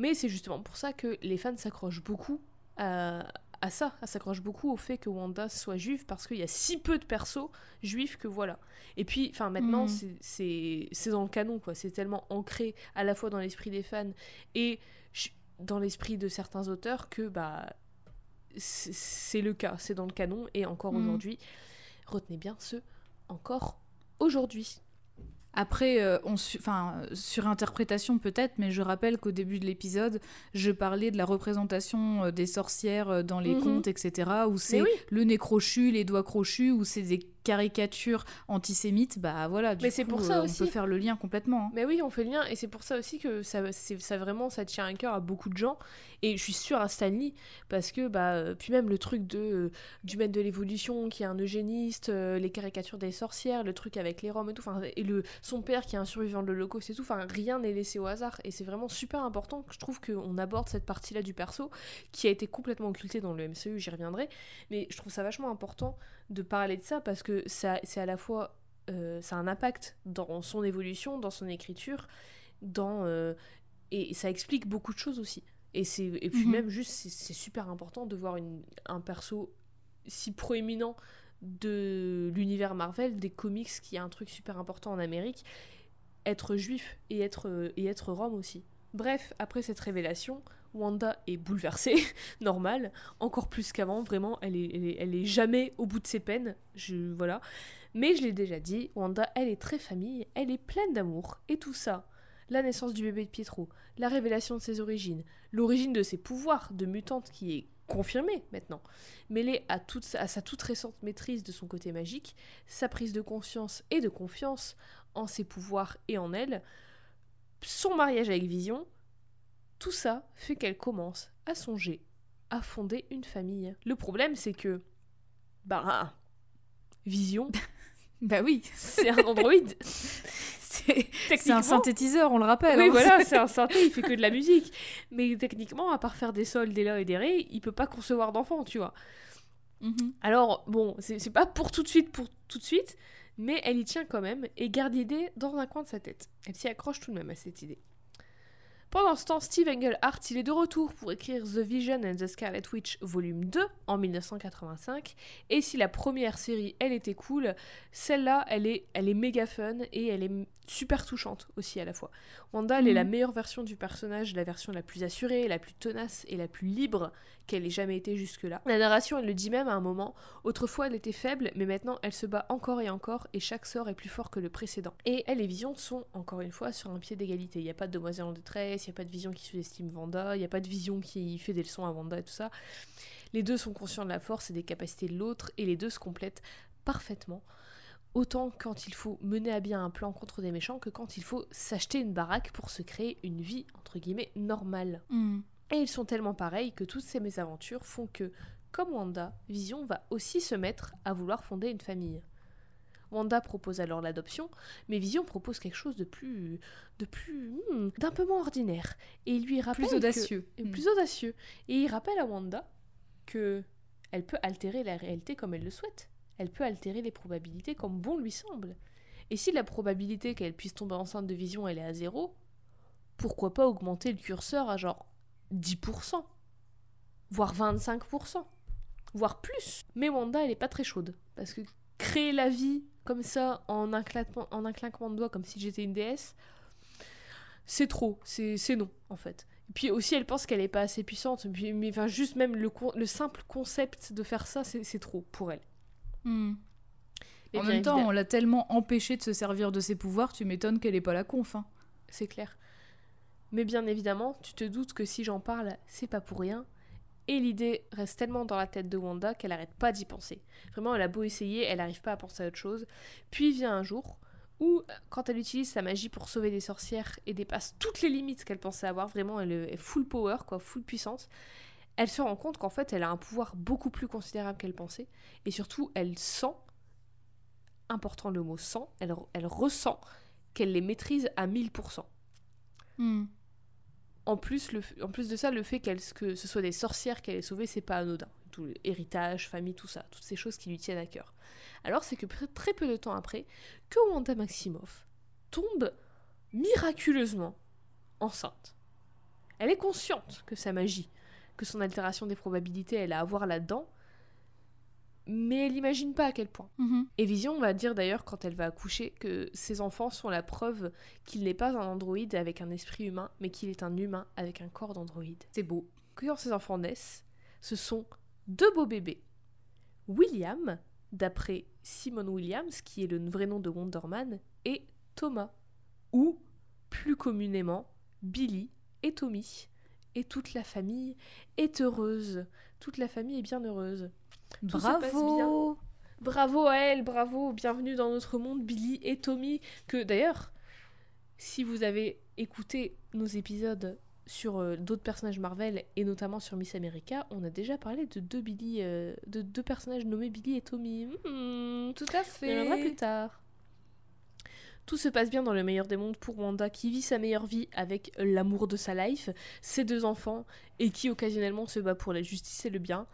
Mais c'est justement pour ça que les fans s'accrochent beaucoup à, ça, s'accrochent beaucoup au fait que Wanda soit juive parce qu'il y a si peu de persos juifs que voilà. Et puis, enfin maintenant, mm. c'est dans le canon quoi. C'est tellement ancré à la fois dans l'esprit des fans et dans l'esprit de certains auteurs que bah c'est le cas, c'est dans le canon et encore mm. aujourd'hui. Retenez bien ce encore aujourd'hui. Après, euh, on enfin, sur interprétation peut-être, mais je rappelle qu'au début de l'épisode, je parlais de la représentation euh, des sorcières euh, dans les mhm. contes, etc., où c'est le nez crochu, les doigts crochus, où c'est des caricature antisémite, bah voilà, du mais c'est pour ça euh, aussi. on peut faire le lien complètement. Hein. Mais oui, on fait le lien, et c'est pour ça aussi que ça, ça vraiment, ça tient à cœur à beaucoup de gens, et je suis sûre à Stanley, parce que, bah, euh, puis même le truc de, euh, du maître de l'évolution, qui est un eugéniste, les caricatures des sorcières, le truc avec les Roms et tout, et le, son père qui est un survivant de l'Holocauste et tout, enfin, rien n'est laissé au hasard, et c'est vraiment super important que je trouve qu'on aborde cette partie-là du perso, qui a été complètement occultée dans le MCU, j'y reviendrai, mais je trouve ça vachement important de parler de ça parce que ça, c'est à la fois euh, ça a un impact dans son évolution, dans son écriture, dans euh, et ça explique beaucoup de choses aussi. Et c'est et puis mhm. même juste c'est super important de voir une, un perso si proéminent de l'univers Marvel, des comics, qui est un truc super important en Amérique, être juif et être, et être Rome aussi. Bref, après cette révélation, Wanda est bouleversée, normal, encore plus qu'avant, vraiment, elle est, jamais au bout de ses peines, voilà. Mais je l'ai déjà dit, Wanda, elle est très famille, elle est pleine d'amour, et tout ça, la naissance du bébé de Pietro, la révélation de ses origines, l'origine de ses pouvoirs de mutante qui est confirmée maintenant, mêlée à sa toute récente maîtrise de son côté magique, sa prise de conscience et de confiance en ses pouvoirs et en elle, son mariage avec Vision, tout ça fait qu'elle commence à songer à fonder une famille. Le problème, c'est que, bah, Vision, bah oui, c'est un androïde. c'est un synthétiseur, on le rappelle. Oui, hein. voilà, c'est un synthé, il fait que de la musique. Mais techniquement, à part faire des sols, des la et des ré, il peut pas concevoir d'enfants, tu vois. Mhm. Alors, bon, c'est pas pour tout de suite, pour tout de suite, mais elle y tient quand même et garde l'idée dans un coin de sa tête. Elle s'y accroche tout de même à cette idée. Pendant ce temps, Steve Englehart, il est de retour pour écrire The Vision and the Scarlet Witch volume 2 en 1985. Et si la première série, elle était cool, celle-là, elle est, elle est méga fun et elle est super touchante aussi à la fois. Wanda, elle est la Mhm. meilleure version du personnage, la version la plus assurée, la plus tenace et la plus libre qu'elle ait jamais été jusque-là. La narration, elle le dit même à un moment, autrefois elle était faible, mais maintenant elle se bat encore et encore, et chaque sort est plus fort que le précédent. Et elle et Vision sont, encore une fois, sur un pied d'égalité. Il n'y a pas de demoiselle en détresse, il n'y a pas de Vision qui sous-estime Wanda, il n'y a pas de Vision qui fait des leçons à Wanda et tout ça. Les deux sont conscients de la force et des capacités de l'autre, et les deux se complètent parfaitement. Autant quand il faut mener à bien un plan contre des méchants que quand il faut s'acheter une baraque pour se créer une vie, entre guillemets, normale. Mhm. Et ils sont tellement pareils que toutes ces mésaventures font que, comme Wanda, Vision va aussi se mettre à vouloir fonder une famille. Wanda propose alors l'adoption, mais Vision propose quelque chose de plus, de plus, hmm, d'un peu moins ordinaire. Et il lui rappelle Plus audacieux. et Mhm. plus audacieux. Et il rappelle à Wanda que elle peut altérer la réalité comme elle le souhaite. Elle peut altérer les probabilités comme bon lui semble. Et si la probabilité qu'elle puisse tomber enceinte de Vision elle est à zéro, pourquoi pas augmenter le curseur à genre 10%, voire 25%, voire plus. Mais Wanda, elle est pas très chaude, parce que créer la vie comme ça en un claquement, en un de doigts, comme si j'étais une déesse, c'est trop, c'est non en fait. Et puis aussi, elle pense qu'elle est pas assez puissante, puis, mais enfin juste même le, simple concept de faire ça, c'est trop pour elle. Mais En même temps, évidemment- on l'a tellement empêchée de se servir de ses pouvoirs, tu m'étonnes qu'elle ait pas la conf. hein. c'est clair. Mais bien évidemment, tu te doutes que si j'en parle, c'est pas pour rien. Et l'idée reste tellement dans la tête de Wanda qu'elle arrête pas d'y penser. Vraiment, elle a beau essayer, elle n'arrive pas à penser à autre chose. Puis vient un jour où, quand elle utilise sa magie pour sauver des sorcières et dépasse toutes les limites qu'elle pensait avoir, vraiment, elle est full power, quoi, full puissance, elle se rend compte qu'en fait, elle a un pouvoir beaucoup plus considérable qu'elle pensait. Et surtout, elle sent, important le mot sent, elle, ressent qu'elle les maîtrise à 1000%. Mhm. En plus, le, en plus de ça, le fait que ce soit des sorcières qu'elle ait sauvées, c'est pas anodin. Tout le héritage, famille, tout ça, toutes ces choses qui lui tiennent à cœur. Alors c'est que très peu de temps après, que Wanda Maximoff tombe miraculeusement enceinte. Elle est consciente que sa magie, que son altération des probabilités, elle a à voir là-dedans, mais elle n'imagine pas à quel point. Mhm. Et Vision va dire d'ailleurs quand elle va accoucher que ses enfants sont la preuve qu'il n'est pas un androïde avec un esprit humain, mais qu'il est un humain avec un corps d'androïde. C'est beau. Que quand ses enfants naissent, ce sont deux beaux bébés. William, d'après Simon Williams, qui est le vrai nom de Wonder Man, et Thomas, ou plus communément Billy et Tommy. Et toute la famille est heureuse. Toute la famille est bien heureuse. Tout se passe Bravo Bravo à elle, bravo, bienvenue dans notre monde, Billy et Tommy. Que d'ailleurs, si vous avez écouté nos épisodes sur euh, d'autres personnages Marvel et notamment sur Miss America, on a déjà parlé de deux Billy, euh, de deux personnages nommés Billy et Tommy. Hmm, Tout à on y reviendra plus fait. tard. Tout se passe bien dans le meilleur des mondes pour Wanda qui vit sa meilleure vie avec l'amour de sa life, ses deux enfants et qui occasionnellement se bat pour la justice et le bien.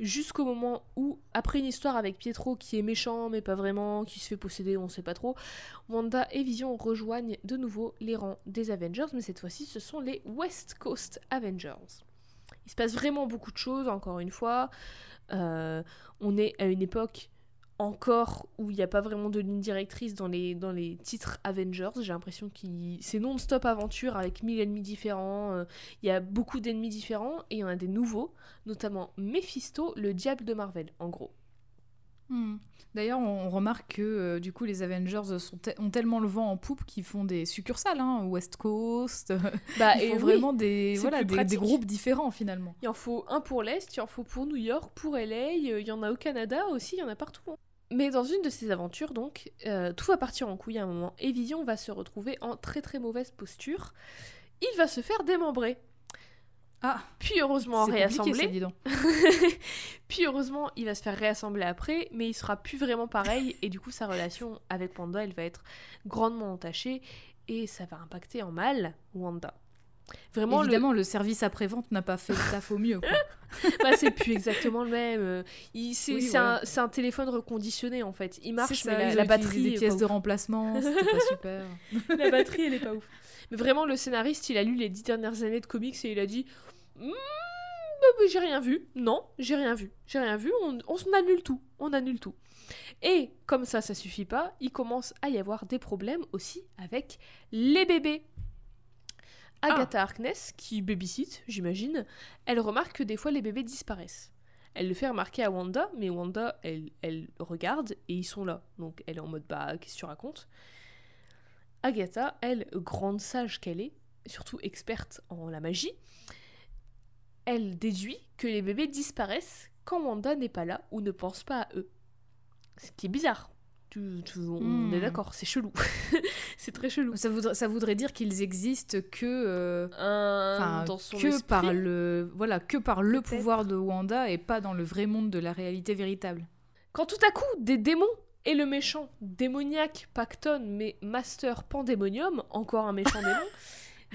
Jusqu'au moment où, après une histoire avec Pietro qui est méchant mais pas vraiment, qui se fait posséder, on sait pas trop, Wanda et Vision rejoignent de nouveau les rangs des Avengers, mais cette fois-ci ce sont les West Coast Avengers. Il se passe vraiment beaucoup de choses, encore une fois. Euh, on est à une époque encore où il n'y a pas vraiment de ligne directrice dans les, dans les titres Avengers. J'ai l'impression que c'est non-stop aventure avec mille ennemis différents. euh, Il y a beaucoup d'ennemis différents et il y en a des nouveaux, notamment Mephisto, le diable de Marvel, en gros. Hmm. D'ailleurs, on remarque que euh, du coup, les Avengers sont te- ont tellement le vent en poupe qu'ils font des succursales, hein, West Coast. Bah, Ils et font oui, vraiment des, voilà, des, groupes différents finalement. Il en faut un pour l'Est, il en faut pour New York, pour LA, euh, il y en a au Canada aussi, il y en a partout. hein. Mais dans une de ces aventures, donc, euh, tout va partir en couille à un moment et Vision va se retrouver en très très mauvaise posture. Il va se faire démembrer. Ah, Puis heureusement ça, réassembler. dis donc. Puis heureusement, il va se faire réassembler après, mais il sera plus vraiment pareil et du coup sa relation avec Wanda, elle va être grandement entachée et ça va impacter en mal Wanda. Vraiment, le- Évidemment, le... service après-vente n'a pas fait le taf au mieux. Bah, c'est plus exactement le même. C'est Oui, un, téléphone reconditionné en fait. Il marche, C'est mais ça, la, batterie, des est pièces de ouf. remplacement, c'était pas super. la batterie, elle est pas ouf. Mais vraiment, le scénariste, il a lu les dix dernières années de comics et il a dit bah, J'ai rien vu. Non, j'ai rien vu. J'ai rien vu. On, on s'en annule tout. On annule tout. Et comme ça, ça suffit pas, il commence à y avoir des problèmes aussi avec les bébés. Agatha Harkness, qui babysit, j'imagine, elle remarque que des fois les bébés disparaissent. Elle le fait remarquer à Wanda, mais Wanda, elle, elle regarde et ils sont là. Donc elle est en mode bah, qu'est-ce que tu racontes? Agatha, elle, grande sage qu'elle est, surtout experte en la magie, elle déduit que les bébés disparaissent quand Wanda n'est pas là ou ne pense pas à eux. Ce qui est bizarre. Tu- tu- on Hmm. est d'accord, c'est chelou. c'est très chelou. Ça voudrait, ça voudrait dire qu'ils existent que, euh, Un- enfin, dans son que esprit. par le, voilà, que par le pouvoir de Wanda et pas dans le vrai monde de la réalité véritable. Quand tout à coup, des démons et le méchant démoniaque Pacton, mais Master Pandemonium, encore un méchant démon,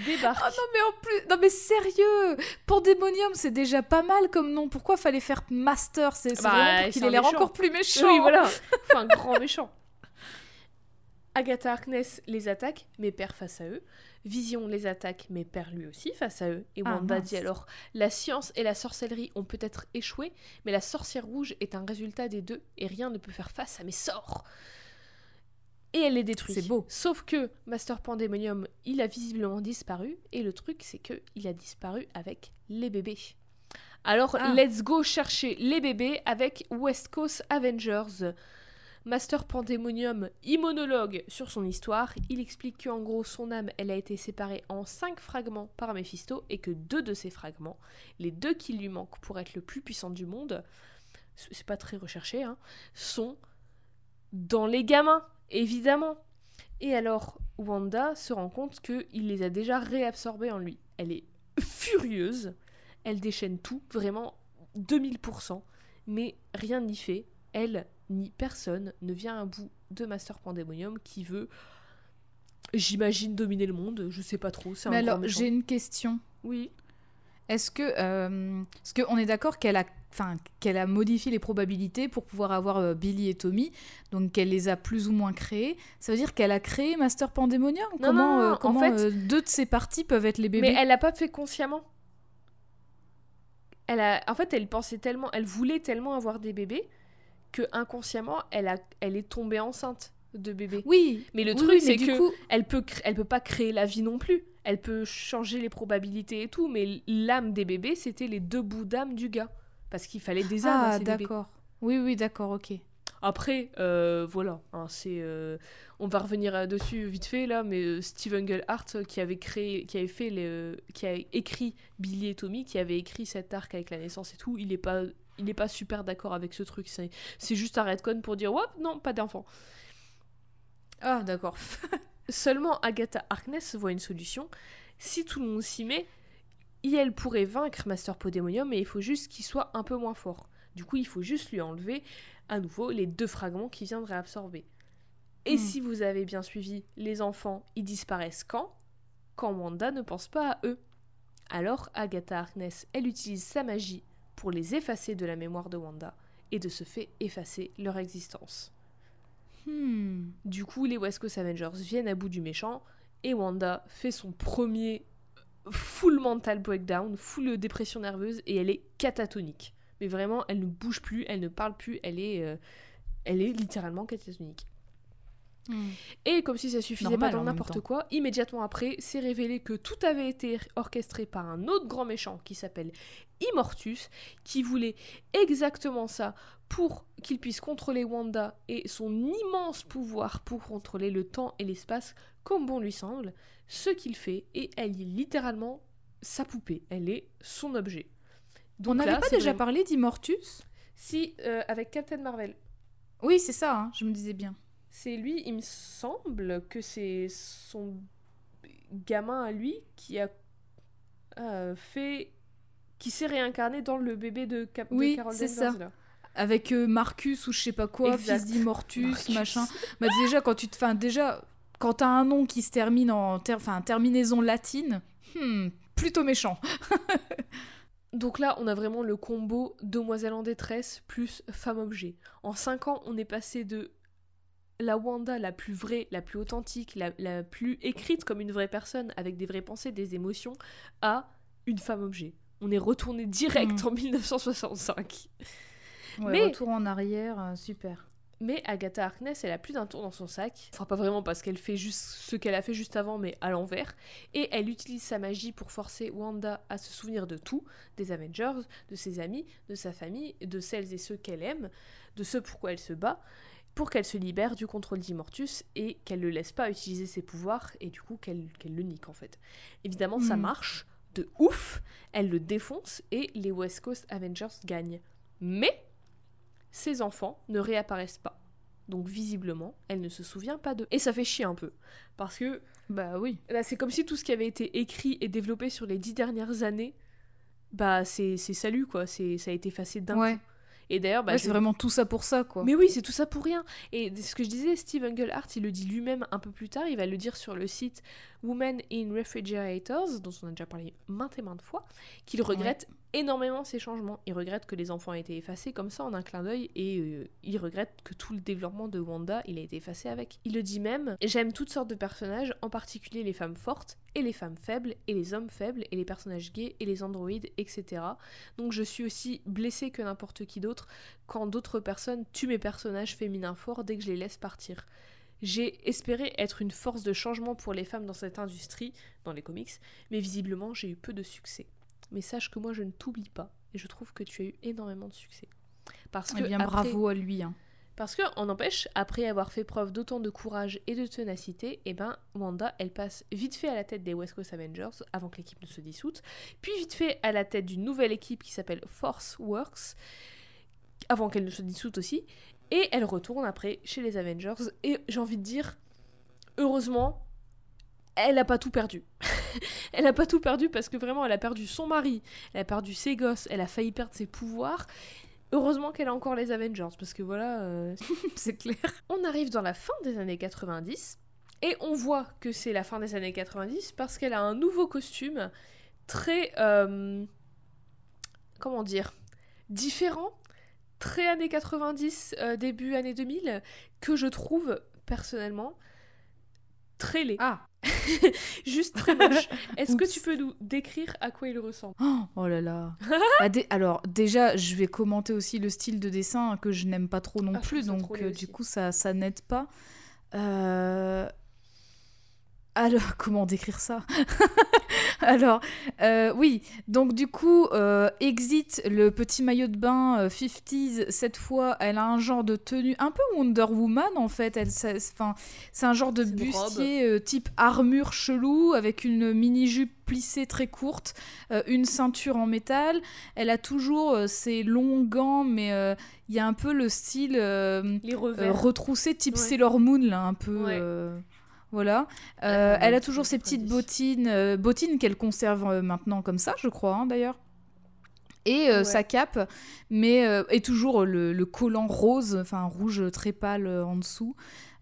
débarquent. Oh non mais en plus, non mais sérieux, Pandemonium c'est déjà pas mal comme nom. Pourquoi fallait faire Master? C'est Bah, vraiment pour qu'il ait l'air encore plus méchant. Oui, voilà. Enfin, grand méchant. Agatha Harkness les attaque, mais perd face à eux. Vision les attaque, mais perd lui aussi face à eux. Et Ah, Wanda dit alors La science et la sorcellerie ont peut-être échoué, mais la sorcière rouge est un résultat des deux, et rien ne peut faire face à mes sorts. Et elle les détruit. C'est beau. Sauf que Master Pandemonium, il a visiblement disparu, et le truc, c'est que il a disparu avec les bébés. Alors, Ah. let's go chercher les bébés avec West Coast Avengers. Master Pandemonium, immonologue sur son histoire, il explique qu'en gros son âme, elle a été séparée en cinq fragments par Mephisto et que deux de ces fragments, les deux qui lui manquent pour être le plus puissant du monde, c'est pas très recherché, hein, sont dans les gamins, évidemment. Et alors, Wanda se rend compte qu'il les a déjà réabsorbés en lui. Elle est furieuse, elle déchaîne tout, vraiment 2000%, mais rien n'y fait. Elle ni personne ne vient à bout de Master Pandemonium qui veut, j'imagine, dominer le monde. Je sais pas trop, c'est un Mais grand alors j'ai une question. Oui. Est-ce que, euh, est-ce que on est d'accord qu'elle a, enfin, qu'elle a modifié les probabilités pour pouvoir avoir euh, Billy et Tommy, donc qu'elle les a plus ou moins créés? Ça veut dire qu'elle a créé Master Pandemonium? Non, Comment, non, non, euh, en comment fait- euh, deux de ces parties peuvent être les bébés? Mais elle l'a pas fait consciemment. Elle a, en fait, elle pensait tellement, elle voulait tellement avoir des bébés que inconsciemment, elle a, elle est tombée enceinte de bébés. Oui. Mais le oui, truc, c'est que coup, elle peut, elle peut pas créer la vie non plus. Elle peut changer les probabilités et tout, mais l'âme des bébés, c'était les deux bouts d'âme du gars, parce qu'il fallait des âmes à ah d'accord. Oui, oui, d'accord, ok. Après, euh, voilà, hein, c'est, euh, on va revenir euh, dessus vite fait là, mais Steve Englehart euh, qui avait créé, qui avait fait, le, qui a écrit Billy et Tommy, qui avait écrit cet arc avec la naissance et tout, il est pas, il est pas super d'accord avec ce truc. C'est, c'est juste un redcon pour dire, ouais, non, pas d'enfant. Ah d'accord. Seulement Agatha Harkness voit une solution. Si tout le monde s'y met, elle pourrait vaincre Master Podemonium, mais il faut juste qu'il soit un peu moins fort. Du coup, il faut juste lui enlever à nouveau les deux fragments qu'il vient de réabsorber. Et Hmm. si vous avez bien suivi, les enfants, ils disparaissent quand? Quand Wanda ne pense pas à eux. Alors, Agatha Harkness, elle utilise sa magie pour les effacer de la mémoire de Wanda et de ce fait effacer leur existence. Hmm. Du coup, les West Coast Avengers viennent à bout du méchant et Wanda fait son premier full mental breakdown, full dépression nerveuse et elle est catatonique. Mais vraiment, elle ne bouge plus, elle ne parle plus, elle est, euh, Elle est littéralement catatonique. Hmm. Et comme si ça suffisait Normal, pas dans n'importe quoi, immédiatement après, c'est révélé que tout avait été orchestré par un autre grand méchant qui s'appelle Immortus, qui voulait exactement ça pour qu'il puisse contrôler Wanda et son immense pouvoir pour contrôler le temps et l'espace comme bon lui semble, ce qu'il fait, et elle est littéralement sa poupée, elle est son objet. On n'avait pas déjà vraiment- parlé d'Immortus? Si, euh, avec Captain Marvel. Oui, c'est ça, hein, je me disais bien. C'est lui, il me semble que c'est son gamin à lui qui a euh, fait. qui s'est réincarné dans le bébé de, Cap de Oui, Carol c'est Danvers, ça. là. Avec euh, Marcus ou je sais pas quoi, Exact. fils d'Immortus, machin. Bah déjà quand tu te, enfin déjà quand t'as un nom qui se termine en, ter- enfin terminaison latine, hmm, plutôt méchant. Donc là, on a vraiment le combo demoiselle en détresse plus femme objet. En 5 ans, on est passé de la Wanda la plus vraie, la plus authentique, la, la plus écrite comme une vraie personne, avec des vraies pensées, des émotions, à une femme objet. On est retourné direct Mm. en 1965. Ouais, Mais- retour en arrière, euh, super. Mais Agatha Harkness, elle a plus d'un tour dans son sac. Enfin, pas vraiment parce qu'elle fait juste ce qu'elle a fait juste avant, mais à l'envers. Et elle utilise sa magie pour forcer Wanda à se souvenir de tout, des Avengers, de ses amis, de sa famille, de celles et ceux qu'elle aime, de ce pourquoi elle se bat, pour qu'elle se libère du contrôle d'Immortus et qu'elle ne laisse pas utiliser ses pouvoirs et du coup qu'elle le nique en fait. Évidemment, ça Mhm. marche de ouf, elle le défonce et les West Coast Avengers gagnent. Mais ses enfants ne réapparaissent pas. Donc visiblement, elle ne se souvient pas d'eux. Et ça fait chier un peu. Parce que Bah oui. là, c'est comme si tout ce qui avait été écrit et développé sur les dix dernières années, bah c'est salut quoi, c'est ça a été effacé d'un Ouais. coup. Et d'ailleurs, bah, Ouais, c'est vraiment tout ça pour ça quoi. mais oui, c'est tout ça pour rien. Et ce que je disais, Steve Englehart, il le dit lui-même un peu plus tard, il va le dire sur le site Women in Refrigerators, dont on a déjà parlé maintes et maintes fois, qu'il regrette énormément ces changements. Il regrette que les enfants aient été effacés comme ça en un clin d'œil et euh, il regrette que tout le développement de Wanda, il a été effacé avec. Il le dit même, j'aime toutes sortes de personnages, en particulier les femmes fortes et les femmes faibles et les hommes faibles et les personnages gays et les androïdes, etc. Donc je suis aussi blessée que n'importe qui d'autre quand d'autres personnes tuent mes personnages féminins forts dès que je les laisse partir. J'ai espéré être une force de changement pour les femmes dans cette industrie, dans les comics, mais visiblement j'ai eu peu de succès. Mais sache que moi je ne t'oublie pas, et je trouve que tu as eu énormément de succès. Parce que Eh bien après- bravo à lui. hein. parce que, en empêche, après avoir fait preuve d'autant de courage et de ténacité, eh ben, Wanda, elle passe vite fait à la tête des West Coast Avengers, avant que l'équipe ne se dissoute, puis vite fait à la tête d'une nouvelle équipe qui s'appelle Force Works, avant qu'elle ne se dissoute aussi, et elle retourne après chez les Avengers, et j'ai envie de dire, heureusement, elle n'a pas tout perdu. elle n'a pas tout perdu parce que vraiment, elle a perdu son mari, elle a perdu ses gosses, elle a failli perdre ses pouvoirs. Heureusement qu'elle a encore les Avengers, parce que voilà, euh, c'est clair. on arrive dans la fin des années 90 et on voit que c'est la fin des années 90 parce qu'elle a un nouveau costume très euh, comment dire différent très années 90 euh, début années 2000 que je trouve personnellement très laid Ah. juste très moche est-ce que tu peux nous décrire à quoi il ressemble? Oh, oh là là. Bah, dé- Alors déjà, je vais commenter aussi le style de dessin que je n'aime pas trop non Ah, plus, donc euh, du coup ça ça n'aide pas. Euh, Alors comment décrire ça? Alors euh, oui, donc du coup euh, exit le petit maillot de bain euh, 50s. Cette fois, elle a un genre de tenue un peu Wonder Woman en fait. Elle, c'est un genre de bustier euh, type armure chelou avec une mini jupe plissée très courte, euh, une ceinture en métal. Elle a toujours euh, ses longs gants, mais euh, il y a un peu le style euh, les euh, retroussé type Ouais. Sailor Moon là, un peu. Ouais. Euh, voilà. Euh, ouais, elle a toujours ses 90. petites bottines, euh, bottines qu'elle conserve euh, maintenant comme ça, je crois, hein, d'ailleurs. Et euh, Ouais. sa cape, mais euh, et toujours le, le collant rose, enfin rouge très pâle euh, en dessous,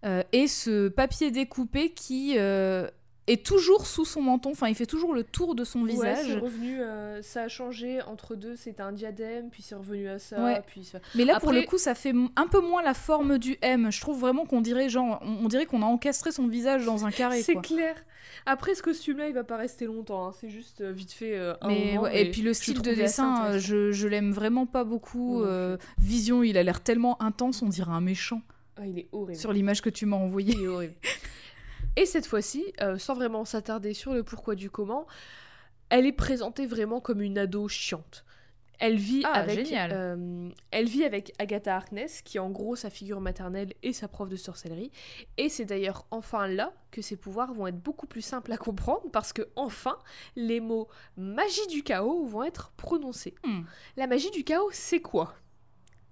Euh, et ce papier découpé qui, euh, est toujours sous son menton, enfin il fait toujours le tour de son Ouais, visage. revenu, euh, ça a changé entre deux, c'était un diadème, puis c'est revenu à ça, Ouais. puis ça- Mais là pour le coup ça fait un peu moins la forme du M. Je trouve vraiment qu'on dirait genre on, on dirait qu'on a encastré son visage dans un carré C'est clair. Après, ce costume-là, il va pas rester longtemps, hein, c'est juste euh, vite fait euh, un Mais, moment, ouais, et puis le style de dessin, je, je l'aime vraiment pas beaucoup. Vision, il a l'air tellement intense, on dirait un méchant Ah, il est horrible. sur l'image que tu m'as envoyée. Il est horrible. Et cette fois-ci, euh, sans vraiment s'attarder sur le pourquoi du comment, elle est présentée vraiment comme une ado chiante. Elle vit Ah, avec, euh, elle vit avec Agatha Harkness, qui est en gros sa figure maternelle et sa prof de sorcellerie. Et c'est d'ailleurs enfin là que ses pouvoirs vont être beaucoup plus simples à comprendre, parce que enfin, les mots magie du chaos vont être prononcés. Hmm. La magie du chaos, c'est quoi?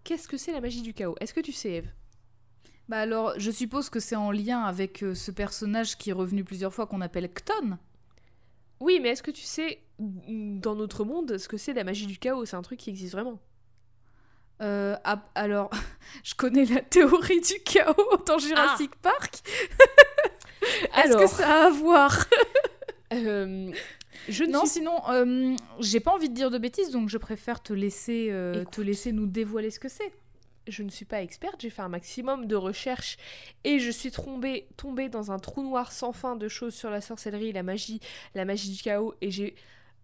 Qu'est-ce que c'est la magie du chaos? Est-ce que tu sais, Eve? Bah alors, je suppose que c'est en lien avec euh, ce personnage qui est revenu plusieurs fois qu'on appelle Cton. Oui, mais est-ce que tu sais, dans notre monde, ce que c'est la magie du chaos? C'est un truc qui existe vraiment. Euh, ah, alors, je connais la théorie du chaos dans Jurassic Park. Est-ce Ah. Que ça a à voir? Euh, je ne Non, suis sinon, euh, j'ai pas envie de dire de bêtises, donc je préfère te laisser, te laisser nous dévoiler ce que c'est. Je ne suis pas experte, j'ai fait un maximum de recherches et je suis tombée, tombée dans un trou noir sans fin de choses sur la sorcellerie, la magie, la magie du chaos et j'ai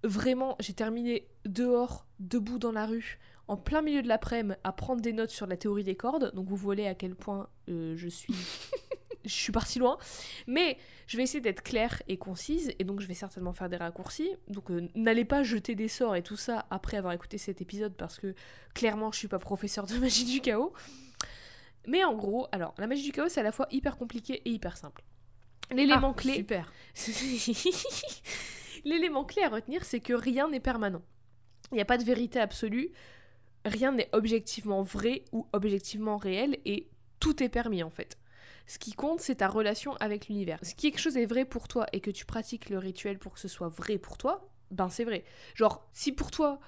vraiment, j'ai terminé dehors, debout dans la rue, en plein milieu de l'après-midi à prendre des notes sur la théorie des cordes, donc vous voyez à quel point euh, je suis... je suis partie loin, mais je vais essayer d'être claire et concise, et donc je vais certainement faire des raccourcis. Donc euh, n'allez pas jeter des sorts et tout ça après avoir écouté cet épisode, parce que clairement je suis pas professeur de magie du chaos. Mais en gros, alors la magie du chaos c'est à la fois hyper compliqué et hyper simple. L'élément Ah, clé, Super. l'élément clé à retenir, c'est que rien n'est permanent. Il n'y a pas de vérité absolue, rien n'est objectivement vrai ou objectivement réel, et tout est permis en fait. Ce qui compte, c'est ta relation avec l'univers. Si quelque chose est vrai pour toi et que tu pratiques le rituel pour que ce soit vrai pour toi, ben c'est vrai. Genre, si pour toi,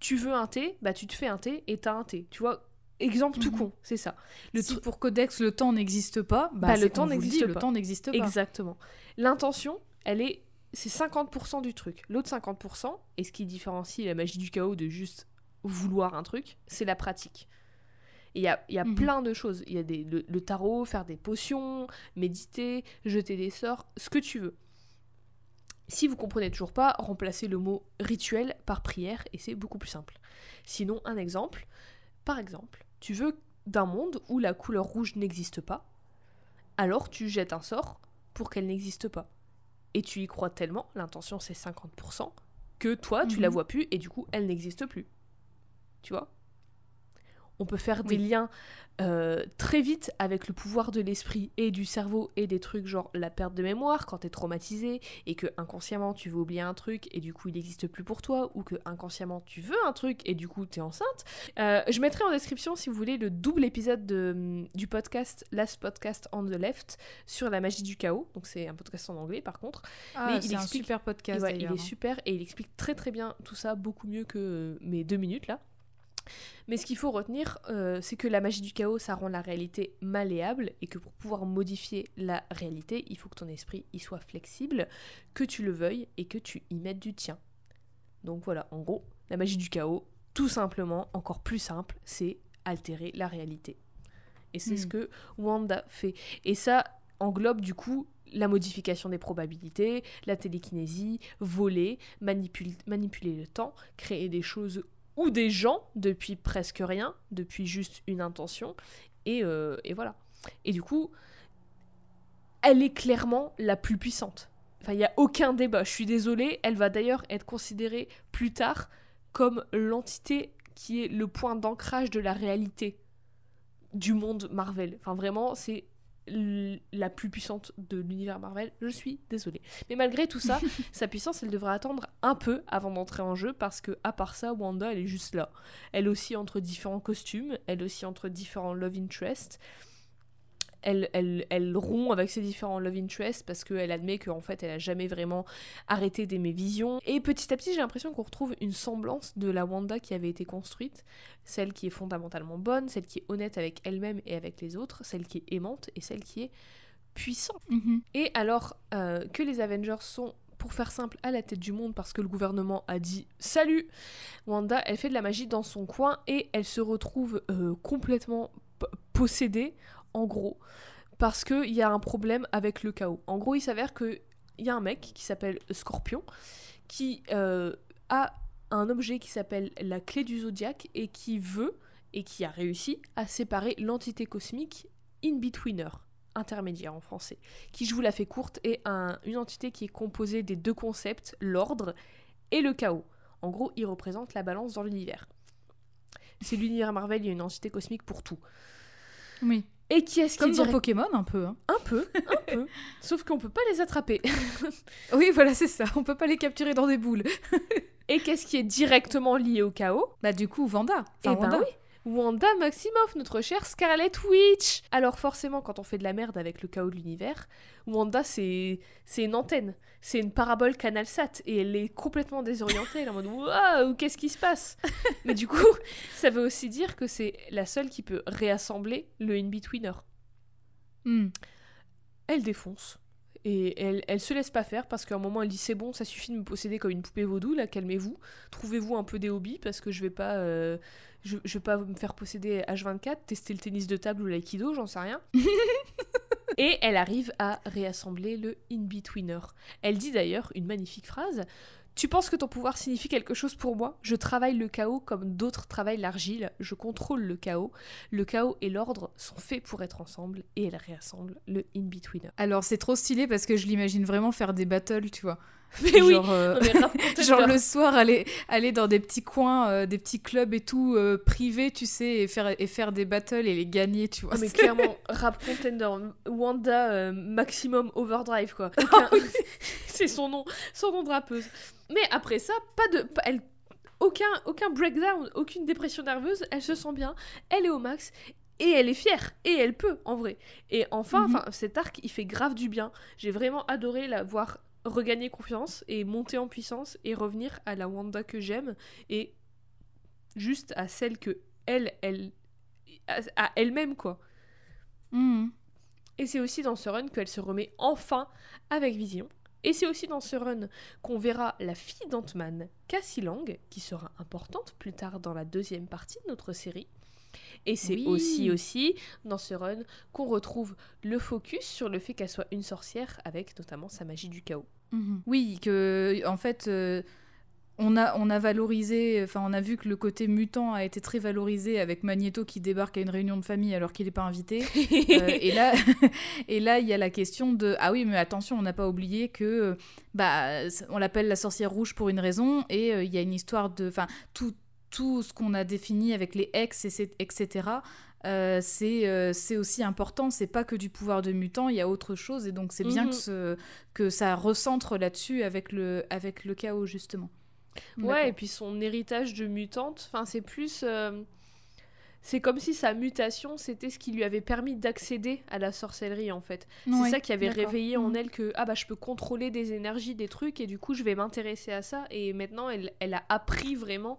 tu veux un thé, bah tu te fais un thé et t'as un thé. Tu vois, exemple tout Mhm. con, c'est ça. Le si pour Codex le temps n'existe pas, bah, Bah, le temps le n'existe Le pas. temps n'existe pas. Exactement. L'intention, elle est. C'est 50% du truc. L'autre 50%, et ce qui différencie la magie du chaos de juste vouloir un truc, c'est la pratique. Il y a, y a Mhm. plein de choses. Il y a des, le, le tarot, faire des potions, méditer, jeter des sorts, ce que tu veux. Si vous comprenez toujours pas, remplacez le mot rituel par prière et c'est beaucoup plus simple. Sinon, un exemple. Par exemple, tu veux d'un monde où la couleur rouge n'existe pas, alors tu jettes un sort pour qu'elle n'existe pas. Et tu y crois tellement, l'intention c'est 50%, que toi tu la Mhm. vois plus et du coup elle n'existe plus. Tu vois? On peut faire des liens euh, très vite avec le pouvoir de l'esprit et du cerveau et des trucs genre la perte de mémoire quand t'es traumatisé et que inconsciemment tu veux oublier un truc et du coup il n'existe plus pour toi ou que inconsciemment tu veux un truc et du coup t'es enceinte. Euh, je mettrai en description si vous voulez le double épisode de, du podcast Last Podcast on the Left sur la magie du chaos. Donc c'est un podcast en anglais par contre. Ah, Mais il un super podcast Ouais, il est hein. super et il explique très très bien tout ça, beaucoup mieux que mes deux minutes là. Mais ce qu'il faut retenir, euh, c'est que la magie du chaos, ça rend la réalité malléable et que pour pouvoir modifier la réalité, il faut que ton esprit y soit flexible, que tu le veuilles et que tu y mettes du tien. Donc voilà, en gros, la magie du chaos, tout simplement, encore plus simple, c'est altérer la réalité. Et c'est Hmm. ce que Wanda fait. Et ça englobe du coup la modification des probabilités, la télékinésie, voler, manipul- manipuler le temps, créer des choses ou des gens depuis presque rien, depuis juste une intention. Et, euh, et voilà. Et du coup, elle est clairement la plus puissante. Enfin, il n'y a aucun débat. Je suis désolée. Elle va d'ailleurs être considérée plus tard comme l'entité qui est le point d'ancrage de la réalité du monde Marvel. Enfin, vraiment, c'est la plus puissante de l'univers Marvel. Je suis désolée. Mais malgré tout ça, sa puissance, elle devrait attendre un peu avant d'entrer en jeu parce que, à part ça, Wanda, elle est juste là. Elle aussi entre différents costumes, elle aussi entre différents love interests. Elle, elle, elle rompt avec ses différents love interests parce qu'elle admet qu'en fait elle a jamais vraiment arrêté d'aimer Vision. Et petit à petit j'ai l'impression qu'on retrouve une semblance de la Wanda qui avait été construite, celle qui est fondamentalement bonne, celle qui est honnête avec elle-même et avec les autres, celle qui est aimante et celle qui est puissant. Mhm. Et alors euh, que les Avengers sont, pour faire simple, à la tête du monde parce que le gouvernement a dit salut, Wanda, elle fait de la magie dans son coin et elle se retrouve euh, complètement p- possédée, en gros, parce qu'il y a un problème avec le chaos. En gros, il s'avère qu'il y a un mec qui s'appelle Scorpion qui euh, a un objet qui s'appelle la clé du zodiaque et qui veut et qui a réussi à séparer l'entité cosmique in-betweener, intermédiaire en français, qui, je vous la fais courte, est un- une entité qui est composée des deux concepts, l'ordre et le chaos. En gros, il représente la balance dans l'univers. C'est l'univers Marvel, il y a une entité cosmique pour tout. Oui. Et qui est-ce qui Comme est dans direct- Pokémon, un peu. hein. Un peu, un peu. Sauf qu'on peut pas les attraper. Oui, voilà, c'est ça. On peut pas les capturer dans des boules. Et qu'est-ce qui est directement lié au chaos? Bah, du coup, Vanda. Eh Enfin, ben oui, Wanda Maximoff, notre chère Scarlet Witch. Alors forcément, quand on fait de la merde avec le chaos de l'univers, Wanda c'est c'est une antenne, c'est une parabole CanalSat et elle est complètement désorientée, elle est en mode waouh qu'est-ce qui se passe? Mais du coup, ça veut aussi dire que c'est la seule qui peut réassembler le in-betweener. Hmm. Elle défonce. Et elle, elle se laisse pas faire parce qu'à un moment elle dit c'est bon, ça suffit de me posséder comme une poupée vaudou, là calmez-vous, trouvez-vous un peu des hobbies parce que je vais pas, euh, je, je vais pas me faire posséder H24, tester le tennis de table ou l'aïkido, j'en sais rien. Et elle arrive à réassembler le in-betweener. Elle dit d'ailleurs une magnifique phrase. Tu penses que ton pouvoir signifie quelque chose pour moi? Je travaille le chaos comme d'autres travaillent l'argile. Je contrôle le chaos. Le chaos et l'ordre sont faits pour être ensemble et elle réassemble le in-betweener. Alors, c'est trop stylé parce que je l'imagine vraiment faire des battles, tu vois. Mais oui, Genre, euh, mais. Genre le soir, aller, aller dans des petits coins, euh, des petits clubs et tout, euh, privés, tu sais, et faire, et faire des battles et les gagner, tu vois. Ah, mais clairement, rap contender, Wanda euh, Maximum Overdrive, quoi. C'est son nom, son nom de rappeuse. Mais après ça, pas de. pas- elle, aucun, aucun breakdown, aucune dépression nerveuse, elle se sent bien, elle est au max. Et elle est fière, et elle peut, en vrai. Et enfin, Mhm. enfin, cet arc, il fait grave du bien. J'ai vraiment adoré la voir regagner confiance et monter en puissance et revenir à la Wanda que j'aime et juste à celle que elle, elle, à, elle-même, quoi. Mhm. Et c'est aussi dans ce run qu'elle se remet enfin avec Vision. Et c'est aussi dans ce run qu'on verra la fille d'Ant-Man, Cassie Lang, qui sera importante plus tard dans la deuxième partie de notre série. Et c'est Oui. aussi aussi dans ce run qu'on retrouve le focus sur le fait qu'elle soit une sorcière avec notamment sa magie du chaos. Mhm. Oui, que en fait, euh, on, a, on a valorisé, enfin, on a vu que le côté mutant a été très valorisé avec Magneto qui débarque à une réunion de famille alors qu'il n'est pas invité. Euh, et là, et là, il y a la question de ah oui, mais attention, on n'a pas oublié que euh, bah on l'appelle la sorcière rouge pour une raison et euh, il y a une histoire de, enfin, tout tout ce qu'on a défini avec les ex, etc. euh, c'est euh, c'est aussi important, c'est pas que du pouvoir de mutant, il y a autre chose, et donc c'est bien Mhm. que, ce- que ça recentre là-dessus avec le, avec le chaos, justement. Ouais, et puis son héritage de mutante, c'est plus... euh, C'est comme si sa mutation, c'était ce qui lui avait permis d'accéder à la sorcellerie en fait. C'est ça qui avait réveillé en elle que ah bah je peux contrôler des énergies, des trucs et du coup je vais m'intéresser à ça et maintenant elle, elle a appris vraiment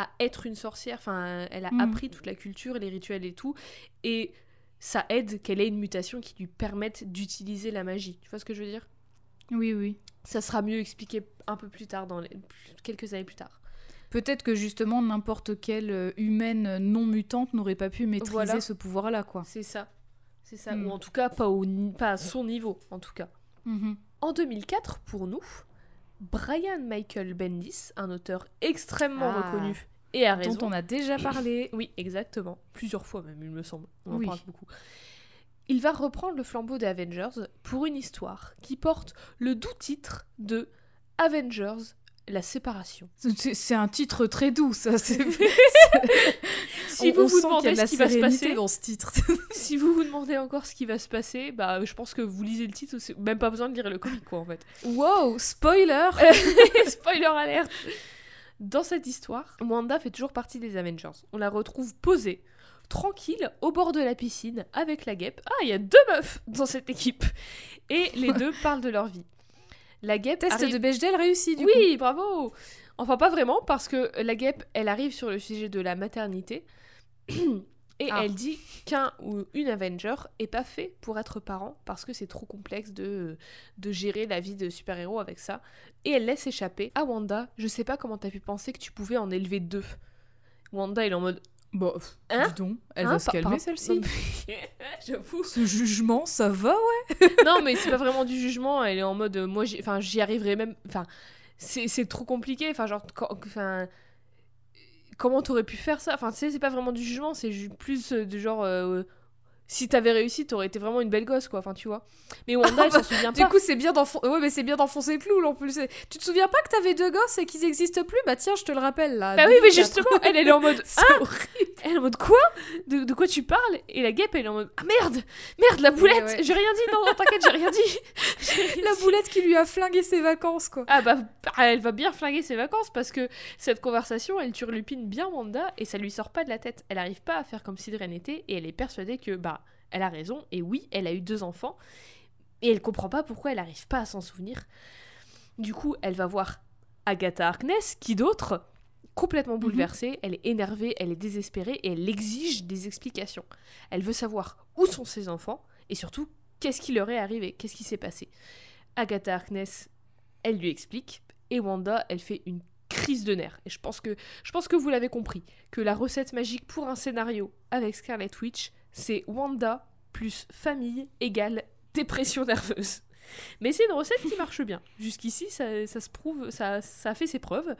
à être une sorcière, enfin elle a Mhm. appris toute la culture, les rituels et tout et ça aide qu'elle ait une mutation qui lui permette d'utiliser la magie. Tu vois ce que je veux dire? Oui, oui. Ça sera mieux expliqué un peu plus tard, dans les- quelques années plus tard. Peut-être que justement n'importe quelle euh, humaine non mutante n'aurait pas pu maîtriser Voilà. ce pouvoir-là, quoi. C'est ça. C'est ça. Hmm. Ou en tout cas, pas, au, pas à son niveau, en tout cas. Mhm. En 2004, pour nous, Brian Michael Bendis, un auteur extrêmement Ah. reconnu et à raison. Dont on a déjà parlé. Oui, exactement. Plusieurs fois même, il me semble. On en Oui. parle beaucoup. Il va reprendre le flambeau des Avengers pour une histoire qui porte le doux titre de Avengers, la séparation. C'est c'est un titre très doux, ça. Si on- vous on vous demandez ce qui va se passer, dans ce titre. si vous vous demandez encore ce qui va se passer, bah je pense que vous lisez le titre, même pas besoin de lire le comic quoi en fait. wow, spoiler Spoiler alerte Dans cette histoire, Wanda fait toujours partie des Avengers. On la retrouve posée, tranquille, au bord de la piscine, avec la guêpe. Ah, il y a deux meufs dans cette équipe Et les deux parlent de leur vie. La guêpe Test arrive- de Bechdel réussi, du Oui, bravo Enfin, pas vraiment, parce que la guêpe, elle arrive sur le sujet de la maternité. Et Ah. elle dit qu'un ou une Avenger est pas fait pour être parent parce que c'est trop complexe de, de gérer la vie de super-héros avec ça. Et elle laisse échapper à Wanda Je sais pas comment t'as pu penser que tu pouvais en élever deux. Wanda, il est en mode Bon, Hein dis donc, elle Hein, va se calmer celle-ci. J'avoue. Ce jugement, ça va, ouais non, mais c'est pas vraiment du jugement. Elle est en mode, euh, moi, j'y- arriverai même. Enfin, c'est trop compliqué. Enfin, genre, quand- enfin, comment t'aurais pu faire ça? Enfin, tu sais, c'est pas vraiment du jugement. C'est plus euh, du genre, euh, si t'avais réussi, t'aurais été vraiment une belle gosse, quoi. Enfin, tu vois. Mais Wanda, elle s'en souvient Du pas. coup, c'est bien d'enfoncer. Ouais, mais c'est bien d'enfoncer le clou, là, en plus. Tu te souviens pas que t'avais deux gosses et qu'ils existent plus? Bah tiens, je te le rappelle, là. Bah oui, mais 2004. justement, elle, elle est en mode, ah horrible. Elle est en mode quoi? De, de quoi tu parles? Et la guêpe, elle est en mode, ah merde Merde, la boulette ouais. J'ai rien dit, non, non, t'inquiète, j'ai rien dit. La boulette qui lui a flingué ses vacances, quoi. Ah bah, elle va bien flinguer ses vacances parce que cette conversation, elle turlupine bien Wanda et ça lui sort pas de la tête. Elle arrive pas à faire comme si de rien n'était et elle est persuadée que, bah, elle a raison et oui, elle a eu deux enfants et elle comprend pas pourquoi elle arrive pas à s'en souvenir. Du coup, elle va voir Agatha Harkness, qui d'autre Complètement bouleversée, elle est énervée, elle est désespérée et elle exige des explications. Elle veut savoir où sont ses enfants et surtout qu'est-ce qui leur est arrivé, qu'est-ce qui s'est passé. Agatha Harkness, elle lui explique et Wanda, elle fait une crise de nerfs. Et je pense que je pense que vous l'avez compris que la recette magique pour un scénario avec Scarlet Witch, c'est Wanda plus famille égale dépression nerveuse. Mais c'est une recette qui marche bien. Jusqu'ici, ça, ça se prouve, ça, ça a fait ses preuves.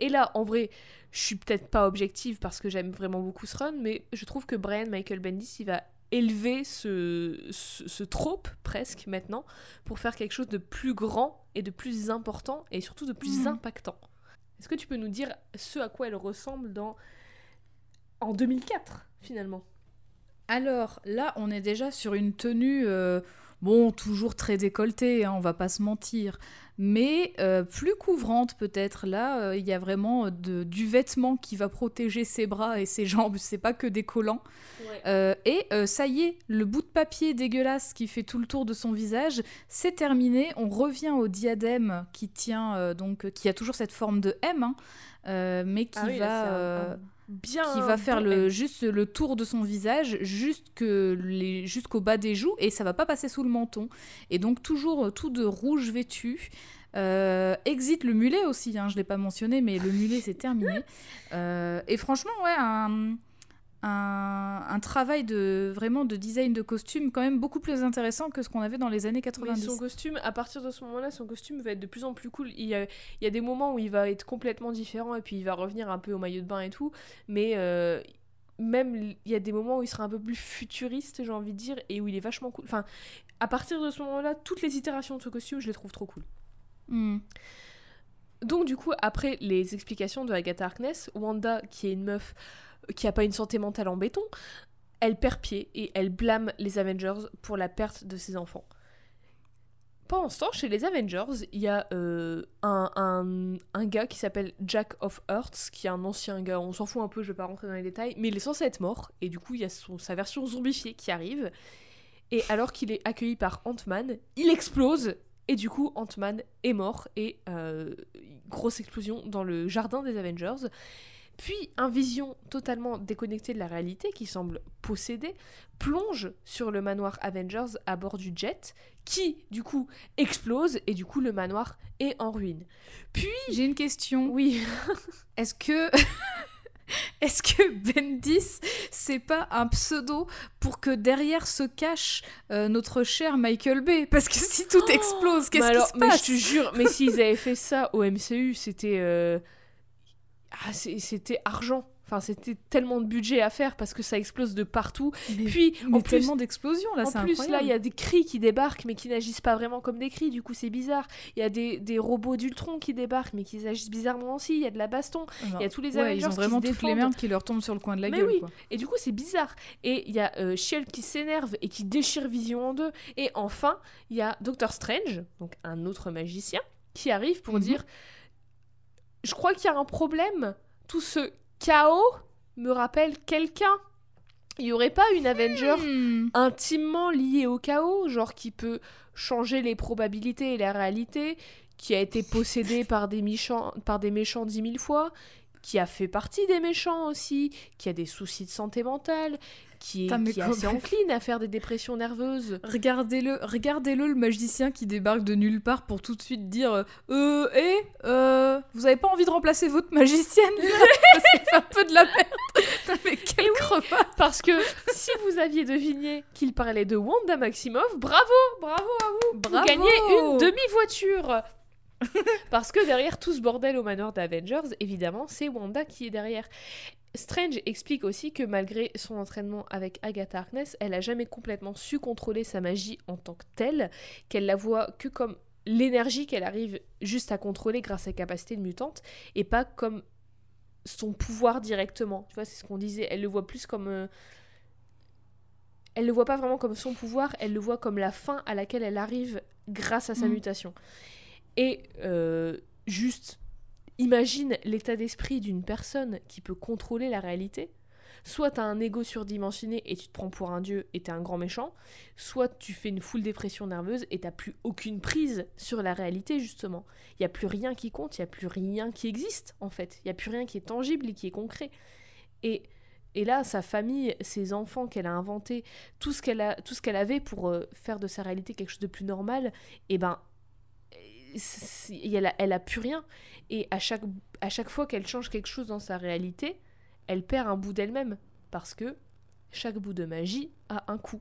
Et là, en vrai, je suis peut-être pas objective parce que j'aime vraiment beaucoup ce run, mais je trouve que Brian Michael Bendis, il va élever ce, ce, ce trope presque maintenant pour faire quelque chose de plus grand et de plus important et surtout de plus Mhm. impactant. Est-ce que tu peux nous dire ce à quoi elle ressemble dans en 2004 finalement Alors là, on est déjà sur une tenue, euh, bon, toujours très décolletée, hein, on va pas se mentir, mais euh, plus couvrante peut-être. Là, euh, il y a vraiment de- du vêtement qui va protéger ses bras et ses jambes, c'est pas que des collants. Et ça y est, le bout de papier dégueulasse qui fait tout le tour de son visage, c'est terminé. On revient au diadème qui tient, donc, qui a toujours cette forme de M, hein, mais qui Ah oui, va... bien qui va faire le, juste le tour de son visage jusqu'au bas des joues et ça va pas passer sous le menton. Et donc toujours euh, tout de rouge vêtu. Euh, exit le mulet aussi, hein, je l'ai pas mentionné, mais le mulet c'est terminé. Euh, et franchement, ouais, un, un, un travail de vraiment de design de costume quand même beaucoup plus intéressant que ce qu'on avait dans les années Mais 90. son costume, à partir de ce moment-là, son costume va être de plus en plus cool. Il y, a, il y a des moments où il va être complètement différent et puis il va revenir un peu au maillot de bain et tout. Mais euh, même, il y a des moments où il sera un peu plus futuriste, j'ai envie de dire, et où il est vachement cool. Enfin, à partir de ce moment-là, toutes les itérations de ce costume, je les trouve trop cool. Hmm. Donc du coup, après les explications de Agatha Harkness, Wanda, qui est une meuf qui a pas une santé mentale en béton, elle perd pied et elle blâme les Avengers pour la perte de ses enfants. Pendant ce temps, chez les Avengers, il y a euh, un, gars qui s'appelle Jack of Hearts, qui est un ancien gars, on s'en fout un peu, je vais pas rentrer dans les détails, mais il est censé être mort, et du coup, il y a sa version zombifiée qui arrive, et alors qu'il est accueilli par Ant-Man, il explose, et du coup, Ant-Man est mort, et euh, grosse explosion dans le jardin des Avengers. Puis un vision totalement déconnecté de la réalité, qui semble possédé, plonge sur le manoir Avengers à bord du jet, qui du coup explose, et du coup le manoir est en ruine. Puis, J'ai une question. oui, Est-ce que. Est-ce que Bendis, c'est pas un pseudo pour que derrière se cache euh, notre cher Michael Bay? Parce que si tout Oh explose, qu'est-ce mais qui se mais passe? je te jure, mais s'ils avaient fait ça au MCU, c'était. euh, Ah, c'était argent. Enfin, c'était tellement de budget à faire parce que ça explose de partout. Mais- Puis, Mais en plus, tellement d'explosions là, en plus, là, il y a des cris qui débarquent, mais qui n'agissent pas vraiment comme des cris, du coup, c'est bizarre. Il y a des, des robots d'Ultron qui débarquent, mais qui agissent bizarrement aussi. Il y a de la baston. Alors, il y a tous les ouais, Avengers ils ont qui vraiment se toutes les merdes qui leur tombent sur le coin de la Mais gueule. oui. quoi. Et du coup, c'est bizarre. Et il y a euh, Shield qui s'énerve et qui déchire Vision en deux. Et enfin, il y a Doctor Strange, donc un autre magicien, qui arrive pour Mhm. dire Je crois qu'il y a un problème. Tout ce chaos me rappelle quelqu'un. Il y aurait pas une Avenger Hmm. intimement liée au chaos, genre qui peut changer les probabilités et la réalité, qui a été possédé par des méchants, par des méchants dix mille fois, qui a fait partie des méchants aussi, qui a des soucis de santé mentale, qui est, qui est assez encline à faire des dépressions nerveuses. Regardez-le, regardez-le, le magicien qui débarque de nulle part pour tout de suite dire euh, euh, eh, euh, vous avez pas envie de remplacer votre magicienne? Fait un peu de la merde. Mais quel crevard. Parce que si vous aviez deviné qu'il parlait de Wanda Maximoff, bravo, bravo à vous, Bravo. vous gagnez une demi-voiture. Parce que derrière tout ce bordel au manoir d'Avengers, évidemment, c'est Wanda qui est derrière. Strange explique aussi que malgré son entraînement avec Agatha Harkness, elle a jamais complètement su contrôler sa magie en tant que telle, qu'elle la voit que comme l'énergie qu'elle arrive juste à contrôler grâce à sa capacité de mutante, et pas comme son pouvoir directement. Tu vois, c'est ce qu'on disait. Elle le voit plus comme... euh, Elle le voit pas vraiment comme son pouvoir, elle le voit comme la fin à laquelle elle arrive grâce à sa Mm. mutation. Et euh, juste, imagine l'état d'esprit d'une personne qui peut contrôler la réalité. Soit t'as un ego surdimensionné et tu te prends pour un dieu et t'es un grand méchant, soit tu fais une full dépression nerveuse et t'as plus aucune prise sur la réalité justement. Il y a plus rien qui compte, il y a plus rien qui existe en fait. Il y a plus rien qui est tangible et qui est concret. Et et là, sa famille, ses enfants qu'elle a inventés, tout ce qu'elle avait pour euh, faire de sa réalité quelque chose de plus normal, et ben, elle a, plus rien. Et à chaque, à chaque fois qu'elle change quelque chose dans sa réalité, elle perd un bout d'elle-même parce que chaque bout de magie a un coût.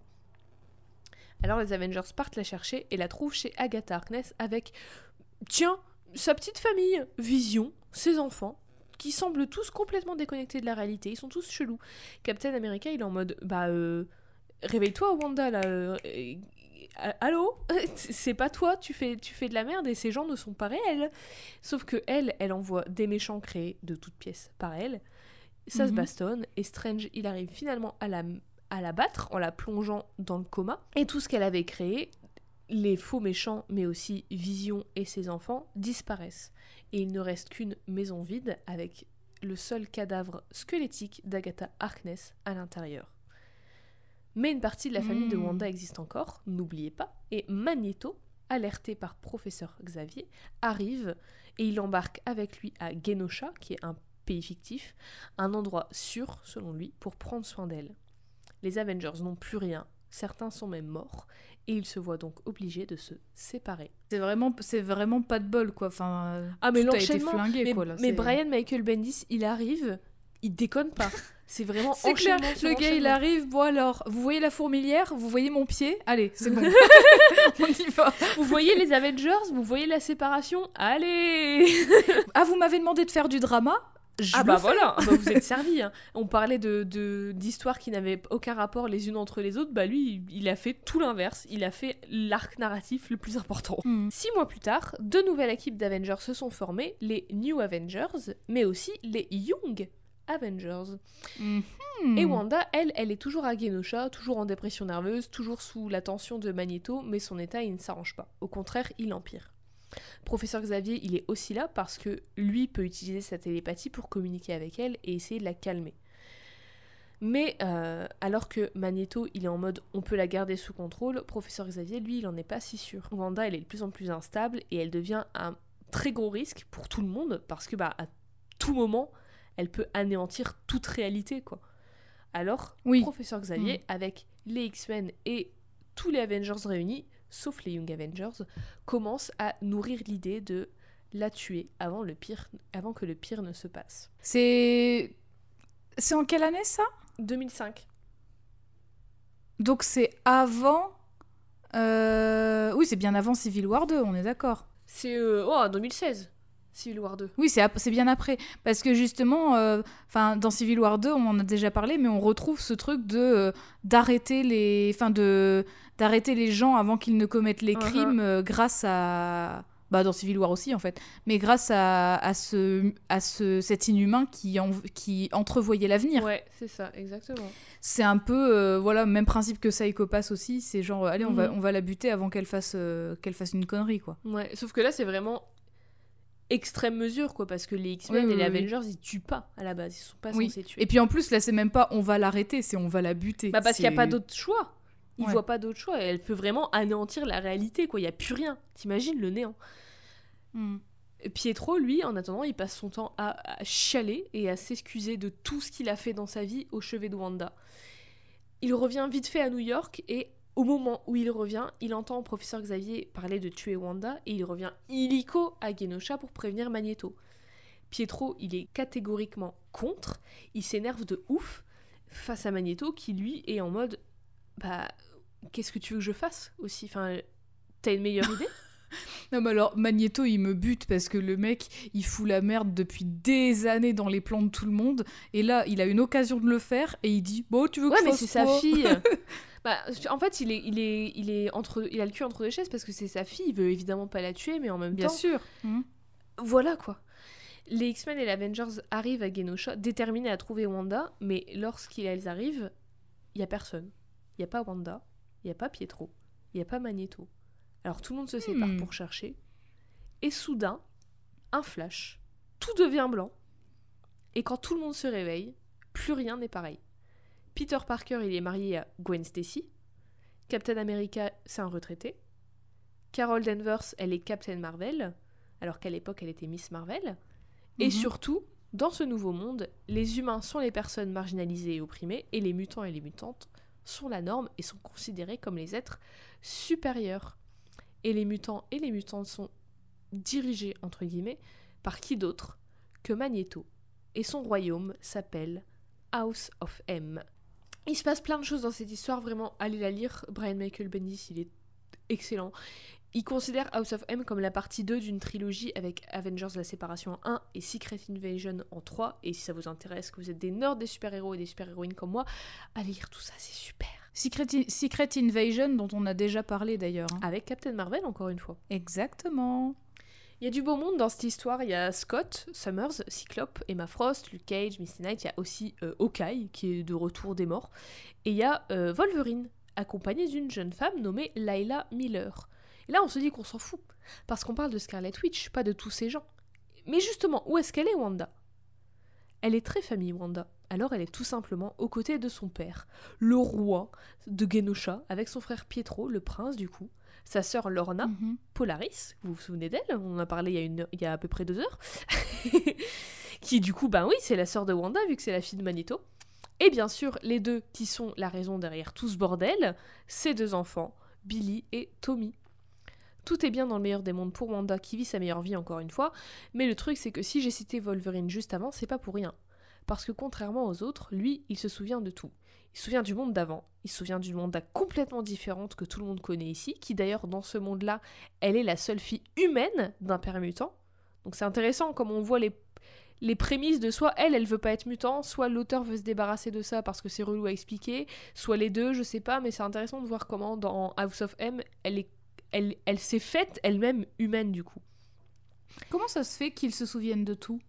Alors les Avengers partent la chercher et la trouvent chez Agatha Harkness avec, tiens, sa petite famille, Vision, ses enfants, qui semblent tous complètement déconnectés de la réalité. Ils sont tous chelous. Captain America, il est en mode, bah, euh, réveille-toi, Wanda, là. euh, allô C'est pas toi, tu fais, tu fais de la merde et ces gens ne sont pas réels. Sauf que elle, elle envoie des méchants créés de toutes pièces par elle. Ça se Mhm. bastonne et Strange, il arrive finalement à la, à la battre en la plongeant dans le coma. Et tout ce qu'elle avait créé, les faux méchants, mais aussi Vision et ses enfants, disparaissent. Et il ne reste qu'une maison vide avec le seul cadavre squelettique d'Agatha Harkness à l'intérieur. Mais une partie de la famille de Hmm. Wanda existe encore, n'oubliez pas, et Magneto, alerté par professeur Xavier, arrive et il embarque avec lui à Genosha, qui est un pays fictif, un endroit sûr, selon lui, pour prendre soin d'elle. Les Avengers n'ont plus rien, certains sont même morts, et ils se voient donc obligés de se séparer. C'est vraiment, c'est vraiment pas de bol, quoi. Enfin, Ah, mais tout a été l'enchaînement flingué, Mais, quoi. Là. mais Brian Michael Bendis, il arrive, il déconne pas. C'est vraiment C'est clair, le gars il arrive, bon alors, vous voyez la fourmilière, vous voyez mon pied, allez, c'est bon, on y va. Vous voyez les Avengers, vous voyez la séparation, allez Ah, vous m'avez demandé de faire du drama? Je Ah bah fais. voilà, Ah bah vous êtes servis. hein. On parlait de de- d'histoires qui n'avaient aucun rapport les unes entre les autres, bah lui, il a fait tout l'inverse. Il a fait l'arc narratif le plus important. Hmm. Six mois plus tard, deux nouvelles équipes d'Avengers se sont formées, les New Avengers, mais aussi les Young Avengers. Mhm. Et Wanda, elle, elle est toujours à Genosha, toujours en dépression nerveuse, toujours sous la tension de Magneto, mais son état, il ne s'arrange pas. Au contraire, il empire. Professeur Xavier, il est aussi là parce que lui peut utiliser sa télépathie pour communiquer avec elle et essayer de la calmer. Mais euh, alors que Magneto, il est en mode on peut la garder sous contrôle, Professeur Xavier, lui, il en est pas si sûr. Wanda, elle est de plus en plus instable et elle devient un très gros risque pour tout le monde parce que bah à tout moment, elle peut anéantir toute réalité quoi. Alors, Oui. Professeur Xavier, avec les X-Men et tous les Avengers réunis, sauf les Young Avengers, commence à nourrir l'idée de la tuer avant, le pire, avant que le pire ne se passe. C'est. C'est en quelle année ça? 2005. Donc c'est avant. euh, Oui, c'est bien avant Civil War 2, on est d'accord. C'est euh, oh, 2016, Civil War 2. Oui, c'est bien après. Parce que justement, euh, dans Civil War 2, on en a déjà parlé, mais on retrouve ce truc de euh, d'arrêter les, enfin de d'arrêter les gens avant qu'ils ne commettent les Mhm. crimes euh, grâce à, bah dans Civil War aussi en fait, mais grâce à, à ce à ce cet inhumain qui en- qui entrevoyait l'avenir. Ouais, c'est ça, exactement. C'est un peu voilà même principe que Psycho Pass aussi. C'est genre allez on va Mhm. on va la buter avant qu'elle fasse qu'elle fasse une connerie quoi. Ouais, sauf que là, c'est vraiment extrême mesure, quoi, parce que les X-Men Oui, et oui, les oui. Avengers, ils tuent pas à la base, ils sont pas Oui. censés tuer. Et puis en plus là c'est même pas on va l'arrêter, c'est on va la buter. Bah parce qu'il n'y a pas d'autre choix. Il Ouais. voit pas d'autre choix. Elle peut vraiment anéantir la réalité, quoi. Il y a plus rien. T'imagines le néant. Hmm. Pietro, lui, en attendant, il passe son temps à, à chialer et à s'excuser de tout ce qu'il a fait dans sa vie au chevet de Wanda. Il revient vite fait à New York et au moment où il revient, il entend le professeur Xavier parler de tuer Wanda et il revient illico à Genosha pour prévenir Magneto. Pietro, il est catégoriquement contre, il s'énerve de ouf face à Magneto qui lui est en mode bah qu'est-ce que tu veux que je fasse aussi? Enfin, t'as une meilleure idée? Non mais alors Magneto il me bute parce que le mec il fout la merde depuis des années dans les plans de tout le monde et là il a une occasion de le faire et il dit bon tu veux que Ouais, je mais fasse c'est sa fille. Bah, en fait, il est, il est, il est entre, il a le cul entre deux chaises parce que c'est sa fille. Il veut évidemment pas la tuer, mais en même Bien temps, sûr. Mhm. voilà quoi. Les X-Men et les Avengers arrivent à Genosha, déterminés à trouver Wanda, mais lorsqu'ils arrivent, il y a personne. Il y a pas Wanda, il y a pas Pietro, il y a pas Magneto. Alors tout le monde se sépare Hmm. pour chercher, et soudain, un flash, tout devient blanc, et quand tout le monde se réveille, plus rien n'est pareil. Peter Parker, il est marié à Gwen Stacy. Captain America, c'est un retraité. Carol Danvers, elle est Captain Marvel, alors qu'à l'époque, elle était Miss Marvel. Et Mhm. surtout, dans ce nouveau monde, les humains sont les personnes marginalisées et opprimées, et les mutants et les mutantes sont la norme et sont considérés comme les êtres supérieurs. Et les mutants et les mutantes sont dirigés, entre guillemets, par qui d'autre que Magneto. Et son royaume s'appelle House of M. Il se passe plein de choses dans cette histoire, vraiment, allez la lire. Brian Michael Bendis, il est excellent. Il considère House of M comme la partie 2 d'une trilogie avec Avengers la séparation en 1 et Secret Invasion en 3. Et si ça vous intéresse, que vous êtes des nerds des super-héros et des super-héroïnes comme moi, allez lire tout ça, c'est super. Secret, Secret Invasion dont on a déjà parlé d'ailleurs. hein. Avec Captain Marvel, encore une fois. Exactement. Il y a du beau monde dans cette histoire. Il y a Scott, Summers, Cyclope, Emma Frost, Luke Cage, Misty Knight. Il y a aussi euh, Hawkeye, qui est de retour des morts. Et il y a euh, Wolverine, accompagné d'une jeune femme nommée Layla Miller. Et là, on se dit qu'on s'en fout. Parce qu'on parle de Scarlet Witch, pas de tous ces gens. Mais justement, où est-ce qu'elle est, Wanda? Elle est très famille, Wanda. Alors elle est tout simplement aux côtés de son père, le roi de Genosha, avec son frère Pietro, le prince du coup, sa sœur Lorna, Mhm. Polaris, vous vous souvenez d'elle? On en a parlé il y a, une, il y a à peu près deux heures. qui du coup, ben oui, c'est la sœur de Wanda, vu que c'est la fille de Magneto. Et bien sûr, les deux qui sont la raison derrière tout ce bordel, ces deux enfants, Billy et Tommy. Tout est bien dans le meilleur des mondes pour Wanda, qui vit sa meilleure vie encore une fois, mais le truc c'est que si j'ai cité Wolverine juste avant, c'est pas pour rien. Parce que contrairement aux autres, lui, il se souvient de tout. Il se souvient du monde d'avant, il se souvient d'une Wanda complètement différente que tout le monde connaît ici, qui d'ailleurs dans ce monde-là, elle est la seule fille humaine d'un père mutant. Donc c'est intéressant comme on voit les, prémices de soit elle, elle veut pas être mutant, soit l'auteur veut se débarrasser de ça parce que c'est relou à expliquer, soit les deux, je sais pas, mais c'est intéressant de voir comment dans House of M, elle est elle s'est faite elle-même humaine du coup. Comment ça se fait qu'ils se souviennent de tout?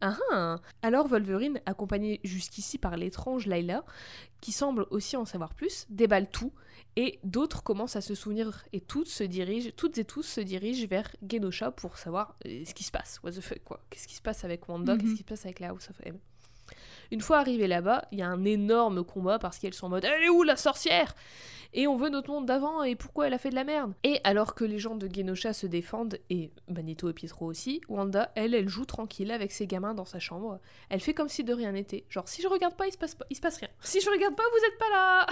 Ah ah Alors Wolverine, accompagné jusqu'ici par l'étrange Layla, qui semble aussi en savoir plus, déballe tout, et d'autres commencent à se souvenir, et toutes se dirigent, toutes et tous se dirigent vers Genosha pour savoir euh, ce qui se passe. What the fuck, quoi. Qu'est-ce qui se passe avec Wanda? Mhm. Qu'est-ce qui se passe avec la House of M? Une fois arrivés là-bas, il y a un énorme combat parce qu'elles sont en mode Elle est où la sorcière? Et on veut notre monde d'avant et pourquoi elle a fait de la merde? Et alors que les gens de Genosha se défendent, et Magneto et Pietro aussi, Wanda, elle, elle joue tranquille avec ses gamins dans sa chambre. Elle fait comme si de rien n'était. Genre, si je regarde pas, il se passe, pas, il se passe rien. Si je regarde pas, vous êtes pas là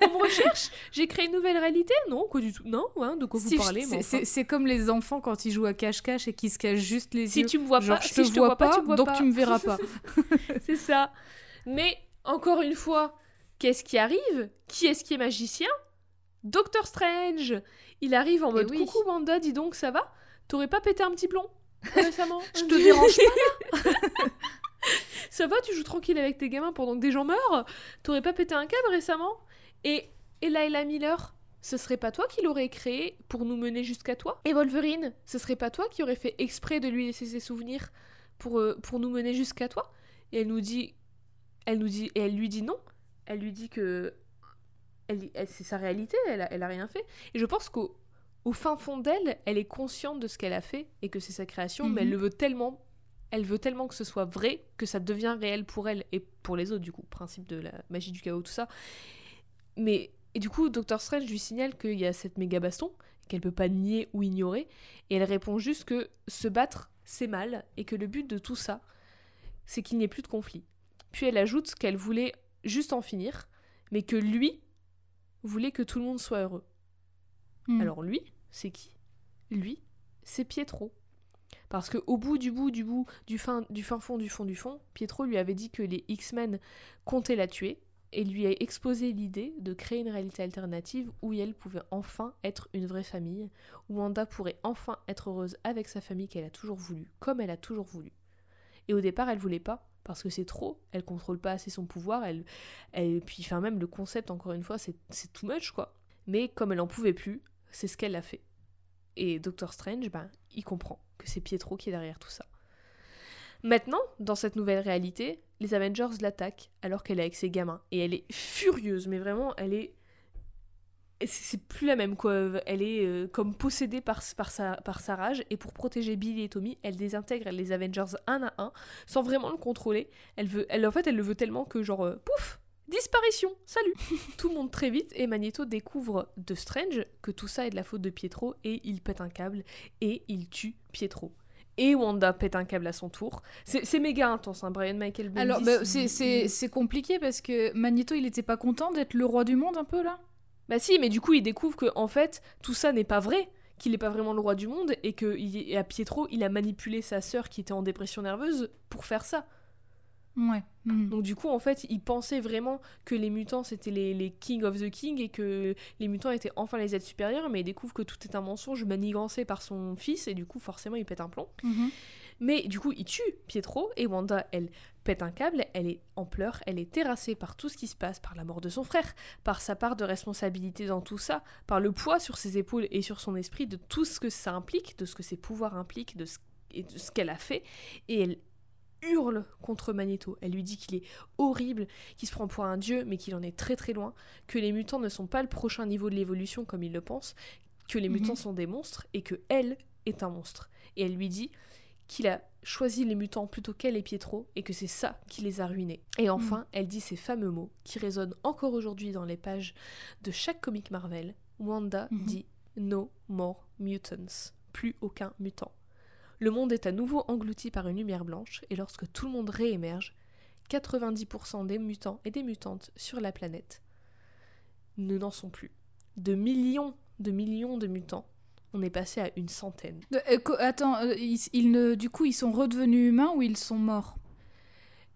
On me recherche J'ai créé une nouvelle réalité? Non, quoi du tout. Non, ouais, de quoi vous Si parlez c'est- enfin. Comme les enfants quand ils jouent à cache-cache et qu'ils se cachent juste les Si yeux. tu me vois Genre, pas, je si te je vois vois pas, pas, tu me donc pas. tu me verras pas. C'est ça. Mais encore une fois, qu'est-ce qui arrive? Qui est-ce qui est magicien? Doctor Strange. Il arrive en Eh mode oui. coucou Wanda, dis donc ça va? T'aurais pas pété un petit plomb récemment? Je te dérange pas Ça va, tu joues tranquille avec tes gamins pendant que des gens meurent? T'aurais pas pété un câble récemment? Et et Layla Miller, ce serait pas toi qui l'aurais créé pour nous mener jusqu'à toi? Et Wolverine, ce serait pas toi qui aurais fait exprès de lui laisser ses souvenirs? Pour, euh, pour nous mener jusqu'à toi Et elle nous dit elle nous dit et elle lui dit non. Elle lui dit que elle, elle- c'est sa réalité, elle a, elle a rien fait. Et je pense qu'au au fin fond d'elle, elle est consciente de ce qu'elle a fait et que c'est sa création, mais elle Mhm. le veut tellement, elle veut tellement que ce soit vrai que ça devient réel pour elle et pour les autres du coup, principe de la magie du chaos tout ça. Mais et du coup, Doctor Strange lui signale qu'il y a cette méga baston qu'elle peut pas nier ou ignorer. Et elle répond juste que se battre, c'est mal, et que le but de tout ça, c'est qu'il n'y ait plus de conflit. Puis elle ajoute qu'elle voulait juste en finir, mais que lui voulait que tout le monde soit heureux. Hmm. Alors lui, c'est qui? Lui, c'est Pietro. Parce que au bout du bout du bout du fin, du fin fond du fond du fond, Pietro lui avait dit que les X-Men comptaient la tuer et lui a exposé l'idée de créer une réalité alternative où elle pouvait enfin être une vraie famille, où Wanda pourrait enfin être heureuse avec sa famille qu'elle a toujours voulu, comme elle a toujours voulu. Et au départ, elle voulait pas parce que c'est trop, elle contrôle pas assez son pouvoir, elle, elle puis enfin même le concept encore une fois, c'est c'est too much quoi. Mais comme elle en pouvait plus, c'est ce qu'elle a fait. Et Doctor Strange, ben, il comprend que c'est Pietro qui est derrière tout ça. Maintenant, dans cette nouvelle réalité, les Avengers l'attaquent alors qu'elle est avec ses gamins. Et elle est furieuse, mais vraiment, elle est. c'est- plus la même quoi. Elle est euh, comme possédée par, par, sa, par sa rage. Et pour protéger Billy et Tommy, elle désintègre les Avengers un à un, sans vraiment le contrôler. Elle veut, elle, en fait, elle le veut tellement que, genre, euh, pouf Disparition Salut Tout monte très vite et Magneto découvre de Strange que tout ça est de la faute de Pietro et il pète un câble et il tue Pietro. Et Wanda pète un câble à son tour. C'est méga intense, hein, Brian Michael Bendis. Alors, bah, c'est- compliqué parce que Magneto, il était pas content d'être le roi du monde un peu là? Bah si, mais du coup, il découvre que en fait, tout ça n'est pas vrai, qu'il n'est pas vraiment le roi du monde et que à Pietro, il a manipulé sa sœur qui était en dépression nerveuse pour faire ça. Ouais. Mhm. Donc du coup, en fait, il pensait vraiment que les mutants c'était les, les King of the King et que les mutants étaient enfin les êtres supérieurs, mais il découvre que tout est un mensonge manigancé par son fils et du coup, forcément, il pète un plomb. Mhm. Mais du coup, il tue Pietro et Wanda, elle pète un câble, elle est en pleurs, elle est terrassée par tout ce qui se passe, par la mort de son frère, par sa part de responsabilité dans tout ça, par le poids sur ses épaules et sur son esprit de tout ce que ça implique, de ce que ses pouvoirs impliquent, de ce, et de ce qu'elle a fait. Et elle hurle contre Magneto. Elle lui dit qu'il est horrible, qu'il se prend pour un dieu, mais qu'il en est très très loin, que les mutants ne sont pas le prochain niveau de l'évolution comme il le pense, que les Mhm. mutants sont des monstres et que elle est un monstre. Et elle lui dit qu'il a choisi les mutants plutôt qu'elle et Pietro et que c'est ça qui les a ruinés. Et enfin, elle dit ces fameux mots qui résonnent encore aujourd'hui dans les pages de chaque comic Marvel. Wanda Mhm. dit No more mutants. Plus aucun mutant. Le monde est à nouveau englouti par une lumière blanche et lorsque tout le monde réémerge, 90% des mutants et des mutantes sur la planète ne n'en sont plus. De millions de millions de mutants, on est passé à une centaine. De- euh, attends, euh, ils, ils ne, du coup, ils sont redevenus humains ou ils sont morts?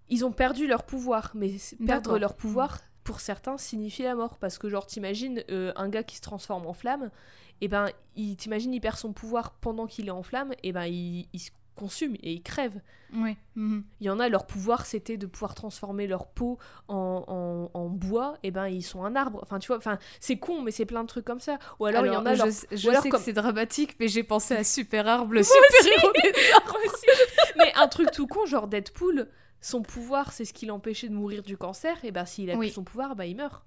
Ils ont perdu leur pouvoir, mais perdre leur pouvoir, pour certains, signifie la mort. Parce que, genre, t'imagines euh, un gars qui se transforme en flamme, et ben, il, t'imagines, il perd son pouvoir pendant qu'il est en flamme, et ben, il, il se consume et il crève. Oui. mhm. Il y en a, leur pouvoir, c'était de pouvoir transformer leur peau en, en- en bois, et ben, ils sont un arbre. Enfin, tu vois, enfin, c'est con, mais c'est plein de trucs comme ça. Ou alors, il y en a, je, leur... sais- je ou alors sais comme- que c'est dramatique, mais j'ai pensé à Super Arbre, le. Moi aussi. Mais un truc tout con, genre Deadpool, son pouvoir, c'est ce qui l'empêchait de mourir du cancer, et ben, s'il a Oui. plus son pouvoir, bah, il meurt.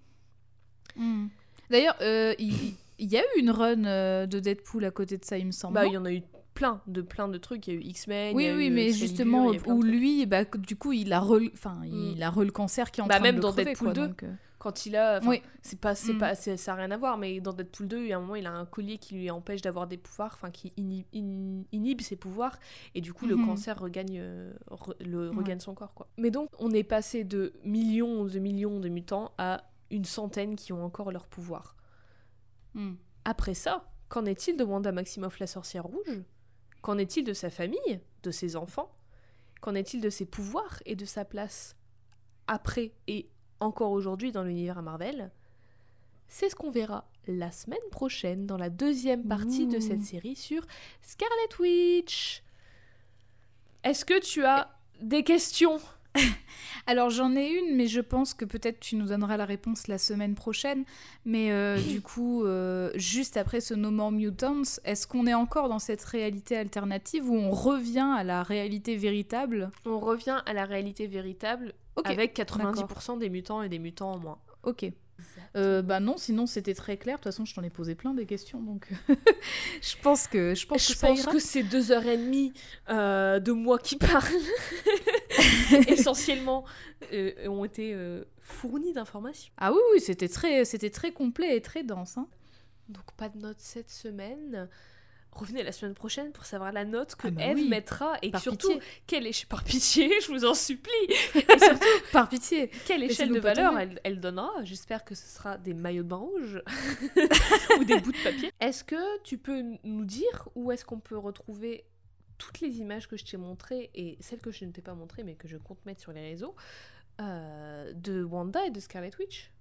Mhm. D'ailleurs, euh, il, il y a eu une run euh, de Deadpool à côté de ça, il me semble. Bah, il y en a eu plein de plein de trucs. Il y a eu X-Men. Oui, oui, mais justement, où lui, bah, du coup, il a re, enfin, il Mm. a re le cancer qui est en Bah, train même de dans crever, Deadpool quoi, 2. donc, euh, Quand il a. Oui. C'est pas, c'est Mm. pas, c'est- ça n'a rien à voir, mais dans Deadpool 2, il y a un moment, il a un collier qui lui empêche d'avoir des pouvoirs, enfin, qui inhibe, in- inhibe ses pouvoirs, et du coup, le Mhm. cancer regagne, euh, re- le, Ouais. regagne son corps, quoi. Mais donc, on est passé de millions de millions de mutants à une centaine qui ont encore leur pouvoir. mm. Après ça, qu'en est-il de Wanda Maximoff, la sorcière rouge? Qu'en est-il de sa famille, de ses enfants? Qu'en est-il de ses pouvoirs et de sa place après et encore aujourd'hui dans l'univers Marvel C'est ce qu'on verra la semaine prochaine dans la deuxième partie de cette série sur Scarlet Witch. Est-ce que tu as des questions? Alors j'en ai une, mais je pense que peut-être tu nous donneras la réponse la semaine prochaine. Mais euh, du coup, euh, juste après ce No More Mutants, est-ce qu'on est encore dans cette réalité alternative ou on revient à la réalité véritable? On revient à la réalité véritable Avec 90% des mutants et des mutants en moins. ok. Euh, bah non, sinon c'était très clair. De toute façon, je t'en ai posé plein des questions, donc je pense que je pense Je que pense que c'est deux heures et demie euh, de moi qui parle, essentiellement, euh, ont été euh, fournis d'informations. Ah oui, oui, c'était très, c'était très complet et très dense. hein. Donc pas de note cette semaine. Revenez la semaine prochaine pour savoir la note que Ah bah Eve oui. mettra et Par surtout pitié. quelle est par pitié, je vous en supplie. Et surtout Par pitié. quelle échelle de valeur elle donnera. J'espère que ce sera des maillots de bain rouge ou des bouts de papier. Est-ce que tu peux nous dire où est-ce qu'on peut retrouver toutes les images que je t'ai montrées et celles que je ne t'ai pas montrées mais que je compte mettre sur les réseaux euh, de Wanda et de Scarlet Witch?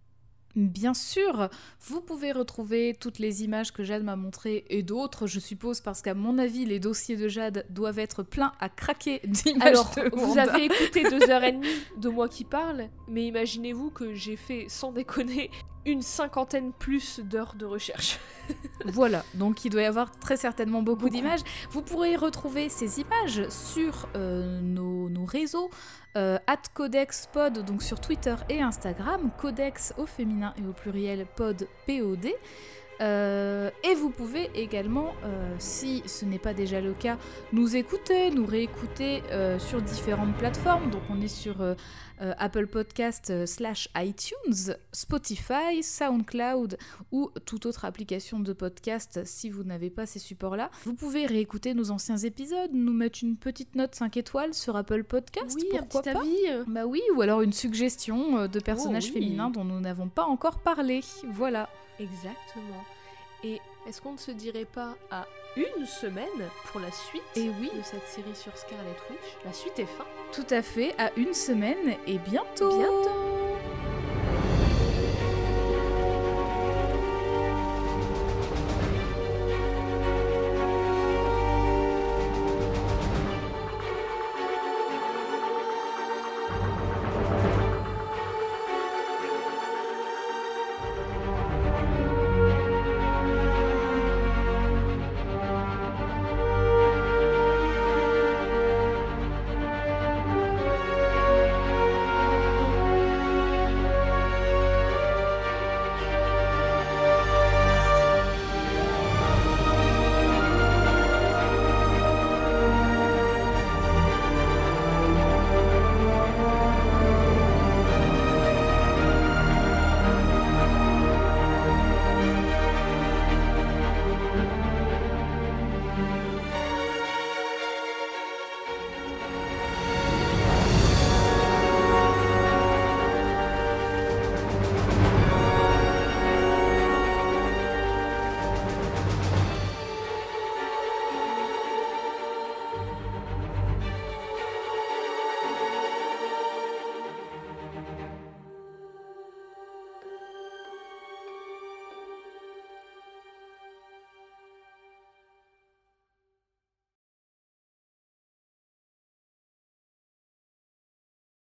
Bien sûr, vous pouvez retrouver toutes les images que Jade m'a montrées et d'autres, je suppose, parce qu'à mon avis, les dossiers de Jade doivent être pleins à craquer d'images Alors, de vous avez écouté deux heures et demie de moi qui parle, mais imaginez-vous que j'ai fait, sans déconner, une cinquantaine plus d'heures de recherche. Voilà, donc il doit y avoir très certainement beaucoup, Beaucoup. d'images. Vous pourrez retrouver ces images sur euh, nos, nos réseaux, euh, @codexpod, donc sur Twitter et Instagram, codex au féminin et au pluriel pod pod. Euh, et vous pouvez également, euh, si ce n'est pas déjà le cas, nous écouter, nous réécouter euh, sur différentes plateformes. Donc on est sur Apple Podcast euh, slash iTunes, Spotify, SoundCloud ou toute autre application de podcast si vous n'avez pas ces supports-là. Vous pouvez réécouter nos anciens épisodes, nous mettre une petite note 5 étoiles sur Apple Podcast, oui, un pourquoi petit pas avis. Bah oui, ou alors une suggestion euh, de personnages Oh oui. féminins dont nous n'avons pas encore parlé. Voilà. Exactement. Et est-ce qu'on ne se dirait pas à une semaine pour la suite Et oui, de cette série sur Scarlet Witch? La suite est fin. tout à fait, à une semaine et bientôt. Bientôt